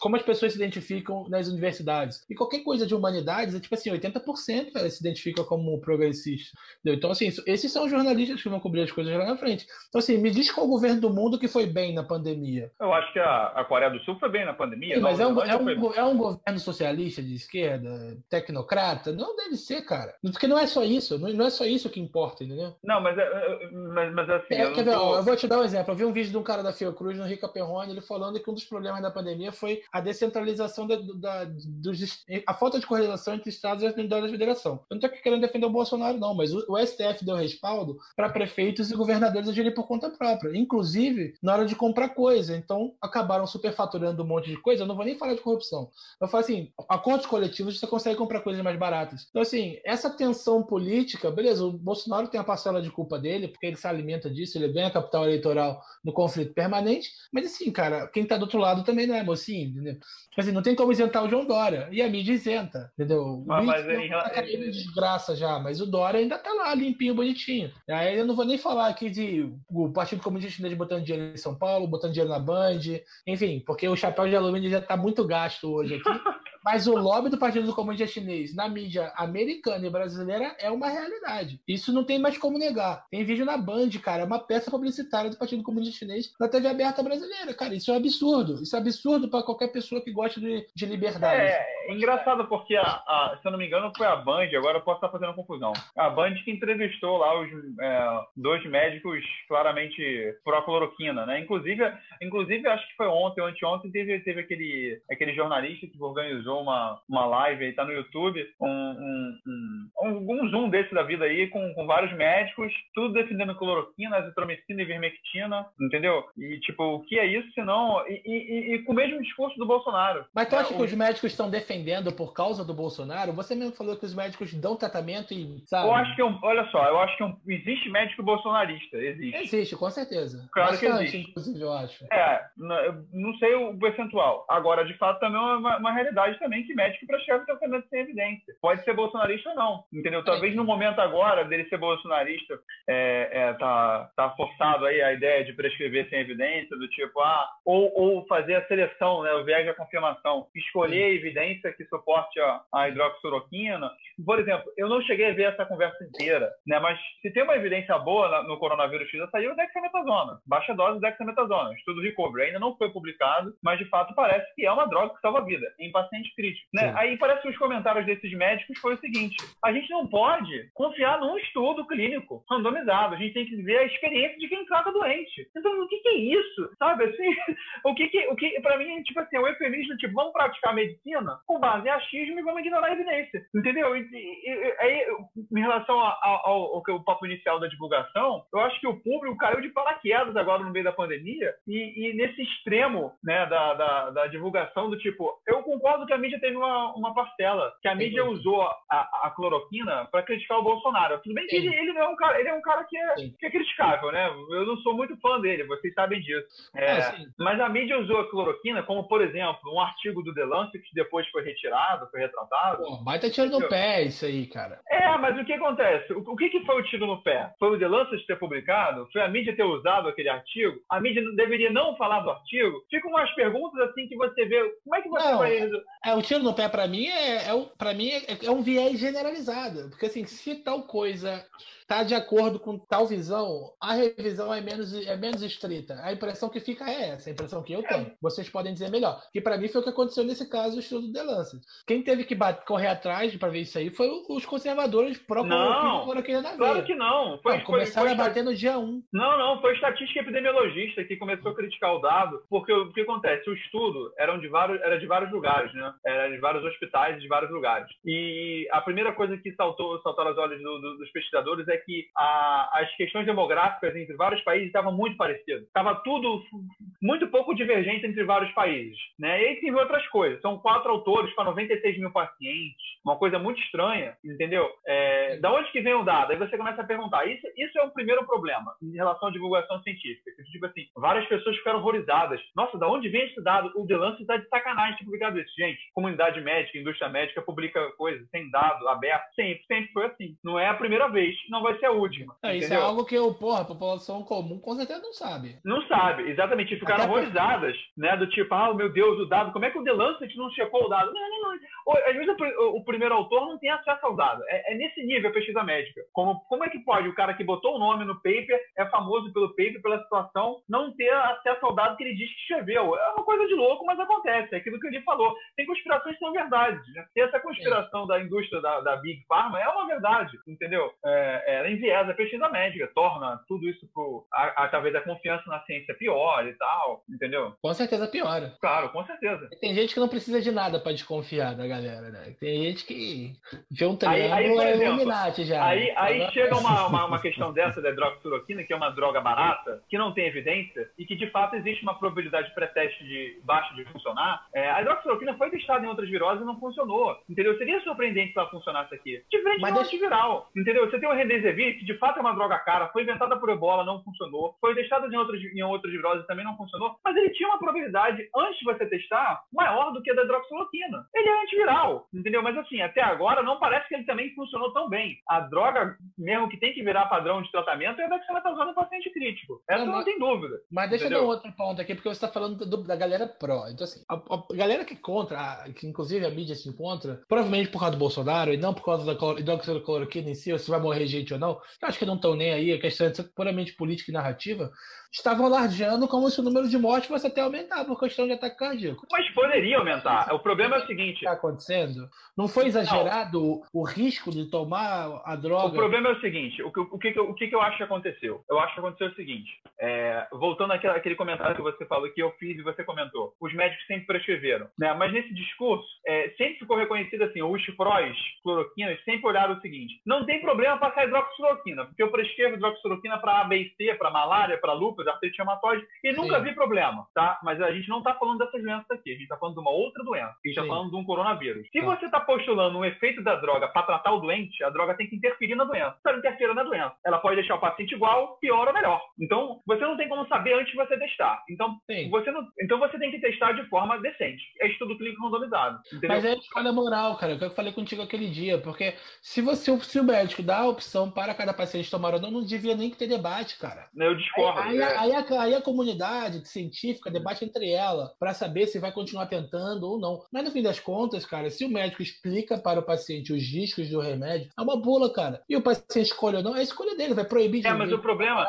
como as pessoas se identificam nas universidades. E qualquer coisa de humanidades é tipo assim, 80% se identifica como progressista. Entendeu? Então, assim, esses são os jornalistas que vão cobrir as coisas lá na frente. Então, assim, me diz qual o governo do mundo que foi bem na pandemia. Eu acho que a, a Coreia do Sul foi bem na pandemia. Sim, mas é um, é, um, é um governo socialista de esquerda, tecnocrata? Não deve ser, cara. Porque não é só isso, não, não é só isso que importa, entendeu? Não, mas, é, é, mas, mas assim. É, eu, quer ver, tô... eu vou te dar um exemplo. Eu vi um vídeo de um cara da Fiocruz, no Rica Perrone, ele falando que um dos problemas da pandemia foi a descentralização da, da, dos, a falta de coordenação entre estados e as unidades da federação. Eu não estou querendo defender o Bolsonaro, não, mas o, o STF deu respaldo para prefeitos e governadores agirem por conta própria, inclusive na hora de comprar coisa. Então, acabaram superfaturando um monte de coisa. Eu não vou nem falar de corrupção. Eu falo assim: acordos coletivos você consegue comprar coisas mais baratas. Então, assim, essa tensão política, beleza, o Bolsonaro tem a parcela de culpa dele, porque ele se alimenta disso, ele ganha capital eleitoral no conflito permanente, mas assim, cara, quem está do outro lado também não é mocinho entendeu? Tipo assim, não tem como isentar o João Dória. E a mídia isenta, entendeu? O mas em tá caindo de desgraça já, mas o Dória ainda tá lá, limpinho, bonitinho. Aí eu não vou nem falar aqui de o Partido Comunista Chinês botando dinheiro em São Paulo, botando dinheiro na Band, enfim, porque o chapéu de alumínio já tá muito gasto hoje aqui. Mas o lobby do Partido Comunista Chinês na mídia americana e brasileira é uma realidade. Isso não tem mais como negar. Tem vídeo na Band, cara, é uma peça publicitária do Partido Comunista Chinês na TV aberta brasileira, cara. Isso é um absurdo. Isso é absurdo para qualquer pessoa que gosta de, de liberdade. É, é engraçado porque, a, a- se eu não me engano, foi a Band, agora eu posso estar fazendo confusão. A Band que entrevistou lá os é, dois médicos claramente pró-cloroquina, né? Inclusive, inclusive, acho que foi ontem anteontem, teve, teve aquele, aquele jornalista que organizou uma, uma live aí, tá no YouTube, um, um, um, um zoom desse da vida aí, com, com vários médicos, tudo defendendo cloroquina, azitromicina e vermectina, entendeu? E, tipo, o que é isso, senão... E, e, e- com o mesmo discurso do Bolsonaro. Mas tu acha É, que o- os médicos estão defendendo por causa do Bolsonaro? Você mesmo falou que os médicos dão tratamento e, sabe? Eu acho que é um, olha só, eu acho que é um, existe médico bolsonarista, existe. Existe, com certeza. Claro que existe. inclusive, eu acho. É, não sei o percentual. Agora, de fato, também é uma, uma realidade também que médico prescreve tratamento sem evidência. Pode ser bolsonarista ou não, entendeu? Talvez no momento agora dele ser bolsonarista, é, é, tá, tá forçado aí a ideia de prescrever sem evidência, do tipo, ah, ou, ou fazer a seleção, né, o viés da confirmação, escolher a evidência que suporte a, a. Por exemplo, eu não cheguei a ver essa conversa inteira, né, mas se tem uma evidência boa na- no coronavírus X, saiu o dexametasona, baixa dose de dexametasona, estudo recovery, ainda não foi publicado, mas de fato parece que é uma droga que salva a vida em pacientes críticos, né? Aí parece que os comentários desses médicos foi o seguinte: a gente não pode confiar num estudo clínico randomizado, a gente tem que ver a experiência de quem trata doente. Então, o que, que é isso? Sabe assim? O que que, o que para mim, tipo assim, é o eufemismo, tipo, vamos praticar medicina com base em achismo e vamos ignorar a evidência. Entendeu? E, e- e- aí, em relação a- a- ao, ao que o papo inicial da divulgação, eu acho que o público caiu de paraquedas agora no meio da pandemia e, e nesse extremo, né, da, da, da divulgação do tipo, eu concordo que a mídia teve uma, uma parcela, que a mídia usou a, a cloroquina para criticar o Bolsonaro. Tudo bem que ele, ele não é um cara, ele é um cara que é, que é criticável, né? Eu não sou muito fã dele, vocês sabem disso. É, Ah, mas a mídia usou a cloroquina como, por exemplo, um artigo do The Lancet que depois foi retirado, foi retratado. Pô, baita tiro no pé isso aí, cara. É, mas o que acontece? O, o que, que foi o tiro no pé? Foi o The Lancet ter publicado? Foi a mídia ter usado aquele artigo? A mídia deveria não falar do artigo? Ficam umas perguntas assim que você vê. Como é que você Não, vai. É, o tiro no pé pra mim é, é, pra mim é, é um viés generalizado. Porque assim, se tal coisa tá de acordo com tal visão, a revisão é menos, é menos estrita. A impressão que fica é essa, a impressão que eu tenho. Vocês podem dizer melhor. Que pra mim foi o que aconteceu nesse caso do estudo do The Lancet. Quem teve que bat- correr atrás pra ver isso aí foi o- os conservadores pró Não, cloroquina na Claro que não. Foi, foi, começaram foi a bater no dia 1. Não, não, foi estatística epidemiologista que começou a criticar o dado, porque o que acontece? O estudo eram de vários, era de vários lugares, né? Era de vários hospitais, de vários lugares. E a primeira coisa que saltou, saltou aos olhos do- do- dos pesquisadores é que a- as questões demográficas entre vários países estavam muito parecidas. Estava tudo muito pouco divergente entre vários países, né? E aí tem outras coisas. São quatro autores para 96 mil pacientes, uma coisa muito estranha, entendeu? É, da onde que vem o dado? Aí você começa a perguntar. Isso, isso é o primeiro problema em relação à divulgação científica. Que, Tipo assim, várias pessoas ficaram horrorizadas. Nossa, da onde vem esse dado? O The Lancet está de sacanagem ter publicado isso. Gente, comunidade médica, indústria médica publica coisas sem dado, aberto. Sempre, sempre foi assim. Não é a primeira vez, não vai ser a última. É, isso é algo que eu, porra, a população comum com certeza não sabe. Não sabe, exatamente. E Ficaram Até horrorizadas, né? Do tipo, ah, meu Deus, o dado, como é que o The Lancet não checou o dado? Não, não, não. Ou, Às vezes o, pri- o primeiro autor não tem acesso ao dado. É, é nesse nível a pesquisa médica. Como, como é que pode o cara que botou o nome no paper, é famoso pelo paper, pela situação, não ter acesso ao dado que ele diz que escreveu? É uma coisa de louco, mas acontece. É aquilo que ele falou. Tem conspirações que são verdades. Né? Essa conspiração da indústria da, da Big Pharma é uma verdade, entendeu? É, ela enviesa a pesquisa médica, torna tudo isso pro, a, a, talvez a confiança na ciência pior e tal, entendeu? Com certeza piora. Claro, com certeza. Tem gente que não precisa de nada pra desconfiar da galera, né? Tem gente que vê um Aí- aí, triângulo por é exemplo, já. Aí, aí Agora- chega uma, uma, uma questão dessa da hidroxicloroquina, que é uma droga barata, que não tem evidência e que de fato existe uma probabilidade pré-teste de baixa de funcionar. É, a hidroxicloroquina foi testada em outras viroses e não funcionou. Entendeu? Seria surpreendente se ela funcionasse aqui. Diferente Mas do deixa- antiviral. Entendeu? Você tem o remdesivir, que de fato é uma droga cara, foi inventada por ebola, não funcionou, foi testada em outras, em outras viroses também não funcionou, mas ele tinha uma probabilidade, antes de você testar, maior do que a da hidroxicloroquina. Ele é antiviral, entendeu? Mas assim, até agora não parece que ele também funcionou tão bem. A droga, mesmo que tem que virar padrão de tratamento, é a dexametasona em paciente crítico. Essa não, não tem dúvida. Mas deixa entendeu? eu dar outro ponto aqui, porque você está falando do, da galera pró. Então, assim, a, a, galera que é contra, que inclusive a mídia se encontra, provavelmente por causa do Bolsonaro e não por causa da hidroxicloroquina em si, ou se vai morrer gente ou eu acho que não estão nem aí, a questão é puramente política e narrativa, estavam alardeando como se o número de mortes fosse até aumentar por questão de ataque cardíaco. Mas poderia aumentar. O problema é o seguinte. O que está acontecendo? Não foi exagerado não. o risco de tomar a droga? O problema é o seguinte: o que, o que, o que, eu acho que aconteceu? Eu acho que aconteceu o seguinte: é, voltando àquele, àquele comentário que você falou, que eu fiz e você comentou, os médicos sempre prescreveram. Né? Mas nesse discurso, é, sempre ficou reconhecido assim: os prós, cloroquinas, sempre olharam o seguinte: não tem problema passar hidroxicloroquina, porque eu prescrevo hidroxicloroquina para A, B e C, para malária, para lúpus, artrite reumatoide, e nunca Sim. vi problema, tá? Mas a gente não está falando dessas doenças aqui, a gente está falando de uma outra doença, a gente está falando de um coronavírus. Se tá. você está postulando um efeito da droga para tratar o doente, a droga tem que interferir na doença. Se ela interferir na doença, ela pode deixar o paciente igual, pior ou melhor. Então, você não tem como saber antes de você testar. Então, você não, então você tem que testar de forma decente. É estudo clínico randomizado. Entendeu? Mas é escolha moral, cara. O que eu falei contigo aquele dia, porque se você se o médico dá a opção para cada paciente tomar ou não, não devia nem ter debate, cara. Eu discordo. Aí, aí, é. Aí, a, aí a comunidade científica debate entre ela para saber se vai continuar tentando ou não. Mas no fim das contas, cara, se o médico explica para o paciente os riscos do remédio, é uma bula, cara. E o paciente escolhe ou não, é a escolha dele, vai proibir de É, mas o problema.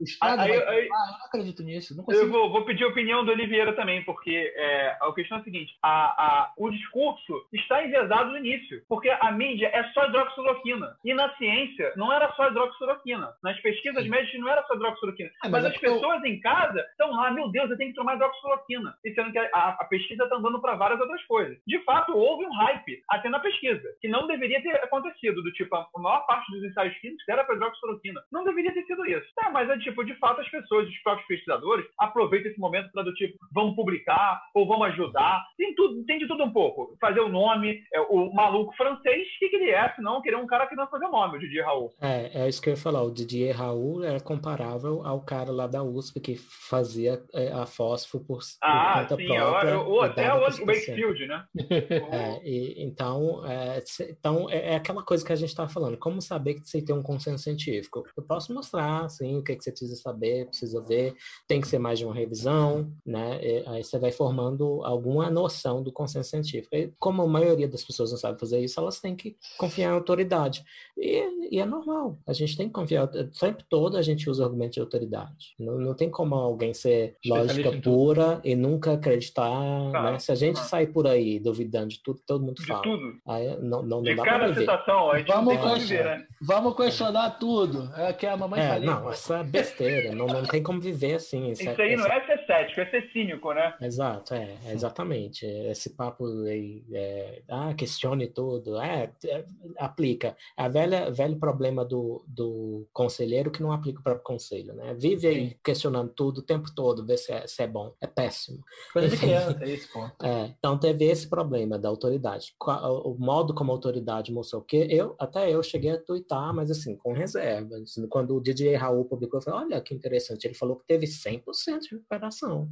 O Estado aí, vai... aí, ah, eu não acredito nisso. Não eu vou, vou, pedir a opinião do Oliveira também, porque é, a questão é a seguinte: a, a, o discurso está enviesado no início, porque a mídia é só hidroxicloroquina. E na ciência não era só hidroxicloroquina. Nas pesquisas médicas não era só hidroxicloroquina. É, mas, mas, as pessoas eu... em casa estão lá, meu Deus, eu tenho que tomar hidroxicloroquina. E sendo que a, a pesquisa está andando para várias outras coisas. De fato, houve um hype até na pesquisa, que não deveria ter acontecido, do tipo, a maior parte dos ensaios clínicos era para hidroxicloroquina. Não deveria ter sido isso. É, mas é tipo, de fato, as pessoas, os próprios pesquisadores, aproveitam esse momento para do tipo, vamos publicar ou vamos ajudar. Tem, tudo, tem de tudo um pouco. Fazer o nome, é, o maluco francês, o que, que ele é, se não querer um cara que não fazer o nome, o Didier Raul. É, é isso que eu ia falar. O Didier Raul é comparável ao cara lá da USP que fazia é, a fósforo por, ah, conta sim, própria. Ou até o Wakefield, né? é, e, então, é, então é, é, aquela coisa que a gente está falando. Como saber que você tem um consenso científico? Eu posso mostrar, assim, o que, que você precisa saber, precisa ver. Tem que ser mais de uma revisão, né? E, aí você vai formando alguma noção do consenso científico. E, como a maioria das pessoas não sabe fazer isso, elas têm que confiar em autoridade. E, e é normal. A gente tem que confiar. O tempo todo a gente usa argumento de autoridade. Não, não tem como alguém ser lógica pura e nunca acreditar. Ah, né? Se a gente ah. sair por aí duvidando de tudo todo mundo de fala. Tudo. Aí não, não, de dá cada pra citação, a gente vamos, questionar, né? vamos questionar tudo. É que a mamãe é, Não, isso é besteira. não, não tem como viver assim. Isso, isso é, aí não é ser cético, é ser cínico, né? Exato, é, exatamente. Esse papo aí, é, ah, questione tudo. É, é, aplica. É a velha, velho problema do, do conselheiro que não aplica o conselho, né? Vive aí questionando tudo o tempo todo, ver se é, se é bom. É péssimo. Coisa de criança, é. É, então teve esse problema da autoridade. O modo como a autoridade mostrou que eu, até eu cheguei a twittar, mas assim, com reservas. Quando o DJ Raul publicou, eu falei, olha que interessante, ele falou que teve 100% de recuperação educação.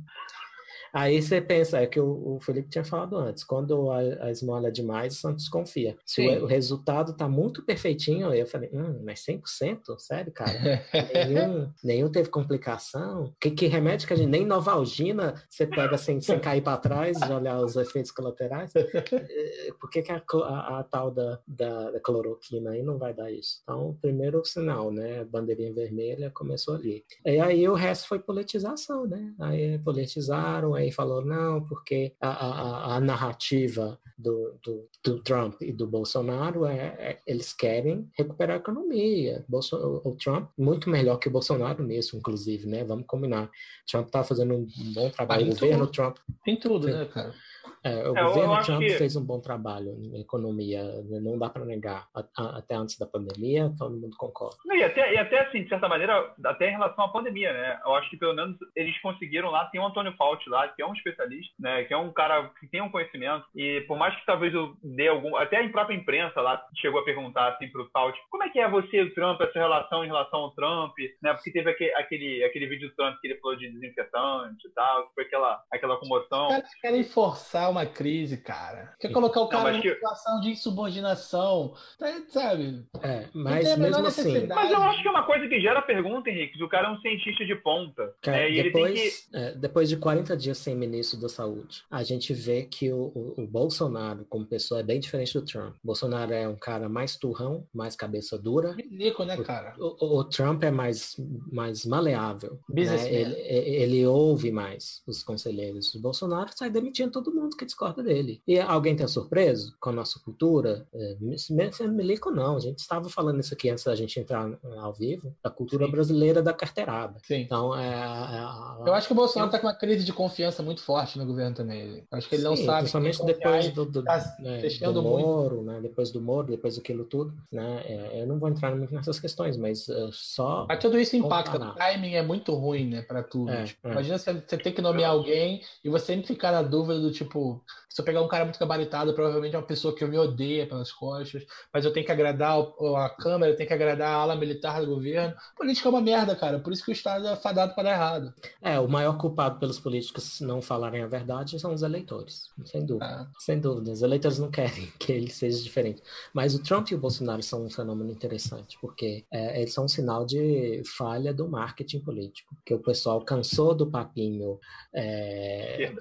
Aí você pensa, é que o, o Felipe tinha falado antes, quando a, a esmola é demais, o Santos confia. Se o, o, resultado tá muito perfeitinho, eu falei, hum, mas 100%? Sério, cara? nenhum, nenhum teve complicação? Que, que remédio que a gente, nem Novalgina, você pega sem, sem cair para trás, de olhar os efeitos colaterais? Eh, por que, que a, a, a, tal da, da, da, cloroquina aí não vai dar isso? Então, primeiro sinal, né? Bandeirinha vermelha começou ali. E aí o resto foi politização, né? Aí politizaram, aí falou, não, porque a, a, a narrativa do, do, do, Trump e do Bolsonaro é, é, eles querem recuperar a economia. Bolso, o, o, Trump, muito melhor que o Bolsonaro nisso, inclusive, né? Vamos combinar. Trump tá fazendo um bom trabalho, o governo tudo. Trump. Tem tudo, né, cara? É, o É, governo Trump que- fez um bom trabalho na economia, né? não dá para negar. A- a- Até antes da pandemia, todo mundo concorda. Não, e, até, e até assim, de certa maneira, até em relação à pandemia, né? Eu acho que pelo menos eles conseguiram lá, tem o Antônio Fauci lá, que é um especialista, né? Que é um cara que tem um conhecimento. E por mais que talvez eu dê algum. Até a própria imprensa lá chegou a perguntar assim pro Fauci, como é que é você e o Trump, essa relação em relação ao Trump, né? Porque teve aquele, aquele, aquele vídeo do Trump que ele falou de desinfetante e tal, que foi aquela, aquela comoção. Os caras querem forçar uma crise, cara. Quer colocar o cara numa que- situação de insubordinação. Tá, sabe? É, mas mesmo assim. Mas eu acho que é uma coisa que gera pergunta, Henrique. que O cara é um cientista de ponta. Cara, né? E ele tem que. depois, é, depois de 40 dias sem ministro da saúde, a gente vê que o, o- o Bolsonaro, como pessoa, é bem diferente do Trump. Bolsonaro é um cara mais turrão, mais cabeça dura. Ridículo, né, cara? O, o- o Trump é mais, mais maleável. né? Ele, ele ouve mais os conselheiros. O Bolsonaro sai demitindo todo mundo que discorda dele. E alguém tem surpreso com a nossa cultura? É, me- me- Milico não. A gente estava falando isso aqui antes da gente entrar ao vivo. Da cultura Sim. brasileira da carteirada. Sim. Então, é, é- Eu acho que o Bolsonaro tá com uma crise de confiança muito forte no governo também. Eu acho que ele não Sim, sabe. Principalmente depois do, do, tá né, do. Moro, né? Depois do Moro, depois daquilo tudo, né? É, eu não vou entrar muito nessas questões, mas é, só Mas tudo isso impacta. Comparar. O timing é muito ruim, né, pra tudo. É, Tipo, é. Imagina você, você ter que nomear alguém e você sempre ficar na dúvida do tipo, se eu pegar um cara muito gabaritado, provavelmente é uma pessoa que eu me odeia pelas costas, mas eu tenho que agradar a Câmara, eu tenho que agradar a ala militar do governo. Política é uma merda, cara. Por isso que o Estado é fadado para dar errado. É, o maior culpado pelos políticos não falarem a verdade são os eleitores, sem dúvida. Ah. Sem dúvida, os eleitores não querem que ele seja diferente. Mas o Trump e o Bolsonaro são um fenômeno interessante, porque é, eles são um sinal de falha do marketing político, que o pessoal cansou do papinho é, Esquerda.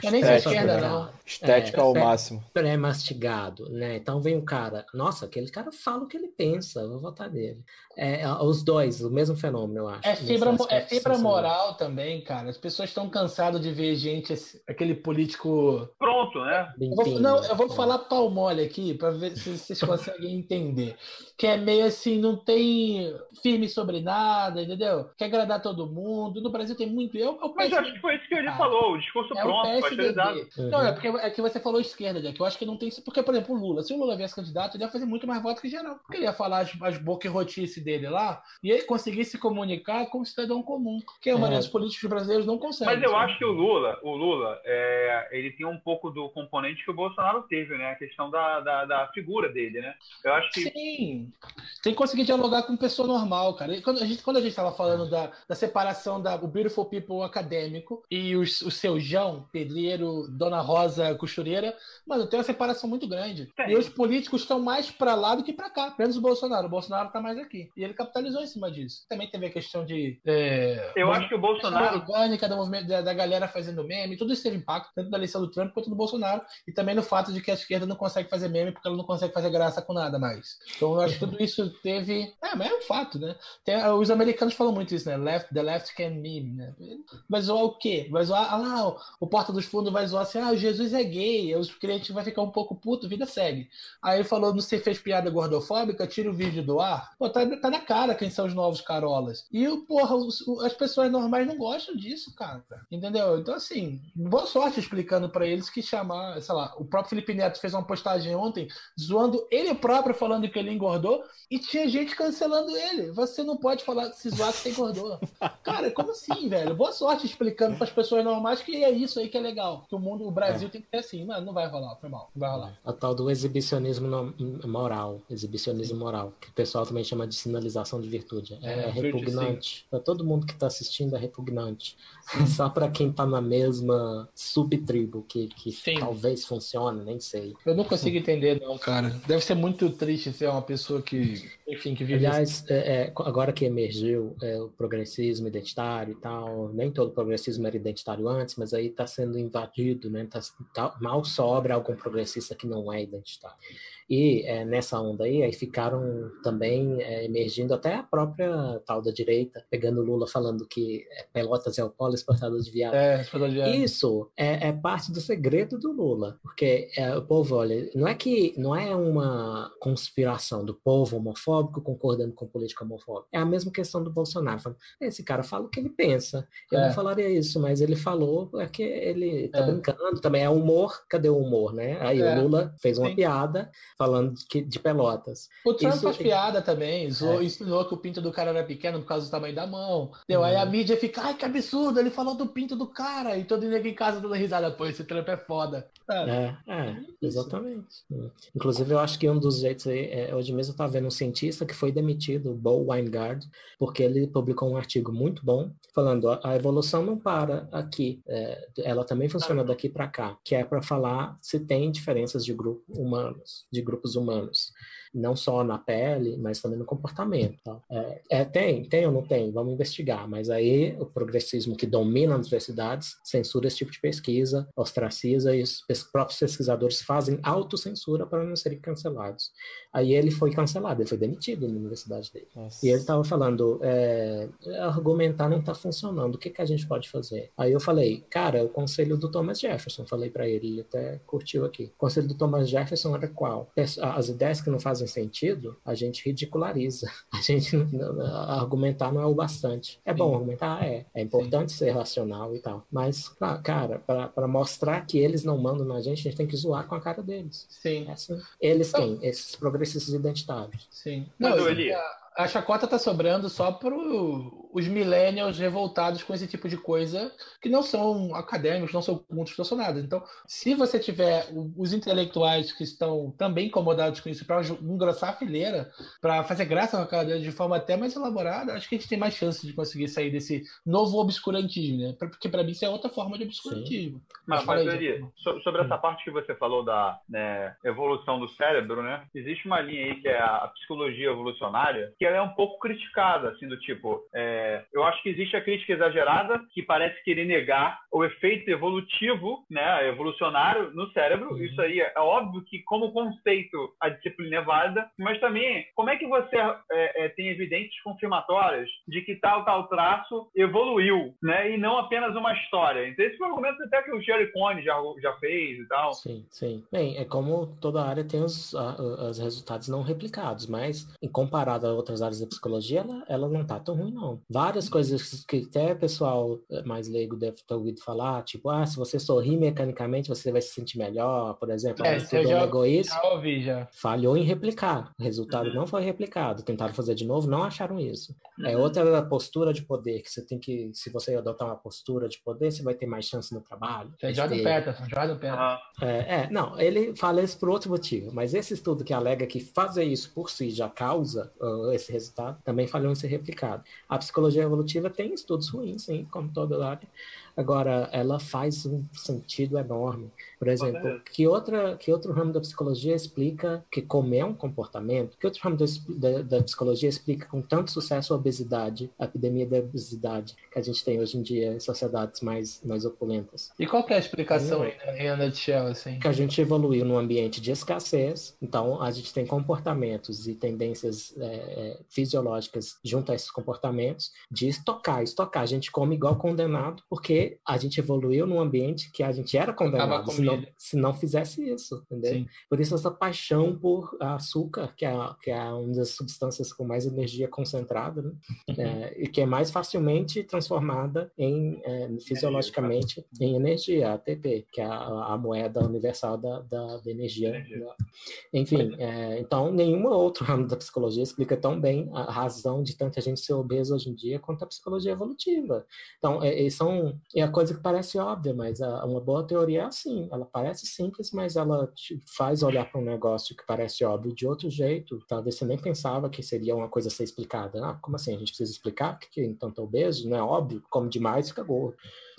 Pasteurizado, Eu nem É, esquerda, não. Estética É, ao é. máximo. pré-mastigado, né? Então vem um cara, nossa, aquele cara fala o que ele pensa, eu vou votar nele. É, os dois, o mesmo fenômeno, eu acho. É fibra, é fibra moral também, cara. As pessoas estão cansadas de ver gente, esse- aquele político Pronto, né? Eu vou, não, eu vou né? falar pau mole aqui para ver se vocês conseguem entender. Que é meio assim, não tem firme sobre nada, entendeu? Quer agradar todo mundo. No Brasil tem muito. Eu, eu Mas acho que foi isso que ele Ah. falou, o discurso é o pronto, PSDB. pasteurizado. Uhum. Não, é porque é que você falou esquerda, Jack. Eu acho que não tem. Porque, por exemplo, o Lula, se o Lula viesse candidato, ele ia fazer muito mais voto que geral. Porque ele ia falar as, as boquerrotices dele lá e ele conseguir se comunicar como cidadão comum. Que a É. maioria dos políticos brasileiros não consegue. Mas eu sabe? acho que o Lula, o Lula, é, ele tem um pouco do componente que o Bolsonaro teve, né? A questão da, da, da figura dele, né? Eu acho que Sim. Tem que conseguir dialogar com pessoa normal, cara. E quando a gente, quando a gente tava falando da, da separação da o Beautiful People acadêmico e os- o seu João, pedreiro, Dona Rosa, costureira, mano, tem uma separação muito grande. Tem. E os políticos estão mais pra lá do que pra cá. Menos o Bolsonaro. O Bolsonaro tá mais aqui. E ele capitalizou em cima disso. Também teve a questão de. É, eu acho que o Bolsonaro orgânica do movimento da, da galera fazendo meme, tudo isso teve impacto, tanto na eleição do Trump quanto do Bolsonaro, e também no fato de que a esquerda não consegue fazer meme porque ela não consegue fazer graça com nada mais. Então eu acho que tudo isso teve. É, mas é um fato, né? Tem- os americanos falam muito isso, né? Left, the left can meme, né? Vai zoar o quê? Vai zoar, ah lá, o, o Porta dos Fundos vai zoar assim, ah, o Jesus é gay, os crentes vai ficar um pouco puto, vida segue. Aí ele falou, não sei, fez piada gordofóbica, tira o vídeo do ar. Pô, tá, tá na cara quem são os novos carolas. E, porra, os- as pessoas normais não gostam disso, cara. Entendeu? Então, assim, boa sorte explicando pra eles que chamar, sei lá, o próprio Felipe Neto fez uma postagem ontem zoando ele próprio falando que ele engordou e tinha gente cancelando ele. Você não pode falar se zoar que você engordou. Cara, como assim, velho? Boa sorte explicando pras pessoas normais que é isso aí que é legal. Que o mundo, o Brasil tem que ser assim. Mano, não vai rolar, foi mal. Não vai rolar. A tal do exibicionismo moral, exibicionismo moral, que o pessoal também chama de sinalização de virtude. É, É, repugnante. Para todo mundo que está assistindo é repugnante. Só para quem tá na mesma subtribo que, que Sim. talvez funcione, nem sei. Eu não consigo entender, não, cara. Deve ser muito triste ser uma pessoa que, enfim, que vive. Aliás, é, é, agora que emergiu é, o progressismo identitário e tal, nem todo progressismo era identitário antes, mas aí está sendo invadido, né? Tá, tal, mal sobra algum progressista que não é identitário. E é, nessa onda aí, aí ficaram também é, emergindo até a própria tal da direita, pegando Lula falando que é, Pelotas é o polo exportador de viado. É, exportador de viado. Isso é, é, parte do segredo do Lula, porque é, o povo, olha, não é que não é uma conspiração do povo homofóbico concordando com política homofóbica. É a mesma questão do Bolsonaro. Esse cara fala o que ele pensa. Eu não falaria isso, mas ele falou é que ele tá brincando também. É humor, cadê o humor, né? Aí o Lula fez uma Sim. piada falando de, de Pelotas. O Trump Isso... faz piada também, zoou, é. ensinou que o pinto do cara era pequeno por causa do tamanho da mão. Deu. Aí a uhum. mídia fica, ai que absurdo, ele falou do pinto do cara, e todo mundo em casa dando risada, pô, esse Trump é foda. É, é, exatamente. Inclusive, eu acho que um dos jeitos aí, é, hoje mesmo eu estava vendo um cientista que foi demitido, Bo Weingard, porque ele publicou um artigo muito bom, falando a, a evolução não para aqui, é, ela também funciona daqui para cá, que é para falar se tem diferenças de grupos humanos, de grupos humanos não só na pele, mas também no comportamento. Tá? É, é, tem, tem ou não tem? Vamos investigar. Mas aí o progressismo que domina as universidades censura esse tipo de pesquisa, ostraciza e os próprios pesquisadores fazem autocensura para não serem cancelados. Aí ele foi cancelado, ele foi demitido na universidade dele. Nossa. E ele estava falando, é, argumentar não está funcionando, o que, que a gente pode fazer? Aí eu falei, cara, o conselho do Thomas Jefferson, falei para ele, ele até curtiu aqui. O conselho do Thomas Jefferson era qual? As ideias que não fazem sentido, a gente ridiculariza. A gente argumentar não é o bastante. É bom argumentar, é. É importante Sim. ser racional e tal. Mas, cara, para mostrar que eles não mandam na gente, a gente tem que zoar com a cara deles. Sim. É assim. Eles quem? Esses progressistas identitários. Sim. Não, não ele a chacota tá sobrando só para os millennials revoltados com esse tipo de coisa, que não são acadêmicos, não são são nada. Então, se você tiver os intelectuais que estão também incomodados com isso para engrossar a fileira, para fazer graça com aquela ideia de forma até mais elaborada, acho que a gente tem mais chance de conseguir sair desse novo obscurantismo, né? Porque para mim isso é outra forma de obscurantismo. Mas, mas aí, sobre essa parte que você falou da né, evolução do cérebro, né? Existe uma linha aí que é a psicologia evolucionária, que ela é um pouco criticada, assim, do tipo, é, eu acho que existe a crítica exagerada que parece querer negar o efeito evolutivo, né, evolucionário no cérebro. Uhum. Isso aí é, é óbvio que, como conceito, a disciplina é válida, mas também, como é que você é, é, tem evidências confirmatórias de que tal, tal traço evoluiu, né, e não apenas uma história? Então, esse foi um argumento até que o Jerry Cohn já, já fez e tal. Sim, sim. Bem, é como toda área tem os, os resultados não replicados, mas, em comparado a outras outras áreas da psicologia, ela, ela não tá tão ruim, não. Várias coisas que até pessoal mais leigo deve ter ouvido falar, tipo, ah, se você sorrir mecanicamente, você vai se sentir melhor, por exemplo. É, eu já, egoísta, já ouvi, já. Falhou em replicar. O resultado uhum. não foi replicado. Tentaram fazer de novo, não acharam isso. É uhum. É outra postura de poder, que você tem que, se você adotar uma postura de poder, você vai ter mais chance no trabalho. É Jordan Peterson, Jordan Peterson. É, é, não, ele fala isso por outro motivo, mas esse estudo que alega que fazer isso por si já causa uh, esse resultado, também falhou em ser replicado. A psicologia evolutiva tem estudos ruins, sim, como toda área, Agora, ela faz um sentido enorme. Por exemplo, que, outra, que outro ramo da psicologia explica que comer é um comportamento? Que outro ramo da, da, da, psicologia explica com tanto sucesso a obesidade, a epidemia da obesidade que a gente tem hoje em dia em sociedades mais, mais opulentas? E qual é a explicação aí, em nutshell, assim? Que a gente evoluiu num ambiente de escassez, então a gente tem comportamentos e tendências é, é, fisiológicas junto a esses comportamentos de estocar, estocar. A gente come igual condenado porque a gente evoluiu num ambiente que a gente era condenado se não, se não fizesse isso, entendeu? Sim. Por isso essa paixão por açúcar, que é, que é uma das substâncias com mais energia concentrada, né? Uhum. é, e que é mais facilmente transformada em, é, fisiologicamente em energia, ATP, que é a, a moeda universal da, da, da energia. energia. Enfim, é, então nenhum outro ramo da psicologia explica tão bem a razão de tanta gente ser obesa hoje em dia quanto a psicologia evolutiva. Então, é, são é a coisa que parece óbvia, mas a, uma boa teoria é assim. Ela parece simples, mas ela te faz olhar para um negócio que parece óbvio de outro jeito. Talvez você nem pensava que seria uma coisa a ser explicada. Ah, como assim? A gente precisa explicar que, então tá obeso? Não é óbvio? Come demais, fica gordo.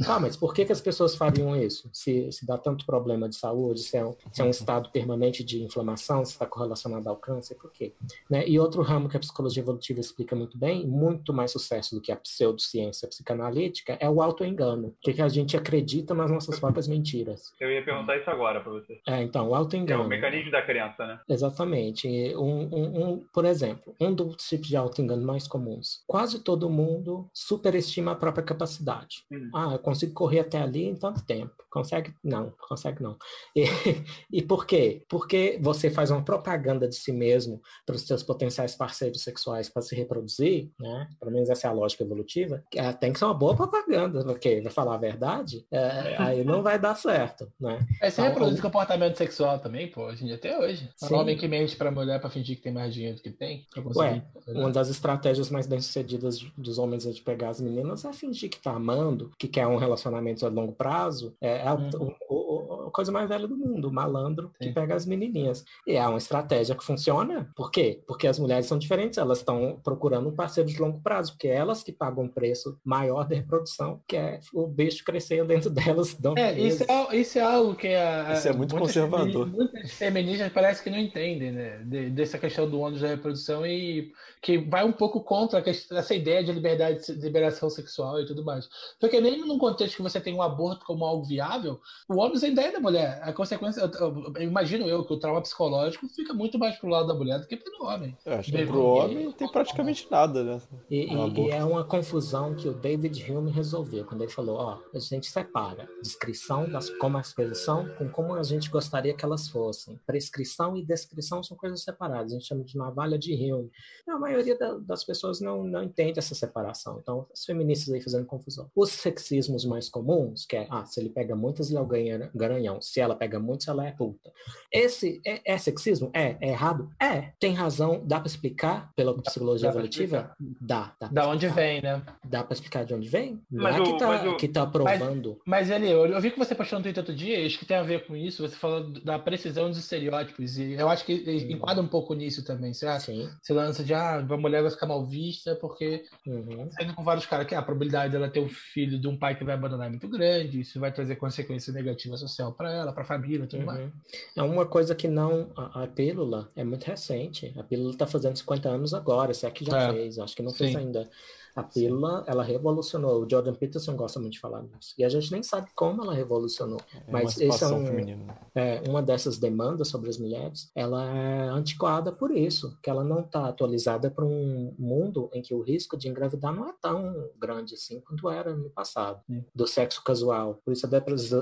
Ah, mas por que, que as pessoas fariam isso? Se, se dá tanto problema de saúde, se é um, se é um estado permanente de inflamação, se está correlacionado ao câncer, por quê? Né? E outro ramo que a psicologia evolutiva explica muito bem, muito mais sucesso do que a pseudociência psicanalítica, é o autoengano. O que, que a gente acredita nas nossas próprias mentiras. Eu ia perguntar isso agora pra você. É, então, o É auto-engano. o mecanismo da crença, né? Exatamente. Um, um- um- por exemplo, um dos tipos de auto-engano mais comuns. Quase todo mundo superestima a própria capacidade. Uhum. Ah, eu consigo correr até ali em tanto tempo. Consegue? Não, consegue não. E, e por quê? Porque você faz uma propaganda de si mesmo para os seus potenciais parceiros sexuais para se reproduzir, né? Pelo menos essa é a lógica evolutiva. ah, Tem que ser uma boa propaganda, porque vai falar a verdade, é, aí não vai dar certo, né? Aí você Então, reproduz o- comportamento sexual também, pô, hoje em dia, até hoje. Sim. Um homem que mente pra mulher pra fingir que tem mais dinheiro do que tem. Conseguir, Uma das estratégias mais bem-sucedidas dos homens de pegar as meninas é fingir que tá amando, que quer um relacionamento a longo prazo. É a, Uhum. o- o- a coisa mais velha do mundo, o malandro que Sim. pega as menininhas. E é uma estratégia que funciona. Por quê? Porque as mulheres são diferentes, elas estão procurando um parceiro de longo prazo, porque é elas que pagam um preço maior da reprodução, que é o bicho crescer dentro delas. dão É, isso é, isso é algo que a, Isso é muito muitas conservador. Muitas feministas parece que não entendem, né? de- dessa questão do ônus da reprodução e que vai um pouco contra a questão- essa ideia de liberdade, de liberação sexual e tudo mais. Porque nem num contexto que você tem um aborto como algo viável, o ônus ainda é da mulher. A consequência, eu, eu- eu imagino eu que o trauma psicológico fica muito mais pro lado da mulher do que pro homem. Eu acho que pro homem não tem praticamente nada, né? E, É uma e- e é uma confusão que o David Hume resolveu quando ele falou: ó, a gente separa descrição das como as coisas são com como a gente gostaria que elas fossem. Prescrição e descrição são coisas separadas. A gente chama de navalha de Hume. A maioria da- das pessoas não, não entende essa separação. Então, as feministas aí fazendo confusão. Os sexismos mais comuns, que é, ah, se ele pega muitas, ele é o ganha- garanhão. Se ela pega muitos, ela é puta. Esse é, é sexismo? É. É errado? É. Tem razão? Dá pra explicar pela psicologia evolutiva? Dá. dá Da onde vem, né? Dá pra explicar de onde vem? Mas é que o- tá, mas o- que tá provando. Mas ele, eu, eu vi que você postou no Twitter outro dia, acho que tem a ver com isso, você falou da precisão dos estereótipos, e eu acho que ele enquadra um pouco nisso também, acha? Sim. Esse lance de, ah, a mulher vai ficar mal vista porque Uhum. saindo com vários caras que ah, a probabilidade dela ter um filho de um pai que vai abandonar é muito grande, isso vai trazer consequência negativa social para ela, para a família, tudo mais. Uhum. É uma coisa que não. A, a pílula é muito recente. A pílula tá fazendo 50 anos agora, se é que já É. fez, acho que não fez Sim. ainda. A pílula, ela revolucionou. O Jordan Peterson gosta muito de falar nisso. E a gente nem sabe como ela revolucionou. É Mas esse é um, é, uma dessas demandas sobre as mulheres, ela é antiquada por isso, que ela não está atualizada para um mundo em que o risco de engravidar não é tão grande assim quanto era no passado, Sim. do sexo casual. Por isso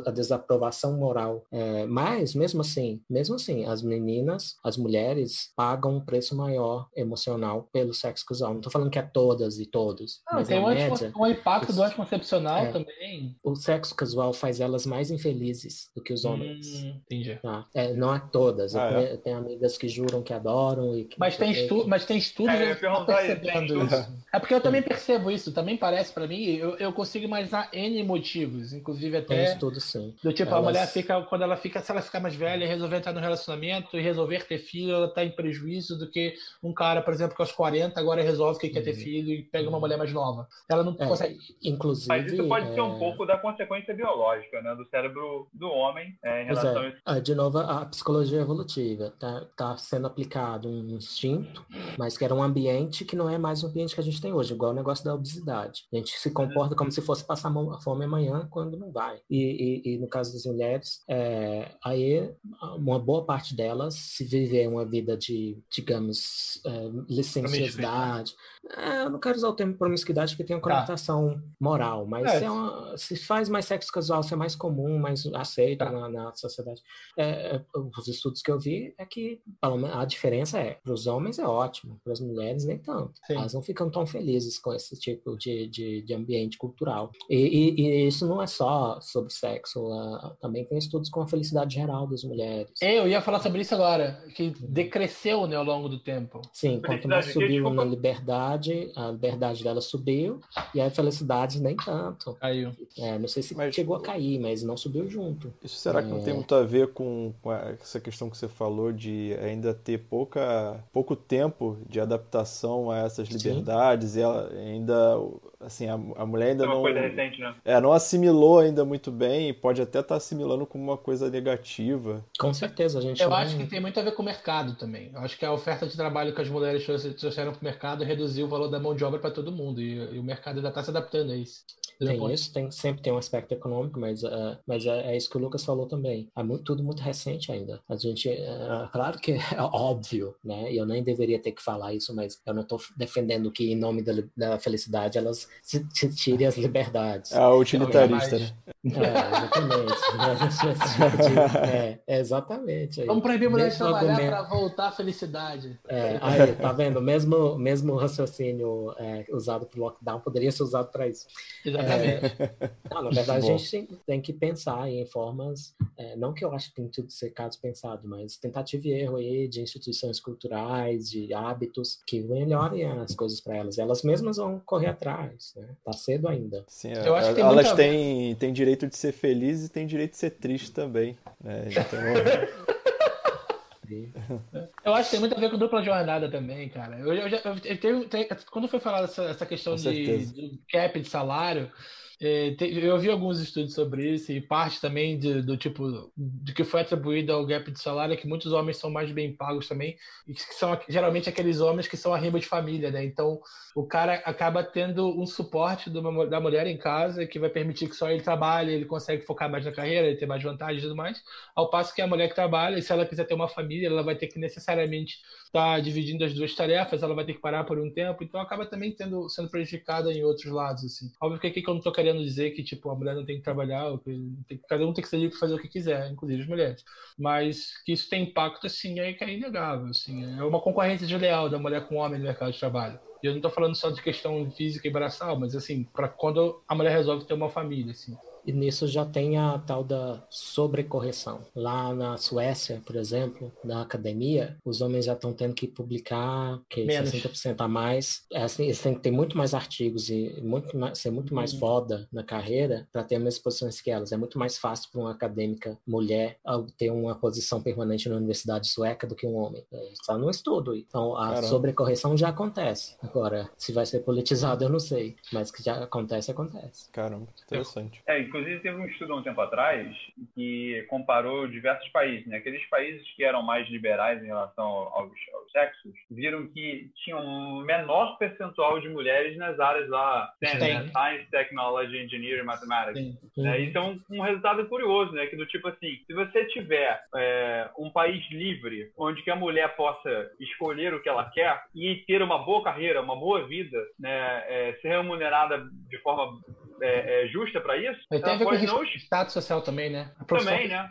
a desaprovação moral. É, mas, mesmo assim, mesmo assim, as meninas, as mulheres, pagam um preço maior emocional pelo sexo casual. Não estou falando que é todas e todos, Não, mas tem a um, média, um impacto do Os- anticoncepcional É. também. o sexo casual faz elas mais infelizes do que os homens. Hum, entendi. Tá. É, não é todas. Eu Ah, é? conhe- eu tenho amigas que juram que adoram e que. Mas tem, estu mas tem estudos É, eu isso, tem percebendo estudos? isso. É porque eu também percebo isso, também parece pra mim, eu, eu consigo imaginar N motivos, inclusive Tem até estudo sim. do tipo, a Elas- mulher fica, quando ela fica, se ela ficar mais velha e resolver entrar no relacionamento e resolver ter filho, ela tá em prejuízo do que um cara, por exemplo, que aos 40 agora resolve que quer ter Uhum. filho e pega uma mulher mais nova. Ela não É, consegue. inclusive. Mas isso pode ser um é, pouco da consequência biológica, né? Do cérebro do homem é, em Pois relação a é, isso. Ah, de novo, a psicologia evolutiva está tá sendo aplicado um instinto, mas que era um ambiente que não é mais o ambiente que a gente tem hoje, igual o negócio da obesidade. A gente se comporta como se fosse passar fome amanhã, quando não vai. E, e- e no caso das mulheres, é, aí uma boa parte delas, se viver uma vida de, digamos, é, licenciosidade, é, eu não quero usar o termo promiscuidade porque tem uma conotação moral, mas É. é uma- se faz mais sexo casual, se é mais comum, mais aceito Tá. na, na sociedade. É, é, os estudos que eu vi é que a diferença é, para os homens é ótimo, para as mulheres nem tanto. Sim. Elas não ficam tão felizes com esse tipo de, de, de ambiente cultural. E, e- e isso não é só sobre sexo, ah, também tem estudos com a felicidade geral das mulheres. Eu ia falar sobre isso agora, que decresceu né, ao longo do tempo. Sim, quanto mais subiu na liberdade, a liberdade dela subiu, e a felicidade nem tanto. Caiu. É, não sei se Mas- chegou a cair, mas não subiu junto. Isso será que não tem É. muito a ver com, com essa questão que você falou de ainda ter pouca, pouco tempo de adaptação a essas Sim. liberdades e ela ainda assim a, a mulher ainda É uma não coisa recente, né? é, não assimilou ainda muito bem e pode até estar assimilando como uma coisa negativa. Com certeza, a gente Eu não- acho que tem muito a ver com o mercado também. Eu acho que a oferta de trabalho que as mulheres trouxe- trouxeram para o mercado reduziu o valor da mão de obra para todo mundo. E, e o mercado ainda está se adaptando a isso. Tem isso, tem, sempre tem um aspecto econômico, mas, uh, mas é, é, isso que o Lucas falou também. É muito, tudo muito recente ainda. A gente, uh, claro que é óbvio, né? E eu nem deveria ter que falar isso, mas eu não estou defendendo que, em nome da, da felicidade, elas se, se tirem as liberdades. É utilitarista, né? É, exatamente. é, exatamente. Vamos proibir mulher de trabalhar para voltar à felicidade. É, aí, tá vendo? Mesmo, mesmo raciocínio é, usado para lockdown poderia ser usado para isso. Exatamente. É, não, na verdade, a gente tem que pensar em formas, é, não que eu acho que tem tudo ser caso pensado, mas tentativa e erro aí de instituições culturais, de hábitos que melhorem as coisas para elas. Elas mesmas vão correr atrás, né? Tá cedo ainda. Sim, eu acho que elas têm, têm direito de ser felizes e têm direito de ser tristes também. Né? Então... Eu acho que tem muito a ver com dupla jornada também, cara. Eu, eu, eu, eu tenho, tenho, quando foi falada essa, essa questão de, de cap de salário, é, eu vi alguns estudos sobre isso e parte também de, do tipo de que foi atribuído ao gap de salário é que muitos homens são mais bem pagos também e que são geralmente aqueles homens que são arriba de família, né? Então o cara acaba tendo um suporte do, da mulher em casa que vai permitir que só ele trabalhe, ele consegue focar mais na carreira, ele ter mais vantagens e tudo mais. Ao passo que a mulher que trabalha, se ela quiser ter uma família, ela vai ter que necessariamente estar tá dividindo as duas tarefas, ela vai ter que parar por um tempo, então acaba também tendo sendo prejudicada em outros lados assim. Óbvio que aqui que eu não tô querendo querendo dizer que tipo a mulher não tem que trabalhar, que cada um tem que para fazer o que quiser, inclusive as mulheres. Mas que isso tem impacto, assim, é é inegável. Assim, é uma concorrência desleal da mulher com o homem no mercado de trabalho. E eu não estou falando só de questão física e braçal, mas assim, para quando a mulher resolve ter uma família, assim. E nisso já tem a tal da sobrecorreção. Lá na Suécia, por exemplo, na academia, os homens já estão tendo que publicar que Menos. 60% a mais. É assim, eles têm que ter muito mais artigos e muito mais, ser muito mais uhum. foda na carreira para ter as mesmas posições que elas. É muito mais fácil para uma acadêmica mulher ter uma posição permanente na universidade sueca do que um homem. Está é, no estudo. Então a Caramba. sobrecorreção já acontece. Agora, se vai ser politizado, eu não sei. Mas que já acontece, acontece. Caramba, interessante. É, Inclusive, teve um estudo há um tempo atrás que comparou diversos países. Né? Aqueles países que eram mais liberais em relação aos, aos sexos viram que tinham um menor percentual de mulheres nas áreas lá, né? Science, Technology, Engineering, Mathematics. Né? Então, um resultado curioso, né? Que do tipo assim, se você tiver é, um país livre, onde que a mulher possa escolher o que ela quer e ter uma boa carreira, uma boa vida, né? É, ser remunerada de forma é, é, justa para isso. E tem a ver com não... status social também, né? também, né?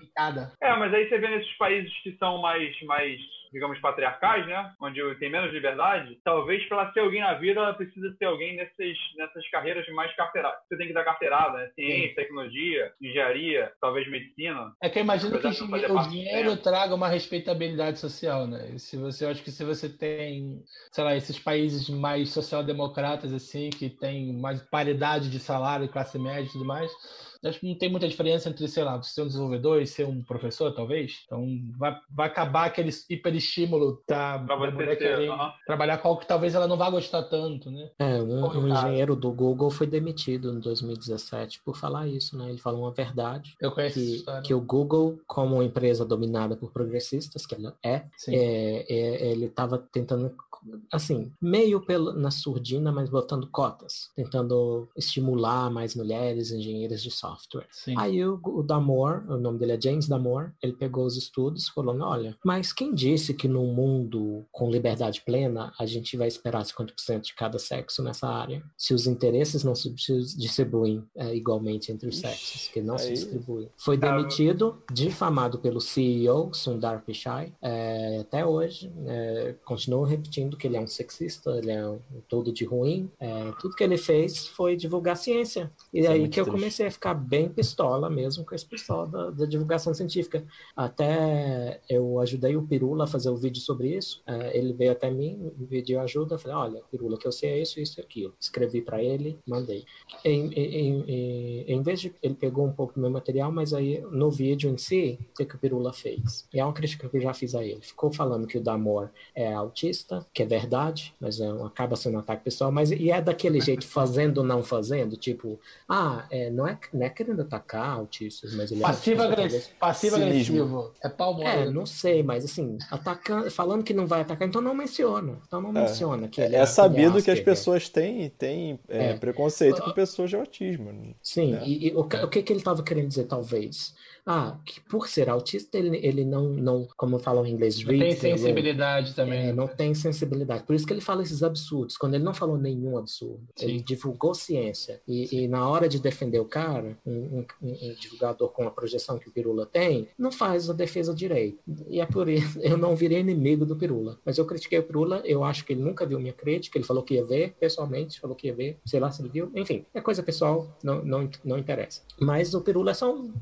É, mas aí você vê nesses países que são mais, mais digamos, patriarcais, né? Onde tem menos liberdade, talvez para ser alguém na vida, ela precisa ser alguém nessas, nessas carreiras mais carteiradas. Você tem que dar carteirada, né? Ciência, Sim. tecnologia, engenharia, talvez medicina. É que eu imagino que o dinheiro traga uma respeitabilidade social, né? E se você, eu acho que se você tem, sei lá, esses países mais social-democratas, assim, que tem mais paridade de salário, classe média e tudo mais, não tem muita diferença entre, sei lá, ser um desenvolvedor e ser um professor, talvez. Então, vai, vai acabar aquele hiperestímulo da, da mulher querer trabalhar com algo que talvez ela não vá gostar tanto, né? É, um, um engenheiro do Google foi demitido em 2017 por falar isso, né? Ele falou uma verdade. Eu conheço que, que o Google, como empresa dominada por progressistas, que ela é, é, é ele estava tentando assim, meio pelo, na surdina, mas botando cotas, tentando estimular mais mulheres engenheiras de software. Sim. Aí o, o Damore, o nome dele é James Damore, ele pegou os estudos falando, olha, mas quem disse que num mundo com liberdade plena a gente vai esperar 50% de cada sexo nessa área? Se os interesses não se distribuem é, igualmente entre os sexos, que não Aí... se distribuem. Foi demitido, difamado pelo CEO, Sundar Pichai, é, até hoje, é, continua repetindo que ele é um sexista, ele é um todo de ruim. É, tudo que ele fez foi divulgar ciência. E Isso é aí é que eu comecei a ficar bem pistola mesmo com esse pessoal da, da, divulgação científica. Até eu ajudei o Pirula a fazer o um vídeo sobre isso. É, ele veio até mim, me pediu ajuda. Falei, olha, Pirula, que eu sei é isso, isso e aquilo. Escrevi para ele, mandei. Em, em, em, em, vez de... Ele pegou um pouco do meu material, mas aí no vídeo em si, o que, que o Pirula fez? E é uma crítica que eu já fiz a ele. Ficou falando que o Damor é autista, que é verdade, mas é, acaba sendo um ataque pessoal, mas e é daquele jeito, fazendo ou não fazendo, tipo, ah, é, não, é, não é querendo atacar autistas, mas ele Passivo, que agressivo, passivo agressivo. É pau. É, não sei, mas assim, atacando, falando que não vai atacar, então não menciona. Então não menciona que ele É, sabido que as pessoas têm, têm é, É. preconceito com pessoas de autismo. Sim, né? e, e o, que- o que, que ele estava querendo dizer, talvez? Ah, que por ser autista, ele, ele não, não, como falam em inglês, Não tem sensibilidade também. É, não tem sensibilidade. Por isso que ele fala esses absurdos. Quando ele não falou nenhum absurdo, ele divulgou ciência. E, e na hora de defender o cara, um, um- um divulgador com a projeção que o Pirula tem, não faz a defesa direito. E é por isso eu não virei inimigo do Pirula. Mas eu critiquei o Pirula, eu acho que ele nunca viu minha crítica. Ele falou que ia ver, pessoalmente, falou que ia ver. Sei lá se ele viu. Enfim, é coisa pessoal, não, não, não interessa. Mas o Pirula é só um.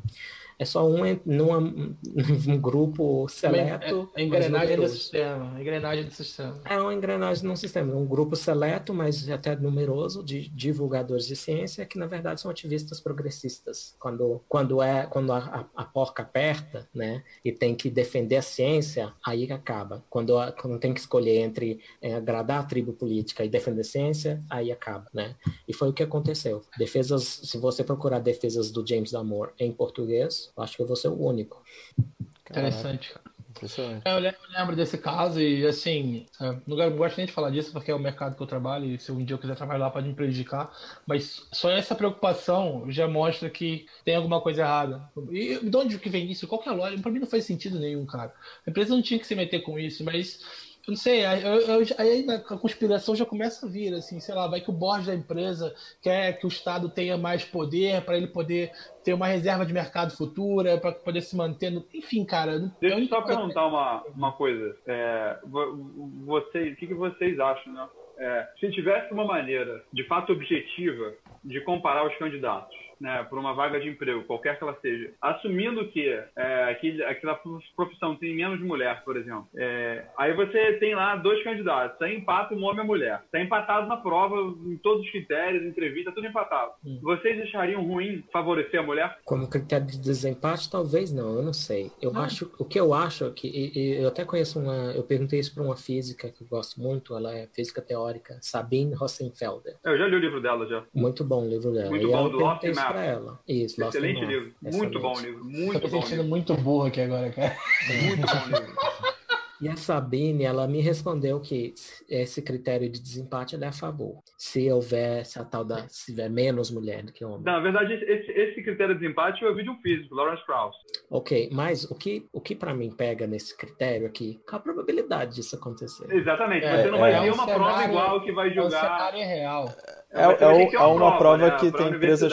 É só um, en- numa, um grupo seleto. É, é a engrenagem do sistema. Engrenagem do sistema. É uma engrenagem num sistema, um grupo seleto, mas até numeroso, de divulgadores de ciência que na verdade são ativistas progressistas. Quando, quando é quando a, a- a porca aperta, né, e tem que defender a ciência, aí acaba. Quando, a- quando tem que escolher entre é, agradar a tribo política e defender a ciência, aí acaba, né? E foi o que aconteceu. Defesas, se você procurar defesas do James Damore em português, acho que eu vou ser o único. Caraca, Interessante, cara. É, Eu lembro, desse caso e, assim, é, não gosto nem de falar disso porque é o mercado que eu trabalho e se um dia eu quiser trabalhar lá pode me prejudicar, mas só essa preocupação já mostra que tem alguma coisa errada. E de onde que vem isso? Qual que é a lógica? Pra mim não faz sentido nenhum, cara. A empresa não tinha que se meter com isso, mas... Eu não sei, aí, eu- eu- aí a conspiração já começa a vir, assim, sei lá, vai que o board da empresa quer que o Estado tenha mais poder para ele poder ter uma reserva de mercado futura, para poder se manter. No... Enfim, cara. Deixa eu só perguntar uma, uma coisa. É, vo- vocês, o que, que vocês acham, né? É, se tivesse uma maneira, de fato objetiva, de comparar os candidatos, né, por uma vaga de emprego, qualquer que ela seja, assumindo que é, aquele, aquela profissão tem menos mulher, por exemplo, é, aí você tem lá dois candidatos, aí empata um homem e uma mulher, está empatado na prova, em todos os critérios, entrevista, tudo empatado. Hum. Vocês achariam ruim favorecer a mulher? Como critério de desempate, talvez não, eu não sei. Eu Não. acho, o que eu acho é que, e- e eu até conheço uma, eu perguntei isso para uma física que eu gosto muito, ela é física teórica, Sabine Hossenfelder. Eu já li o livro dela já. Muito bom o livro dela. Muito e bom, do Map. Para ela. Isso, Lost Excelente livro. Muito bom livro. Muito me bom sentindo livro. muito burro aqui agora, cara. Muito bom livro. E a Sabine, ela me respondeu que esse critério de desempate ela é a favor. Se houver, se a tal da, se tiver menos mulher do que homem. Não, na verdade, esse, esse critério de desempate eu vi de um físico, Lawrence Krauss. Ok, mas o que, o que para mim pega nesse critério aqui, qual a probabilidade disso acontecer? Exatamente, É, você não vai é ter um uma prova cenário- igual que vai É um cenário real. É- é que ter é uma prova né, que pra tem empresas-.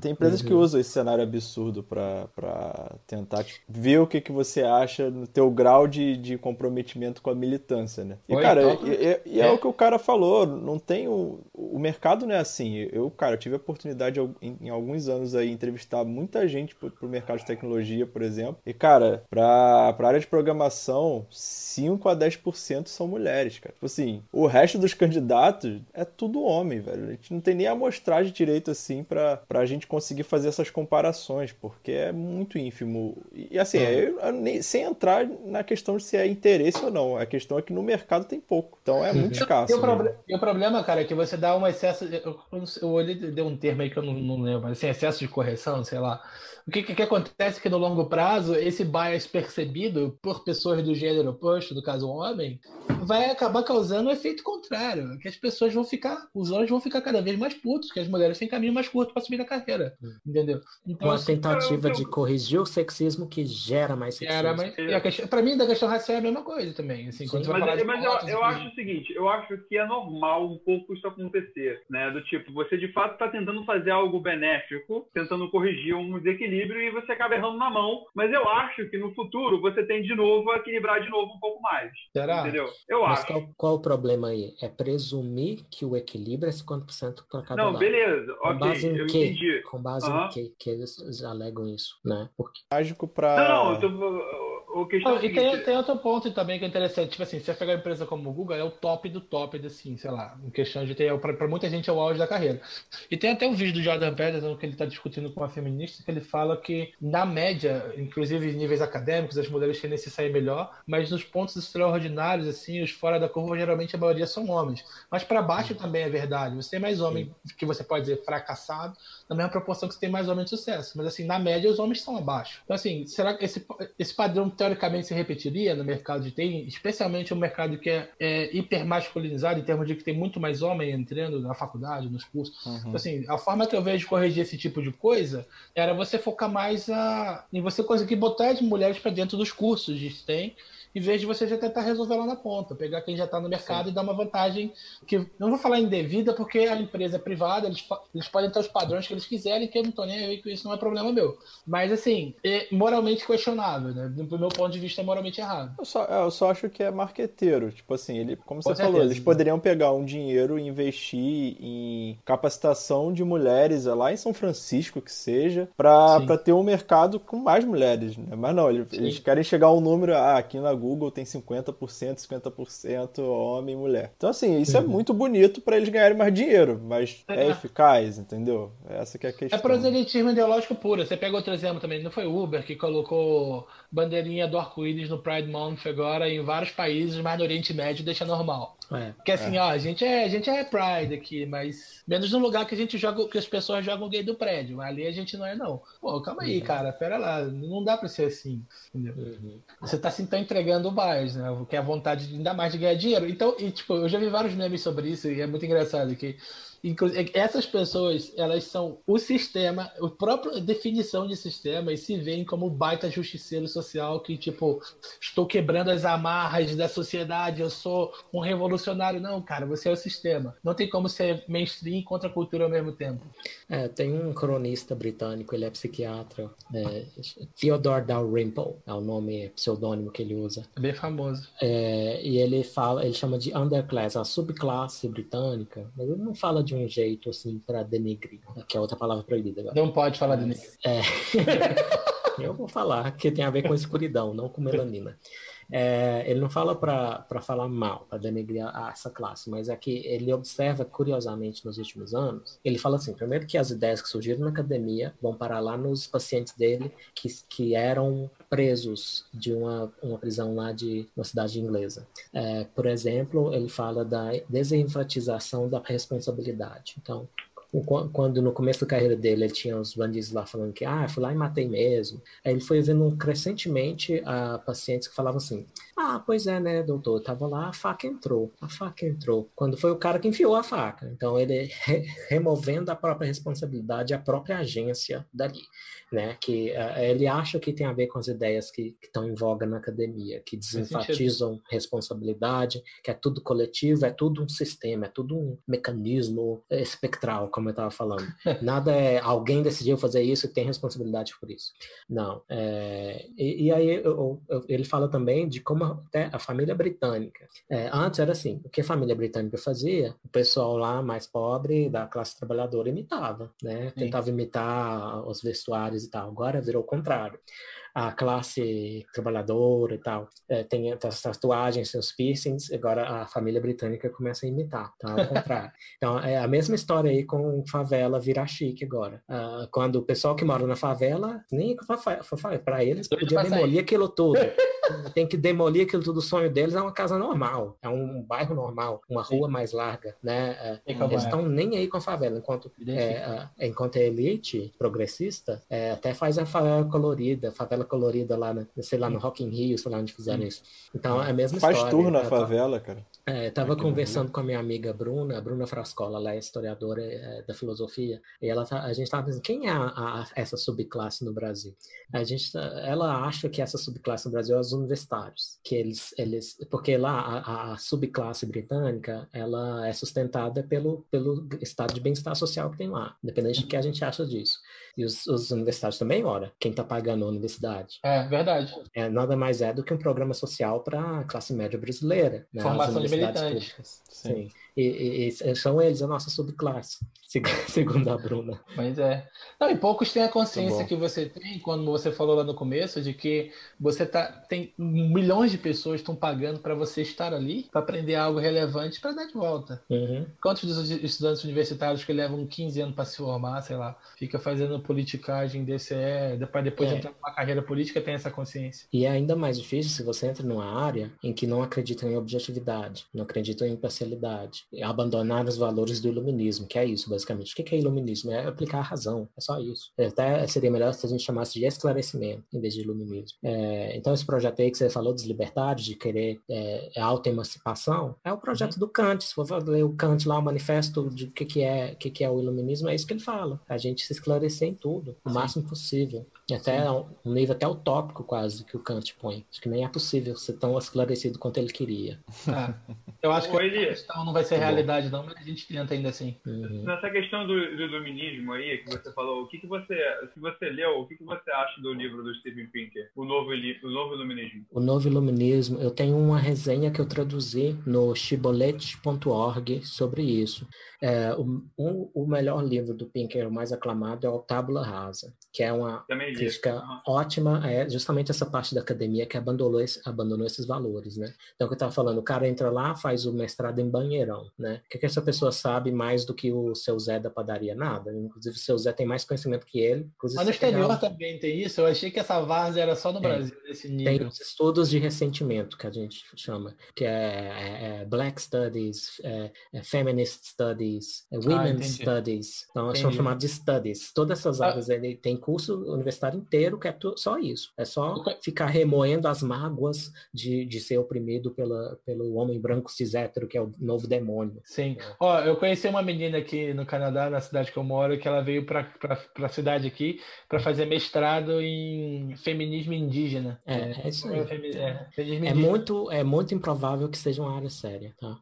Tem empresas que Uhum. usam esse cenário absurdo pra, pra tentar tipo, ver o que, que você acha no teu grau de, de comprometimento com a militância, né? E, Oi, cara, toca. e, e- e é, É. o que o cara falou, não tem o, o mercado não é assim. Eu, cara, tive a oportunidade em, em alguns anos aí entrevistar muita gente pro, pro mercado de tecnologia, por exemplo. E, cara, pra, pra área de programação, 5 a 10% são mulheres, cara. Tipo assim, o resto dos candidatos é tudo homem, velho. A gente não tem nem amostragem direito assim pra, pra gente conseguir fazer essas comparações, porque é muito ínfimo. E assim, eu- eu nem- sem entrar na questão de se é interesse ou não. A questão é que no mercado tem pouco. Então é muito escasso. E o, né? proble- e o problema, cara, é que você dá um excesso. de- Eu, eu, eu olhei, deu um termo aí que eu não, não lembro, mas assim, excesso de correção, sei lá. O que, que, que acontece é que no longo prazo, esse bias percebido por pessoas do gênero oposto, no caso homem, vai acabar causando um efeito contrário. Que as pessoas vão ficar, os homens vão ficar cada vez mais putos, que as mulheres têm caminho mais curto para subir na carreira. Entendeu? Então, Uma assim, tentativa eu- de corrigir o sexismo que gera mais sexismo. era, mas, a questão, pra mim, da questão racial é a mesma coisa também. Assim, falar Mas, de mas eu, eu acho o seguinte, eu acho que é normal um pouco isso acontecer, né? Do tipo, você de fato está tentando fazer algo benéfico, tentando corrigir um desequilíbrio e você acaba errando na mão. Mas eu acho que no futuro você tem de novo a equilibrar de novo um pouco mais. Será? Entendeu? Eu Mas acho. qual, qual o problema aí? É presumir que o equilíbrio é 50% para cada Não, lado. beleza, Com base ok, em eu quê? entendi. Com base Aham. em que, que eles alegam isso, né? Porque Mágico. Não, não, eu tô- o questão é e tem, tem, outro ponto também que é interessante. Tipo assim, se você pegar uma empresa como o Google, é o top do top, assim, sei lá, em questão de ter. Pra, pra muita gente é o auge da carreira. E tem até um vídeo do Jordan Peterson que ele tá discutindo com uma feminista que ele fala que, na média, inclusive em níveis acadêmicos, as mulheres tendem a se sair melhor, mas nos pontos extraordinários, assim, os fora da curva, geralmente a maioria são homens. Mas para baixo também é verdade. Você tem mais homem Sim. que você pode dizer fracassado, na mesma proporção que você tem mais homens de sucesso. Mas assim, na média, os homens estão abaixo. Então, assim, será que esse, esse padrão teoricamente se repetiria no mercado de TI, especialmente um mercado que é, é hiper masculinizado, em termos de que tem muito mais homem entrando na faculdade, nos cursos? Uhum. Então, assim, a forma que eu vejo de corrigir esse tipo de coisa era você focar mais a, em você conseguir botar as mulheres para dentro dos cursos de STEM em vez de você já tentar resolver lá na ponta, pegar quem já está no mercado Sim. e dar uma vantagem que não vou falar indevida porque a empresa é privada, eles, eles podem ter os padrões que eles quiserem, que eu não estou nem aí com isso, não é problema meu. Mas assim, é moralmente questionável, né? Do meu ponto de vista é moralmente errado. Eu só, eu só acho que é marqueteiro, tipo assim, ele, como você falou, eles poderiam pegar um dinheiro e investir em capacitação de mulheres lá em São Francisco que seja, para ter um mercado com mais mulheres, né? Mas não, eles, eles querem chegar a um número, ah, aqui na Google tem 50%, 50% homem e mulher. Então, assim, isso é uhum. é muito bonito para eles ganharem mais dinheiro, mas é, é eficaz, entendeu? Essa que é a questão. É proselitismo ideológico puro. Você pega outro exemplo também, não foi o Uber que colocou bandeirinha do arco-íris no Pride Month agora em vários países, mas no Oriente Médio deixa normal. É. Porque assim, é. ó, a gente é, a gente é Pride aqui, mas menos no lugar que a gente joga, que as pessoas jogam gay do prédio. Ali a gente não é, não. Pô, calma aí, uhum. cara, pera lá. Não dá pra ser assim. Entendeu? Uhum. Você tá se então entregando mais, né? Que é a vontade de, ainda mais de ganhar dinheiro. Então, e, tipo, eu já vi vários memes sobre isso e é muito engraçado que Inclusive, essas pessoas, elas são o sistema, a própria definição de sistema, e se veem como baita justiceiro social que, tipo, estou quebrando as amarras da sociedade, eu sou um revolucionário. Não, cara, você é o sistema. Não tem como ser mainstream contra a cultura ao mesmo tempo. É, tem um cronista britânico, ele é psiquiatra, é, Theodore Dalrymple, é o nome pseudônimo que ele usa. É bem famoso. É, e ele fala, ele chama de underclass, a subclasse britânica, mas ele não fala de de um jeito assim para denegrir, que é outra palavra proibida. Agora. Não pode falar denegrir. É. Eu vou falar que tem a ver com escuridão, não com melanina. É, ele não fala para falar mal, para denegrir essa classe, mas é que ele observa, curiosamente, nos últimos anos, ele fala assim, primeiro que as ideias que surgiram na academia vão parar lá nos pacientes dele que, que eram presos de uma, uma prisão lá de uma cidade inglesa. É, por exemplo, ele fala da desenfatização da responsabilidade. Então, quando no começo da carreira dele ele tinha os bandidos lá falando que ah, fui lá e matei mesmo. Aí ele foi vendo crescentemente a pacientes que falavam assim: ah, pois é, né, doutor, tava lá, a faca entrou, a faca entrou. Quando foi o cara que enfiou a faca. Então ele re removendo a própria responsabilidade, a própria agência dali né? Que uh, ele acha que tem a ver com as ideias que estão em voga na academia, que desenfatizam responsabilidade, que é tudo coletivo, é tudo um sistema, é tudo um mecanismo espectral, como eu estava falando. Nada é alguém decidiu fazer isso e tem responsabilidade por isso. Não. É, e, e, aí eu, eu, ele fala também de como até a família britânica. É, antes era assim, o que a família britânica fazia, o pessoal lá mais pobre da classe trabalhadora imitava, né? Tentava imitar os vestuários e tal. Agora virou o contrário a classe trabalhadora e tal é, tem as tatuagens, seus piercings, agora a família britânica começa a imitar, tá? Ao contrário. então, é a mesma história aí com favela virar chique agora. Uh, quando o pessoal que mora na favela, nem para eles, podia demolir aquilo tudo. tem que demolir aquilo tudo. O sonho deles é uma casa normal, é um bairro normal, uma rua Sim. mais larga, né? É, eles estão nem aí com a favela, enquanto, é, a, enquanto a elite progressista é, até faz a favela colorida, favela favela colorida lá, né? sei lá, no Rock in Rio, sei lá onde fizeram isso. Então é a mesma Faz história. Faz tour na favela, cara. É, tava conversando com a minha amiga Bruna, a Bruna Frascola, ela é historiadora é, da filosofia, e ela tá, a gente estava pensando, quem é a, a, essa subclasse no Brasil? A gente, tá, ela acha que essa subclasse no Brasil é os universitários, que eles, eles porque lá a, a subclasse britânica, ela é sustentada pelo, pelo estado de bem-estar social que tem lá, independente do que a gente acha disso. E os, os universitários também, ora, quem está pagando a universidade. É, verdade. É, nada mais é do que um programa social para a classe média brasileira. Né? Formação de universidades militante. públicas. Sim. Sim. E, e- são eles a nossa subclasse, seg- segundo a Bruna. Mas é. Não, e poucos têm a Tá consciência bom. que você tem, quando você falou lá no começo, de que você tá. Tem milhões de pessoas estão pagando para você estar ali, para aprender algo relevante para dar de volta. Uhum. Quantos dos estudantes universitários que levam 15 anos para se formar, sei lá, fica fazendo politicagem, DCE, depois, depois de É. entrar numa carreira política, tem essa consciência. E é ainda mais difícil se você entra numa área em que não acreditam em objetividade, não acreditam em imparcialidade, abandonar os valores do iluminismo, que é isso, basicamente. O que é iluminismo? É aplicar a razão, é só isso. Até seria melhor se a gente chamasse de esclarecimento, em vez de iluminismo. É, então, esse projeto aí que você falou dos libertários, de querer é, a autoemancipação, é o projeto do Kant. Se for ler o Kant lá, o manifesto de o que, que, é, que, que é o iluminismo, é isso que ele fala. A gente se esclarecer em tudo, o máximo possível. Até um um nível até utópico quase que o Kant põe. Acho que nem é possível ser tão esclarecido quanto ele queria. Ah, eu acho que Ô, Eli. a questão não vai ser Tá realidade, não, mas a gente tenta ainda assim. Uhum. Nessa questão do, do iluminismo aí, que você falou, o que, que você, se você leu, o que, que você acha do livro do Steven Pinker, o novo, o novo iluminismo? O novo iluminismo, eu tenho uma resenha que eu traduzi no chibolete.org sobre isso. É, o, o, o melhor livro do Pinker, o mais aclamado, é o Tábula Rasa, que é uma Também li. Crítica ótima, é justamente essa parte da academia que abandonou, esse- abandonou esses valores, né? Então, o que eu estava falando, o cara entra lá, faz o mestrado em banheirão, né? O que, que essa pessoa sabe mais do que o seu Zé da padaria? Nada. Inclusive, o seu Zé tem mais conhecimento que ele. Mas no exterior um- também tem isso. Eu achei que essa várzea era só no Tem. Brasil, nesse Tem nível. os estudos de ressentimento, que a gente chama, que é, é- é Black Studies, é, é Feminist Studies, é Women's entendi. Studies. Então, são Entendi. chamados de Studies. Todas essas Ah. áreas, ele tem curso universitário inteiro que é só isso. É só ficar remoendo as mágoas de, de ser oprimido pela, pelo homem branco cis hétero, que é o novo demônio. Sim. Ó, eu conheci uma menina aqui no Canadá, na cidade que eu moro, que ela veio pra, pra cidade aqui para fazer mestrado em feminismo indígena. É, é isso aí. É, é, feminismo É indígena. muito, é muito improvável que seja uma área séria, tá?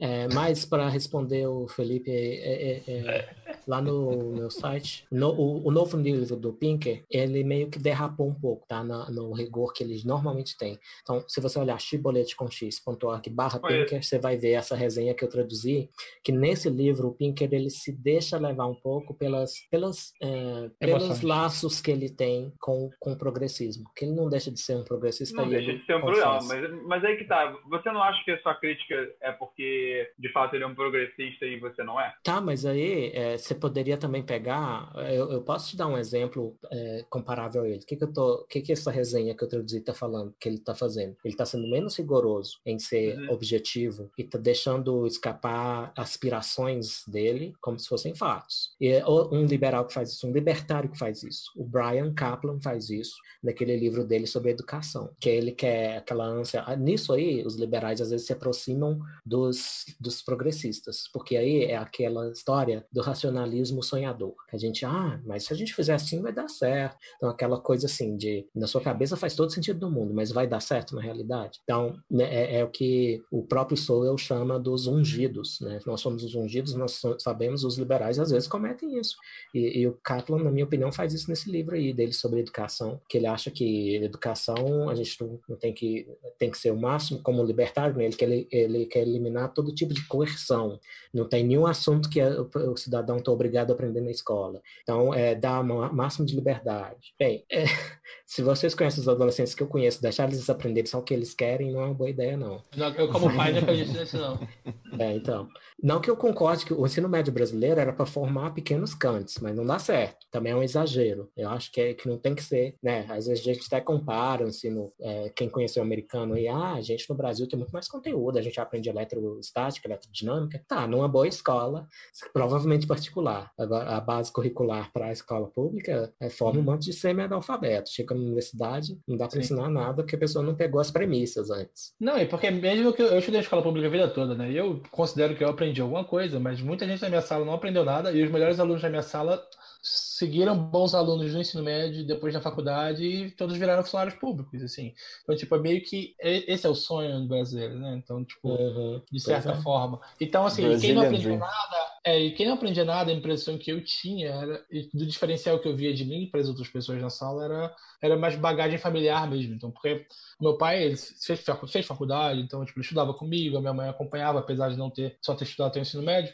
É, mas para responder o Felipe, é, é, é, lá no meu site, no- o, o novo livro do Pinker, ele meio que derrapou um pouco, tá? Na- no rigor que ele normalmente tem. Então, se você olhar chiboletecomx.org barra. Pinker, você vai ver essa resenha que eu traduzi, que nesse livro o Pinker, ele se deixa levar um pouco pelas, pelas, é, pelos laços que ele tem com, com o progressismo, que ele não deixa de ser um progressista. Não deixa de ser um confessa. mas, mas aí que tá. Você não acha que a sua crítica é porque, de fato, ele é um progressista e você não é? Tá, mas aí é, você poderia também pegar. Eu, eu posso te dar um exemplo é, comparável a ele. O que, que eu tô, que, que essa resenha que eu traduzi está falando, que ele está fazendo? Ele está sendo menos rigoroso em ser Uhum. objetivo e está deixando escapar aspirações dele como se fossem fatos. E é um liberal que faz isso, um libertário que faz isso. O Brian Kaplan faz isso naquele livro dele sobre educação, que ele quer aquela ânsia. ah, Nisso aí, os liberais às vezes se aproximam dos, dos progressistas, porque aí é aquela história do racionalismo sonhador. Que a gente, ah, mas se a gente fizer assim vai dar certo. Então, aquela coisa assim de, na sua cabeça faz todo sentido do mundo, mas vai dar certo na realidade? Então, né, é, é o que o próprio Sowell chama dos ungidos, né? Nós somos os ungidos, nós sabemos, os liberais às vezes cometem isso. E, e o Kaplan, na minha opinião, faz isso nesse livro aí dele sobre educação, que ele acha que educação a gente não, tem que tem que ser o máximo como libertário, né? ele quer ele, quer eliminar todo tipo de coerção. Não tem nenhum assunto que o, cidadão obrigado a aprender na escola. Então, é dar o máximo de liberdade. Bem, é, se vocês conhecem os adolescentes que eu conheço, deixar eles aprenderem só o que eles querem não é uma boa ideia, não. Não, Eu, como pai, não acredito nisso, não. É, então. Não que eu concorde que o ensino médio brasileiro era para formar pequenos cantos, mas não dá certo. Também é um exagero. Eu acho que, é, que não tem que ser, né? Às vezes a gente até compara o ensino, é, quem conheceu o americano e, ah, a gente no Brasil tem muito mais conteúdo, a gente aprende eletrostática, eletrodinâmica. Tá, numa boa escola, provavelmente particular. Agora, a base curricular para a escola pública é, forma um monte de semi-analfabeto. Chega na universidade, não dá para ensinar nada porque a pessoa não pegou as premissas antes. Não, e porque mesmo que eu, eu estudei escola pública a vida toda, né? E eu considero que eu aprendi alguma coisa, mas muita gente na minha sala não aprendeu nada, e os melhores alunos da minha sala seguiram bons alunos no ensino médio, depois na faculdade, e todos viraram funcionários públicos, assim. Então, tipo, é meio que e- esse é o sonho do brasileiro, né? Então, tipo, Uhum. de certa é. forma. Então, assim, quem Brazilian não aprendeu Dream. nada É, e quem não aprendia nada, a impressão que eu tinha era, do diferencial que eu via de mim para as outras pessoas na sala era, era mais bagagem familiar mesmo. Então, porque meu pai ele fez, fez faculdade, então tipo, ele estudava comigo, a minha mãe acompanhava, apesar de não ter só ter estudado até o ensino médio.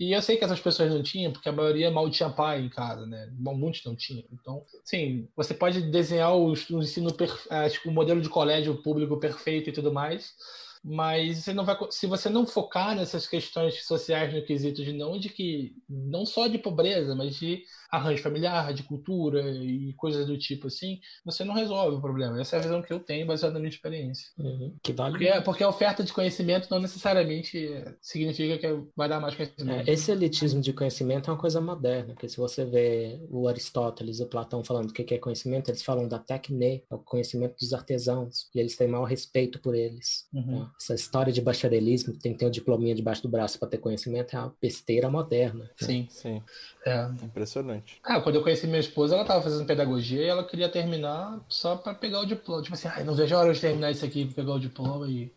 E eu sei que essas pessoas não tinham, porque a maioria mal tinha pai em casa, né? Muitos não tinham. Então, sim, você pode desenhar o, o ensino, é, tipo, o modelo de colégio público perfeito e tudo mais, mas você não vai, se você não focar nessas questões sociais no quesito de não de que não só de pobreza, mas de arranjo familiar, de cultura e coisas do tipo assim, você não resolve o problema. Essa é a visão que eu tenho baseada na minha experiência. Uhum. Que vale. Porque, porque, a oferta de conhecimento não necessariamente significa que vai dar mais conhecimento. É, esse elitismo de conhecimento é uma coisa moderna, porque se você vê o Aristóteles e o Platão falando do que é conhecimento, eles falam da tecne, é o conhecimento dos artesãos, e eles têm maior respeito por eles. Uhum. Tá? Essa história de bacharelismo, tem que ter um diplominha debaixo do braço para ter conhecimento, é uma besteira moderna. Sim. Sim. É. Impressionante. Ah, quando eu conheci minha esposa, ela estava fazendo pedagogia e ela queria terminar só para pegar o diploma. Tipo assim, ai, não vejo a hora de terminar isso aqui, pegar o diploma e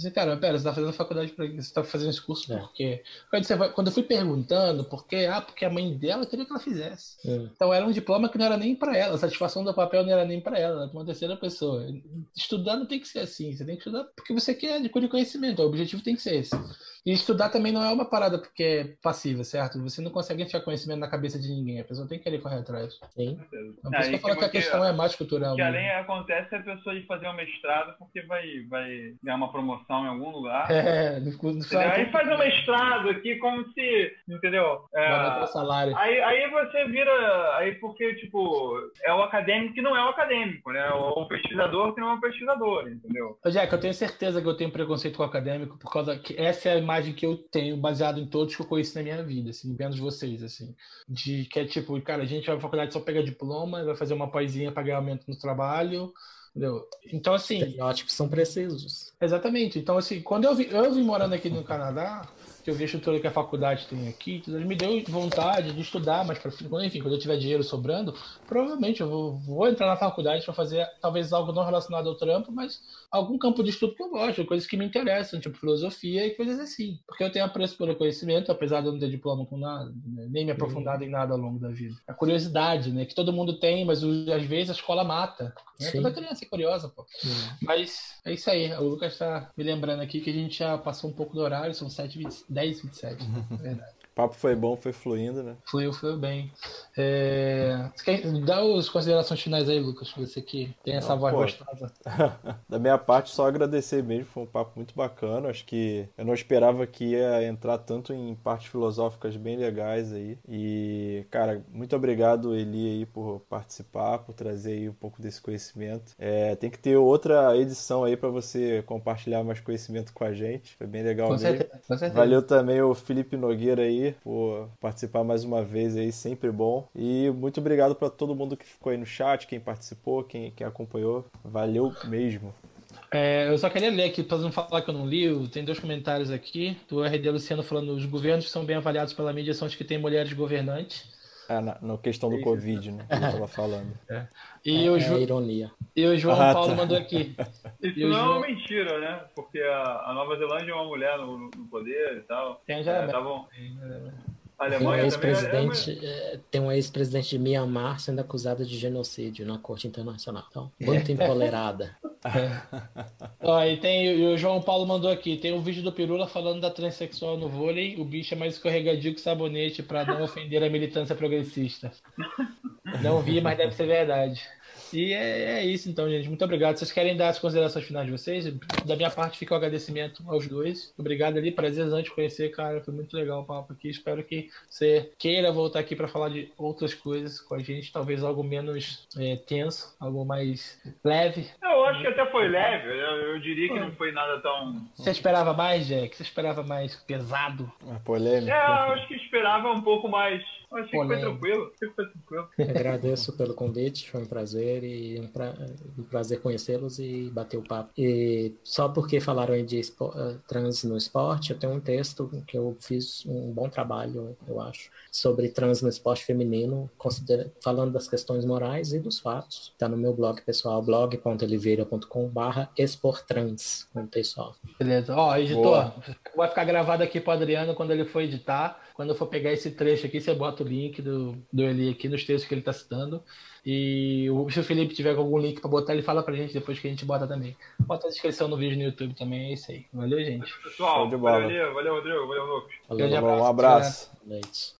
Disse, cara, pera, você tá fazendo faculdade para Você tá fazendo esse curso é. por quê? Quando eu fui perguntando por quê, ah, porque a mãe dela queria que ela fizesse. É. Então era um diploma que não era nem para ela, a satisfação do papel não era nem para ela, era pra uma terceira pessoa. Estudar não tem que ser assim, você tem que estudar porque você quer adquirir conhecimento, o objetivo tem que ser esse. E estudar também não é uma parada porque é passiva, certo? Você não consegue enfiar conhecimento na cabeça de ninguém, a pessoa tem que querer correr atrás. Sim. Então, por isso que eu falo que a questão é mais cultural. Que além acontece a pessoa de fazer um mestrado porque vai, vai ganhar uma promoção em algum lugar. É, no, no Aí faz um mestrado aqui como se, entendeu? É, salário. Aí, aí você vira, aí porque, tipo, é o acadêmico que não é o acadêmico, né? O pesquisador que não é o pesquisador, entendeu? Jack, eu tenho certeza que eu tenho preconceito com o acadêmico por causa que essa é a imagem que eu tenho baseado em todos que eu conheço na minha vida, assim, menos vocês, assim. De que é tipo, cara, a gente vai pra faculdade só pegar diploma, vai fazer uma paizinha para ganhar aumento no trabalho. Entendeu? Então, assim. Estereótipos são precisos. Exatamente. Então, assim, quando eu, vi, eu vim morando aqui no Canadá, que eu vi a estrutura que a faculdade tem aqui, tudo, me deu vontade de estudar, mas para enfim, quando eu tiver dinheiro sobrando, provavelmente eu vou, vou entrar na faculdade para fazer talvez algo não relacionado ao trampo, mas algum campo de estudo que eu gosto, coisas que me interessam, tipo filosofia e coisas assim. Porque eu tenho apreço pelo conhecimento, apesar de eu não ter diploma com nada, né? nem me aprofundado em nada ao longo da vida. A curiosidade, né, que todo mundo tem, mas às vezes a escola mata. Né? Toda criança é curiosa, pô. Mas é isso aí. O Lucas está me lembrando aqui que a gente já passou um pouco do horário, são 7h27. 10, 27. verdade. O papo foi bom, foi fluindo, né? Fluiu, fluiu bem. É... Dar as considerações finais aí, Lucas? Você que tem essa Não, voz pô, gostosa. da minha parte, só agradecer mesmo. Foi um papo muito bacana. Acho que eu não esperava que ia entrar tanto em partes filosóficas bem legais aí. E, cara, muito obrigado, Eli, aí, por participar, por trazer aí um pouco desse conhecimento. É, tem que ter outra edição aí para você compartilhar mais conhecimento com a gente. Foi bem legal com mesmo. Certeza, com certeza. Valeu também o Felipe Nogueira aí por participar mais uma vez aí, sempre bom. E muito obrigado para todo mundo que ficou aí no chat, quem participou, quem, quem acompanhou. Valeu mesmo. É, eu só queria ler aqui, para não falar que eu não li, tem dois comentários aqui, do RD Luciano falando os governos que são bem avaliados pela mídia são os que têm mulheres governantes. É, na, na questão do Covid, né? Que eu tava falando. É. E, é, o Ju... é ironia. e o João ah, Paulo tá. mandou aqui. Isso não João... é uma mentira, né? Porque a, a, Nova Zelândia é uma mulher no, no poder e tal. Tem já. É, tá bom. A Alemanha tem um ex-presidente é... tem um ex-presidente de Myanmar sendo acusado de genocídio na Corte Internacional. Então, muito empolerada. Ó, e tem e o João Paulo mandou aqui, tem um vídeo do Pirula falando da transexual no vôlei, o bicho é mais escorregadio que sabonete para não ofender a militância progressista. Não vi, mas deve ser verdade. E é, é, isso então, gente. Muito obrigado. Vocês querem dar as considerações finais de vocês? Da minha parte fica o agradecimento aos dois. Obrigado ali, prazerzante conhecer, cara. Foi muito legal o papo aqui. Espero que você queira voltar aqui para falar de outras coisas com a gente, talvez algo menos é, tenso, algo mais leve. Eu acho que até foi leve. Eu, eu diria que não foi nada tão. Você esperava mais, Jack? Você esperava mais pesado? Uma polêmica. É, eu acho que esperava um pouco mais Achei que foi tranquilo. Foi tranquilo. Agradeço pelo convite, foi um prazer e um, pra... um prazer conhecê-los e bater o papo. E só porque falaram aí de espo... Eh, trans no esporte, eu tenho um texto que eu fiz um bom trabalho, eu acho, sobre trans no esporte feminino, considera... falando das questões morais e dos fatos. Está no meu blog pessoal, blog.oliveira eliveira.com.br exportrans, com o pessoal. Beleza. Ó, editor, Boa. vai ficar gravado aqui pro Adriano quando ele for editar. Quando eu for pegar esse trecho aqui, você bota o link do, do Eli aqui nos textos que ele tá citando. E o- se o Felipe tiver algum link pra botar, ele fala pra gente depois que a gente bota também. Bota a descrição no vídeo no YouTube também, é isso aí. Valeu, gente. Pessoal, bola. valeu, valeu, Rodrigo, valeu, Lucas. Valeu, um abraço. abraço. boa noite.